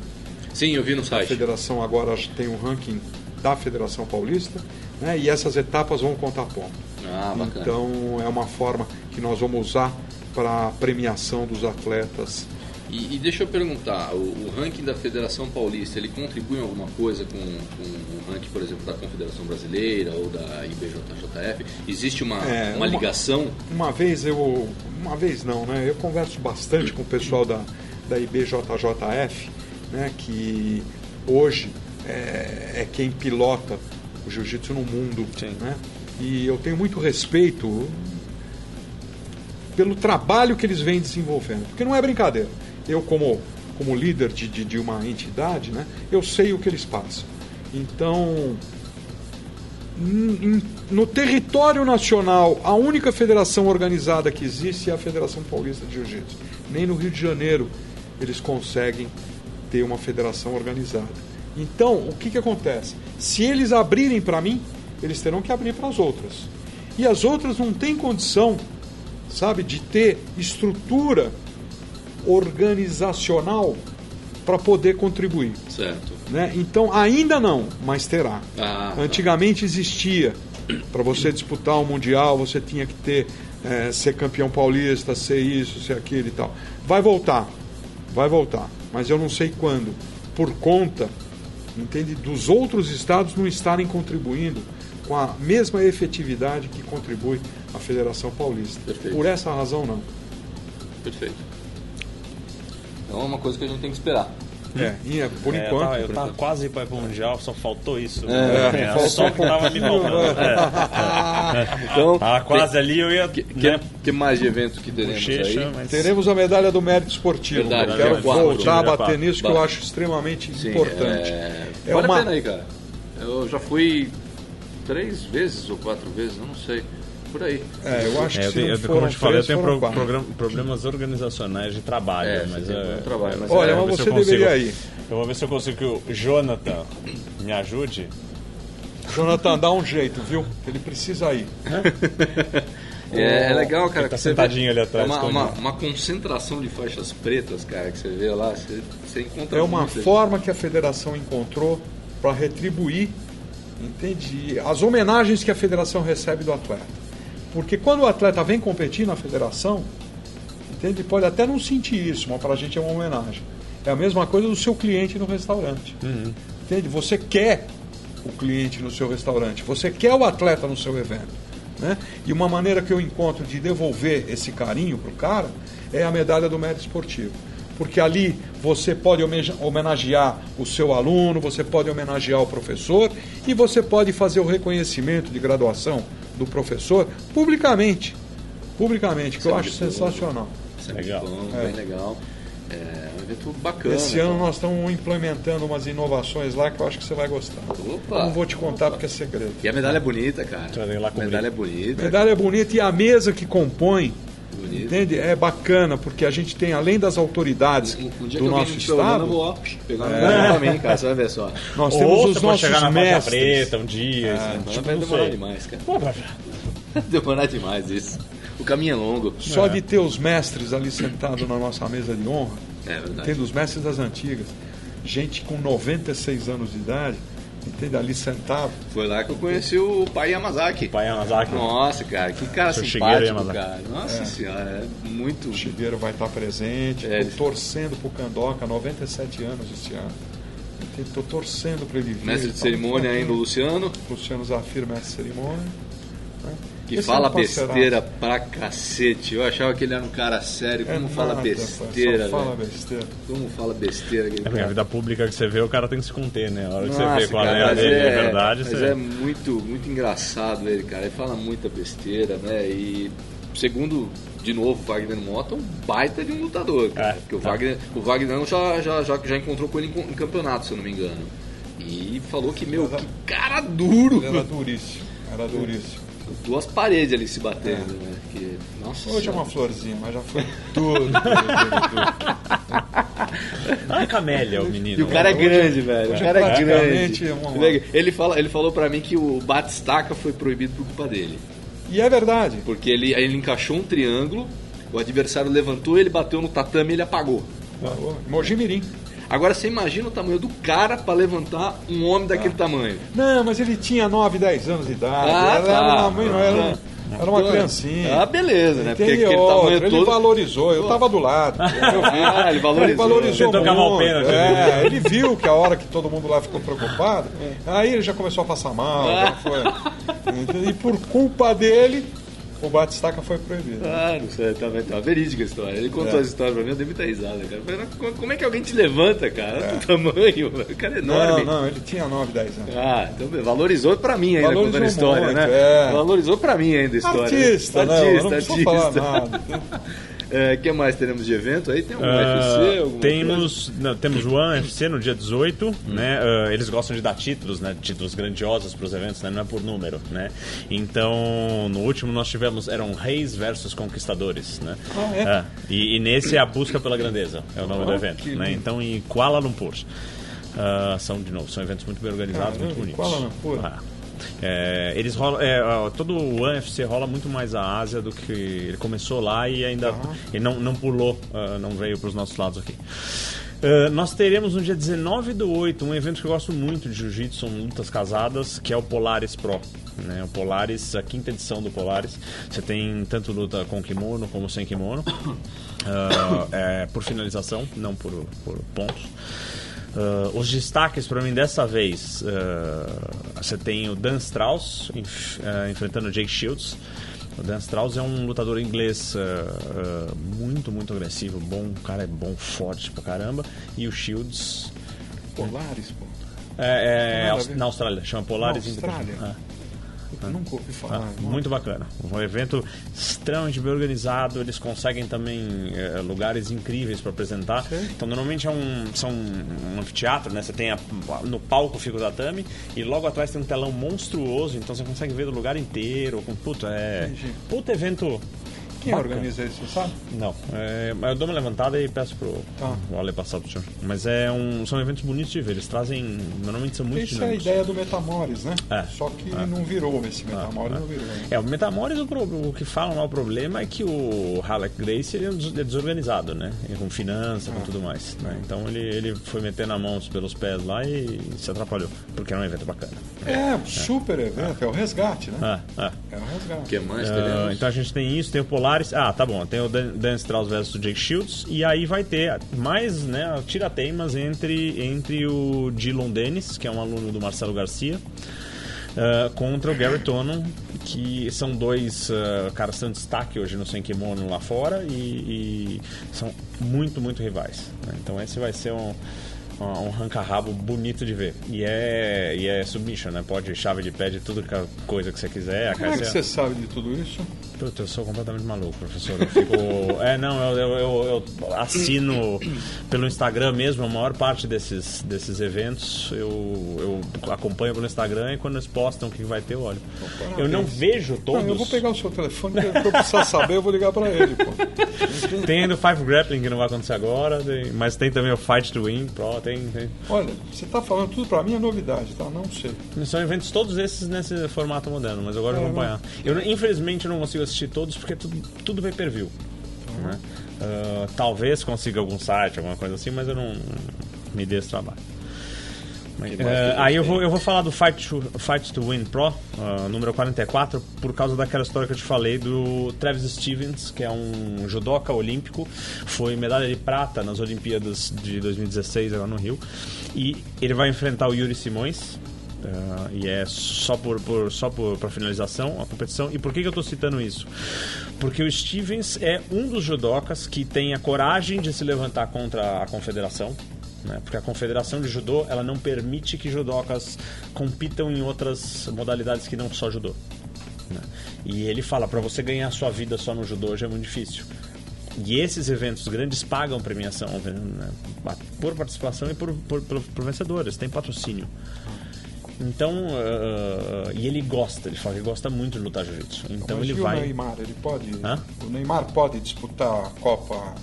Sim, eu vi no a site. federação agora tem um ranking da Federação Paulista, né? E essas etapas vão contar ponto. Ah, bacana. Então é uma forma que nós vamos usar para premiação dos atletas. E, e deixa eu perguntar, o, o ranking da Federação Paulista, ele contribui em alguma coisa com, com o ranking, por exemplo, da Confederação Brasileira ou da IBJJF? Existe uma, É, uma uma- ligação? Uma vez eu, uma vez não, né? Eu converso bastante com o pessoal da, da IBJJF, né? Que hoje é, é quem pilota o jiu-jitsu no mundo, Sim. né? E eu tenho muito respeito pelo trabalho que eles vêm desenvolvendo, porque não é brincadeira. Eu como como líder de, de, de uma entidade, né? Eu sei o que eles passam. Então No território nacional, a única federação organizada que existe é a Federação Paulista de Jiu-Jitsu. Nem no Rio de Janeiro eles conseguem ter uma federação organizada. Então, o que, que acontece? Se eles abrirem para mim, eles terão que abrir para as outras. E as outras não têm condição, sabe, de ter estrutura organizacional para poder contribuir. Certo. Né? Então, ainda não, mas terá. Ah, tá. Antigamente existia, para você disputar um Mundial, você tinha que ter, eh, ser campeão paulista, ser isso, ser aquilo e tal. Vai voltar, vai voltar, mas eu não sei quando, por conta, entende, dos outros estados não estarem contribuindo com a mesma efetividade que contribui a Federação Paulista. Perfeito. Por essa razão, não. Perfeito. Então é uma coisa que a gente tem que esperar. É, e é, por É, eu enquanto. tava, eu tava quase para ir pro Mundial, só faltou isso. É, É, só que tava me faltando. É. Então, Tava quase ali, eu ia. que, né, que mais de eventos que teremos bochecha, aí? mas- Teremos a medalha do mérito esportivo. Verdade, eu quero voltar a dia bater nisso que eu acho extremamente Sim, importante. É... É vale uma- a pena aí, cara. Eu já fui três vezes ou quatro vezes, eu não sei. Por aí. É, eu acho É, que eu tenho, eu, foram como eu te falei, eu tenho pro- program- problemas organizacionais de trabalho, É, mas é, um trabalho, mas Olha, é, vou mas ver se você eu deveria consigo- ir. Eu vou ver se eu consigo que o Jonathan me ajude. Jonathan, dá um jeito, viu? Ele precisa ir. É, é legal, cara. Ele tá que você sentadinho vê- ali atrás, É uma, uma, uma concentração de faixas pretas, cara, que você vê lá. Você, você encontra. É uma forma que a federação encontrou para retribuir, entende? As homenagens que a federação recebe do atleta. Porque quando o atleta vem competir na federação, entende? Pode até não sentir isso, mas para a gente é uma homenagem. É a mesma coisa do seu cliente no restaurante. Entende? Você quer o cliente no seu restaurante, você quer o atleta no seu evento. Né? E uma maneira que eu encontro de devolver esse carinho para o cara é a medalha do mérito esportivo. Porque ali você pode homenagear o seu aluno, você pode homenagear o professor e você pode fazer o reconhecimento de graduação do professor publicamente. Publicamente, que eu é acho bom. sensacional. Legal. bom, É. bem legal. É um evento bacana. Esse ano cara. nós estamos implementando umas inovações lá que eu acho que você vai gostar. Opa! Não vou te contar porque é segredo. E a medalha é bonita, cara. Lá a medalha é bonita. A medalha é bonita e a mesa que compõe, entende? É bacana, porque a gente tem, além das autoridades Um, do nosso estado, vou pegar pra mim, cara. Você vai ver só. nós Ou temos os nossos chegar mestres. preta um dia. assim, Mas tipo, vai demorar sei. demais, cara. Pô, Vai demorar demais isso. O caminho é longo. Só de ter os mestres ali sentados na nossa mesa de honra, É verdade. tendo os mestres das antigas, gente com 96 anos de idade, entende? Ali sentado. Foi lá que eu conheci o pai Yamazaki. Pai Yamazaki. Nossa, cara, que cara Seu simpático, Shigeru Yamazaki. cara. Nossa senhora, é muito. O Chiveiro vai estar presente. É, ele- torcendo pro Candoca, 97 anos esse ano. Estou torcendo para ele vir. Mestre de cerimônia ainda, o Luciano, Luciano Zafir, mestre de cerimônia. né? Que Esse fala é um besteira pra cacete. Eu achava que ele era um cara sério. É Como fala nada, besteira, só fala besteira. Como fala besteira. É porque a vida pública que você vê, o cara tem que se conter, né? A hora que você Nossa, vê qual cara, é a dele, é, é verdade, mas você... é muito, muito engraçado ele, cara. Ele fala muita besteira, né? E segundo, de novo, o Wagner Mota é um baita de um lutador, cara. É, Porque o tá. Wagner, o Wagner já, já, já, já encontrou com ele em, em campeonato, se eu não me engano. E falou que, meu, que cara duro! Ele era duríssimo. Era duríssimo. Duas paredes ali se batendo, né? Que, nossa Hoje é Senhora. uma florzinha, mas já foi tudo. tudo, tudo, Ah, camélia, o menino. E o cara é grande, velho. O hoje cara é grande. uma- Ele, ele, fala, ele falou pra mim que o batistaca foi proibido por culpa dele. E é verdade. Porque ele, aí ele encaixou um triângulo, o adversário levantou, ele bateu no tatame e ele apagou. Mojimirim. Agora você imagina o tamanho do cara pra levantar um homem daquele tamanho. Não, mas ele tinha 9, 10 anos de idade. Ah, era, tá. era, uma, era, era uma Ah, criancinha. Ah, beleza, né? Porque aquele tamanho ele todo. valorizou, eu tava do lado. Ah, ele valorizou. Ele valorizou muito. pênalti. É, ele viu que a hora que todo mundo lá ficou preocupado, aí ele já começou a passar mal. Ah. E por culpa dele, o batistaca foi proibido. Ah, não sei, tá, tá verídica a história. Ele contou É. essa história pra mim, eu dei muita risada, cara. Falei, "Como- é que alguém te levanta, cara? Do tamanho, o cara é enorme. Não, não, ele tinha 9, 10 anos. Ah, então valorizou pra mim ainda Valorizou contando a história, muito, né? é. Valorizou pra mim ainda a história. Artista, né? não, eu não artista, falar artista. nada. É, que mais teremos de evento aí? Tem um Uh, UFC? temos, não, temos o One FC no dia 18, né? Uh, eles gostam de dar títulos, né? Títulos grandiosos para os eventos, né? Não é por número, né? Então, no último nós tivemos eram Reis versus Conquistadores, né? Ah, é? Uh, e, e nesse é a busca pela grandeza, é o nome do Ah, evento, né? lindo. Então, em Kuala Lumpur. Uh, são de novo, são eventos muito bem organizados, Caramba, muito bonitos. Kuala Lumpur. Ah. É, eles rolam, é, todo o UFC rola muito mais a Ásia do que ele começou lá e ainda Aham. ele não, não pulou, ah, não veio para os nossos lados aqui. Ah, nós teremos no dia 19 do 8 um evento que eu gosto muito de jiu-jitsu, são lutas casadas, que é o Polaris Pro. Né? O Polaris, a quinta edição do Polaris. Você tem tanto luta com kimono como sem kimono. Ah, é, por finalização, não por, por pontos. Ah, os destaques para mim dessa vez, ah, você tem o Dan Strauss enf- ah, enfrentando o Jake Shields. O Dan Strauss é um lutador inglês muito, muito agressivo, bom, o cara é bom, forte pra caramba. E o Shields Polaris, pô. é, é ver. na Austrália, chama Polaris Na Austrália? É. Nunca ouvi falar. Ah, muito bacana. Um evento extremamente bem organizado. Eles conseguem também eh, lugares incríveis para apresentar. Sei. Então, normalmente é um, são um anfiteatro, né? Você tem a- no palco fica o tatame e logo atrás tem um telão monstruoso. Então você consegue ver o lugar inteiro. Com, puta, é. Puta evento. Quem bacana. organiza isso, você sabe? Não, é, mas eu dou uma levantada e peço pro, Tá. pro Ale passar pro senhor. Mas é um, são eventos bonitos de ver. Eles trazem. Normalmente são muito Isso é a dinâmicos. ideia do Metamores, né? É. Só que não virou esse Metamores, não virou. né? É, o Metamores, o, pro- o que falam lá, o problema é que o Halleck Grace ele é é desorganizado, né? E Com finança, com tudo mais. né? Então ele, ele foi metendo a mão pelos pés lá e se atrapalhou, porque era um evento bacana. É, um super evento, é o resgate, né? Ah, ah. É o resgate. O que mais Ah, teremos? então a gente tem isso, tem o Ah, tá bom. Tem o Dan, Dan Strauss versus o Jake Shields. E aí vai ter mais né, tirateimas entre, entre o Dylan Dennis, que é um aluno do Marcelo Garcia, ah, contra o Gary Tonon, que são dois ah, caras em destaque hoje no Sem Kimono lá fora e, e são muito, muito rivais. né? Então esse vai ser um. Um ranca-rabo bonito de ver. E é, e é submission, né? Pode chave de pé de tudo que a coisa que você quiser. Como é que você sabe de tudo isso? Puta, eu sou completamente maluco, professor. Eu fico. é, não, eu, eu, eu- eu assino pelo Instagram mesmo, a maior parte desses, desses eventos eu, eu acompanho pelo Instagram e quando eles postam o que vai ter, eu olho. Eu não vejo todos. Não, eu vou pegar o seu telefone, porque eu precisar saber, eu vou ligar pra ele, pô. Tem do Five Grappling que não vai acontecer agora, tem- mas tem também o Fight to Win Pro, tem, tem. Olha, você tá falando tudo pra mim é novidade, tá? Não sei. São eventos todos esses nesse formato moderno, mas eu gosto de É, acompanhar. Eu, infelizmente, não consigo assistir todos porque é tudo, tudo vai per view. né? Ah, talvez consiga algum site, alguma coisa assim, mas eu não me dê esse trabalho. Mas, gente aí eu vou, eu vou falar do Fight to, Fight to Win Pro, ah, número 44, por causa daquela história que eu te falei do Travis Stevens, que é um judoca olímpico, foi medalha de prata nas Olimpíadas de 2016 agora no Rio, e ele vai enfrentar o Yuri Simões, ah, e é só por, por só para finalização a competição. E por que, que eu estou citando isso? Porque o Stevens é um dos judocas que tem a coragem de se levantar contra a confederação. Né? Porque a confederação de judô ela não permite que judocas compitam em outras modalidades que não só judô. né? E ele fala para você ganhar sua vida só no judô já é muito difícil. E esses eventos grandes pagam premiação né? por participação e por, por, por, por vencedores, tem patrocínio. Então, ah, e ele gosta, ele fala que gosta muito de lutar jiu-jitsu. Então Mas ele vai. o Neymar, ele pode. Hã? O Neymar pode disputar a Copa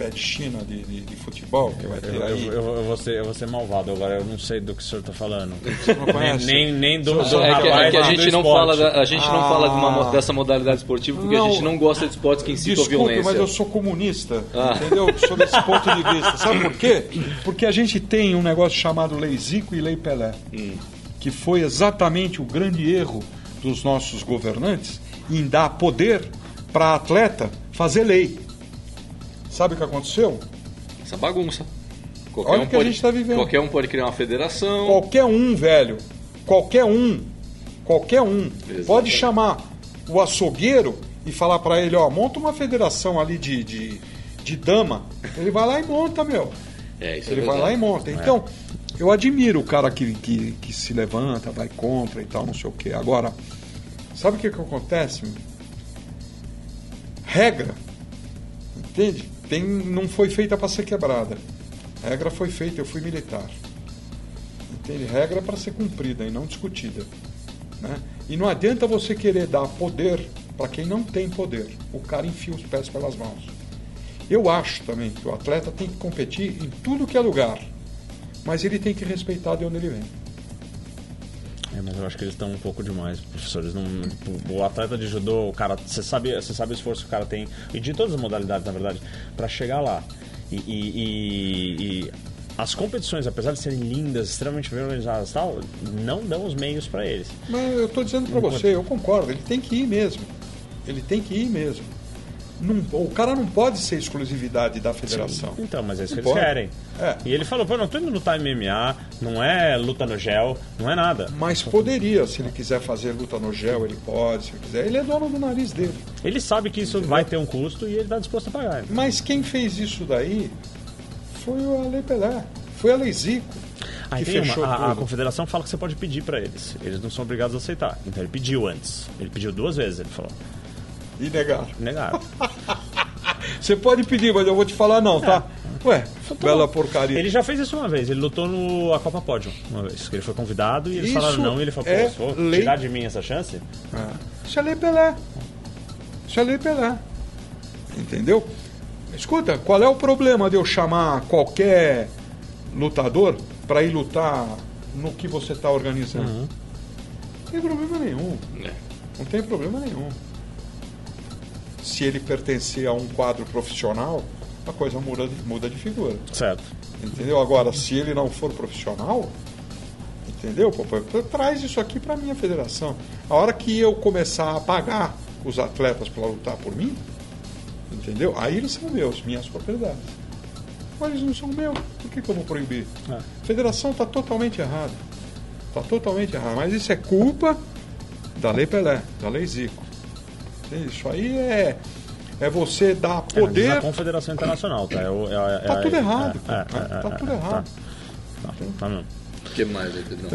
Pé de China de, de, de futebol que vai Eu, ter eu, aí. eu, eu vou ser, eu vou ser malvado agora, eu não sei do que o senhor está falando. não nem, nem, nem do, do É que, é rapaz que a do gente não esporte. fala a gente não Ah. fala de uma mo- dessa modalidade esportiva porque a Não. gente não gosta de esportes que incitam Desculpe, violência. mas eu sou comunista, Ah. entendeu? Sou desse ponto de vista. Sabe por quê? Porque a gente tem um negócio chamado Lei Zico e Lei Pelé, Hum. que foi exatamente o grande erro dos nossos governantes em dar poder para atleta fazer lei. Sabe o que aconteceu? Essa bagunça. Qualquer Olha um o que a pode, gente tá vivendo. Qualquer um pode criar uma federação. Qualquer um, velho, qualquer um, qualquer um, Exatamente. pode chamar o açougueiro e falar para ele, ó, monta uma federação ali de, de, de dama. Ele vai lá e monta, meu. É, isso é Ele vai verdade. lá e monta. Então, eu admiro o cara que, que, que se levanta, vai contra e tal, não sei o quê. Agora, sabe o que, que acontece? meu? Regra Entende? Tem, não foi feita para ser quebrada. Regra foi feita, eu fui militar. Entende? Regra para ser cumprida e não discutida. Né? E não adianta você querer dar poder para quem não tem poder. O cara enfia os pés pelas mãos. Eu acho também que o atleta tem que competir em tudo que é lugar, mas ele tem que respeitar de onde ele vem. É, mas eu acho que eles estão um pouco demais, professores. Não, tipo, o atleta de judô, o cara, você sabe, você sabe o esforço que o cara tem, e de todas as modalidades, na verdade, para chegar lá. E, e, e, e, as competições, apesar de serem lindas, extremamente bem organizadas tal, não dão os meios para eles. Mas eu estou dizendo para você, eu concordo, ele tem que ir mesmo. Ele tem que ir mesmo. Não, o cara não pode ser exclusividade da federação. Sim, então, mas é isso não que eles querem. É. E ele falou, pô, não tô indo lutar MMA, não é luta no gel, não é nada. Mas poderia, se ele quiser fazer luta no gel, ele pode, se ele quiser. Ele é dono do nariz dele. Ele sabe que isso vai ter um custo e ele está disposto a pagar. Mas quem fez isso daí foi a Lei Pelé, foi a Lei Zico. Aí que fechou uma, a, a confederação fala que você pode pedir para eles. Eles não são obrigados a aceitar. Então ele pediu antes. Ele pediu duas vezes, ele falou. E negaram. Negaram. Você pode pedir, mas eu vou te falar não, tá? Ué, bela bom. porcaria. Ele já fez isso uma vez. Ele lutou no a Copa Pódio uma vez. que Ele foi convidado e eles Isso falaram não. E ele falou, é pô, for lei- tirar de mim essa chance? Isso é Lei Pelé. Isso é Lei Pelé. Entendeu? Escuta, qual é o problema de eu chamar qualquer lutador para ir lutar no que você está organizando? Uhum. Não tem problema nenhum. É. Não tem problema nenhum. Se ele pertencer a um quadro profissional, a coisa muda, muda de figura. Certo. Entendeu? Agora, se ele não for profissional, entendeu? Pô, traz isso aqui para minha federação. A hora que eu começar a pagar os atletas para lutar por mim, entendeu? Aí eles são meus, minhas propriedades. Mas eles não são meus. Por que, que eu vou proibir? É. A federação está totalmente errada. Está totalmente errada. Mas isso é culpa da Lei Pelé, da Lei Zico. Entende? Isso aí é, é você dar É, poder. é a Confederação Internacional, tá? É, é, é, Tá é- tudo errado, é, é, Tá é, tudo é, errado. Tá, tá, tá mesmo. O que mais aí, Pedrão?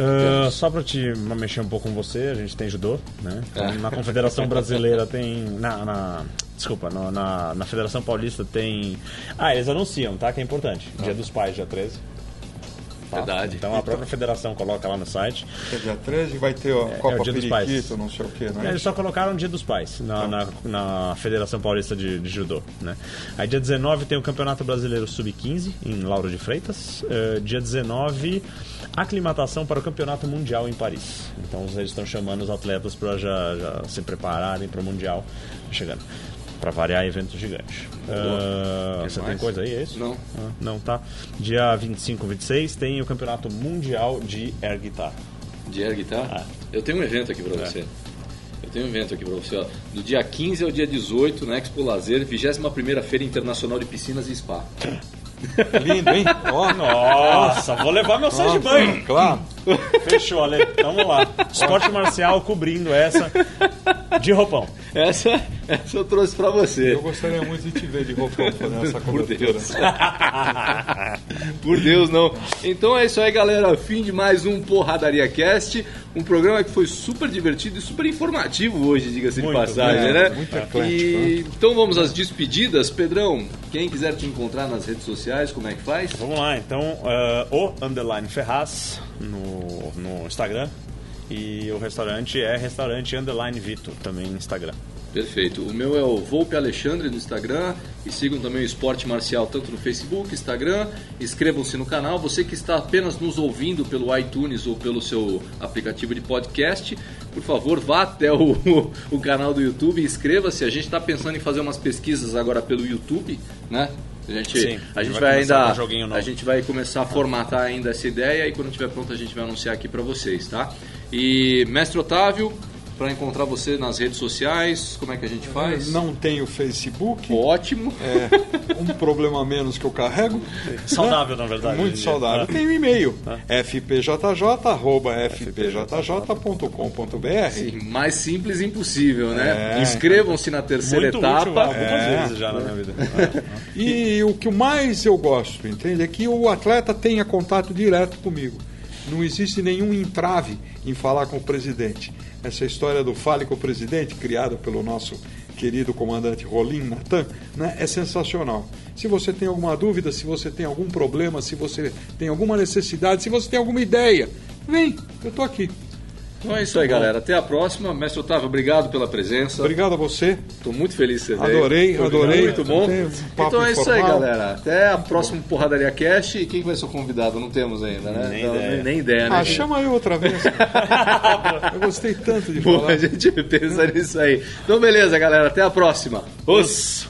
Ah, só pra te mexer um pouco com você, a gente tem judô, né? Então, É. Na Confederação Brasileira tem. Na, na- desculpa, no- na, na Federação Paulista tem. Ah, eles anunciam, tá? Que é importante. Dia dos Pais, dia 13. Tá? Verdade. Então a própria federação coloca lá no site. É dia 13 vai ter a é Copa o Dia dos Pais. Não sei o que, né? Eles só colocaram Dia dos Pais na, na, na Federação Paulista de, de Judô. Né? Aí dia 19 tem o Campeonato Brasileiro Sub-15 em Lauro de Freitas. Eh, dia 19, aclimatação para o Campeonato Mundial em Paris. Então eles estão chamando os atletas para já, já se prepararem para o Mundial chegando. Para variar, evento gigante. Ah, Que você mais? tem coisa aí, é isso? Não. Ah, não, tá. Dia 25, 26 tem o Campeonato Mundial de Air Guitar. De air guitar? Ah. Eu tenho um evento aqui pra você. Eu tenho um evento aqui pra você, ó. Do dia 15 ao dia 18, na Expo Lazer, 21ª Feira Internacional de Piscinas e Spa. Lindo, hein? Ó, Nossa, vou levar meu saio de banho. Claro. Fechou, Ale. Vamos lá. Esporte marcial cobrindo essa de roupão. Essa, essa eu trouxe pra você. Eu gostaria muito de te ver de roupão fazendo essa Por cobertura. Deus. Por Deus, não. Então é isso aí, galera. Fim de mais um Porradaria Cast. Um programa que foi super divertido e super informativo hoje, diga-se de passagem, né? muito eclético, E, então vamos às despedidas. Pedrão, quem quiser te encontrar nas redes sociais, como é que faz? Vamos lá, então, ah, o Underline Ferraz no, no Instagram. E o restaurante é restaurante Underline Vito, também no Instagram. Perfeito. O meu é o Volpe Alexandre no Instagram e sigam também o Esporte Marcial tanto no Facebook, Instagram. Inscrevam-se no canal. Você que está apenas nos ouvindo pelo iTunes ou pelo seu aplicativo de podcast, por favor, vá até o, o canal do YouTube e inscreva-se. A gente está pensando em fazer umas pesquisas agora pelo YouTube, né? A gente, Sim, a gente vai ainda, um a gente vai começar a formatar ainda essa ideia e quando estiver pronto a gente vai anunciar aqui para vocês, tá? E Mestre Otávio, para encontrar você nas redes sociais, como é que a gente faz? Não tenho Facebook. Ótimo. É um problema a menos que eu carrego. Saudável, na verdade. Muito saudável. Tenho um e-mail. fpjj.fpjj.com.br Sim, mais simples impossível, né? É. Inscrevam-se na terceira Muito útil etapa. algumas É. vezes já na minha vida. E o que mais eu gosto, entende? É que o atleta tenha contato direto comigo. Não existe nenhum entrave em falar com o presidente. Essa história do fale com o presidente, criada pelo nosso querido comandante Rolim Natan, né, é sensacional. Se você tem alguma dúvida, se você tem algum problema, se você tem alguma necessidade, se você tem alguma ideia, vem, eu estou aqui. Então é isso aí, galera. Até a próxima. Mestre Otávio, obrigado pela presença. Obrigado a você. Estou muito feliz de você veio. Adorei, Foi adorei. Muito bom. Um Então é isso aí, galera. Até a próxima Porradaria Cast. E quem vai ser o convidado? Não temos ainda, né? Nem Não, ideia. nem ideia, né? Ah, chama eu outra vez. eu gostei tanto de falar. a gente pensa nisso aí. Então, beleza, galera. Até a próxima. Os!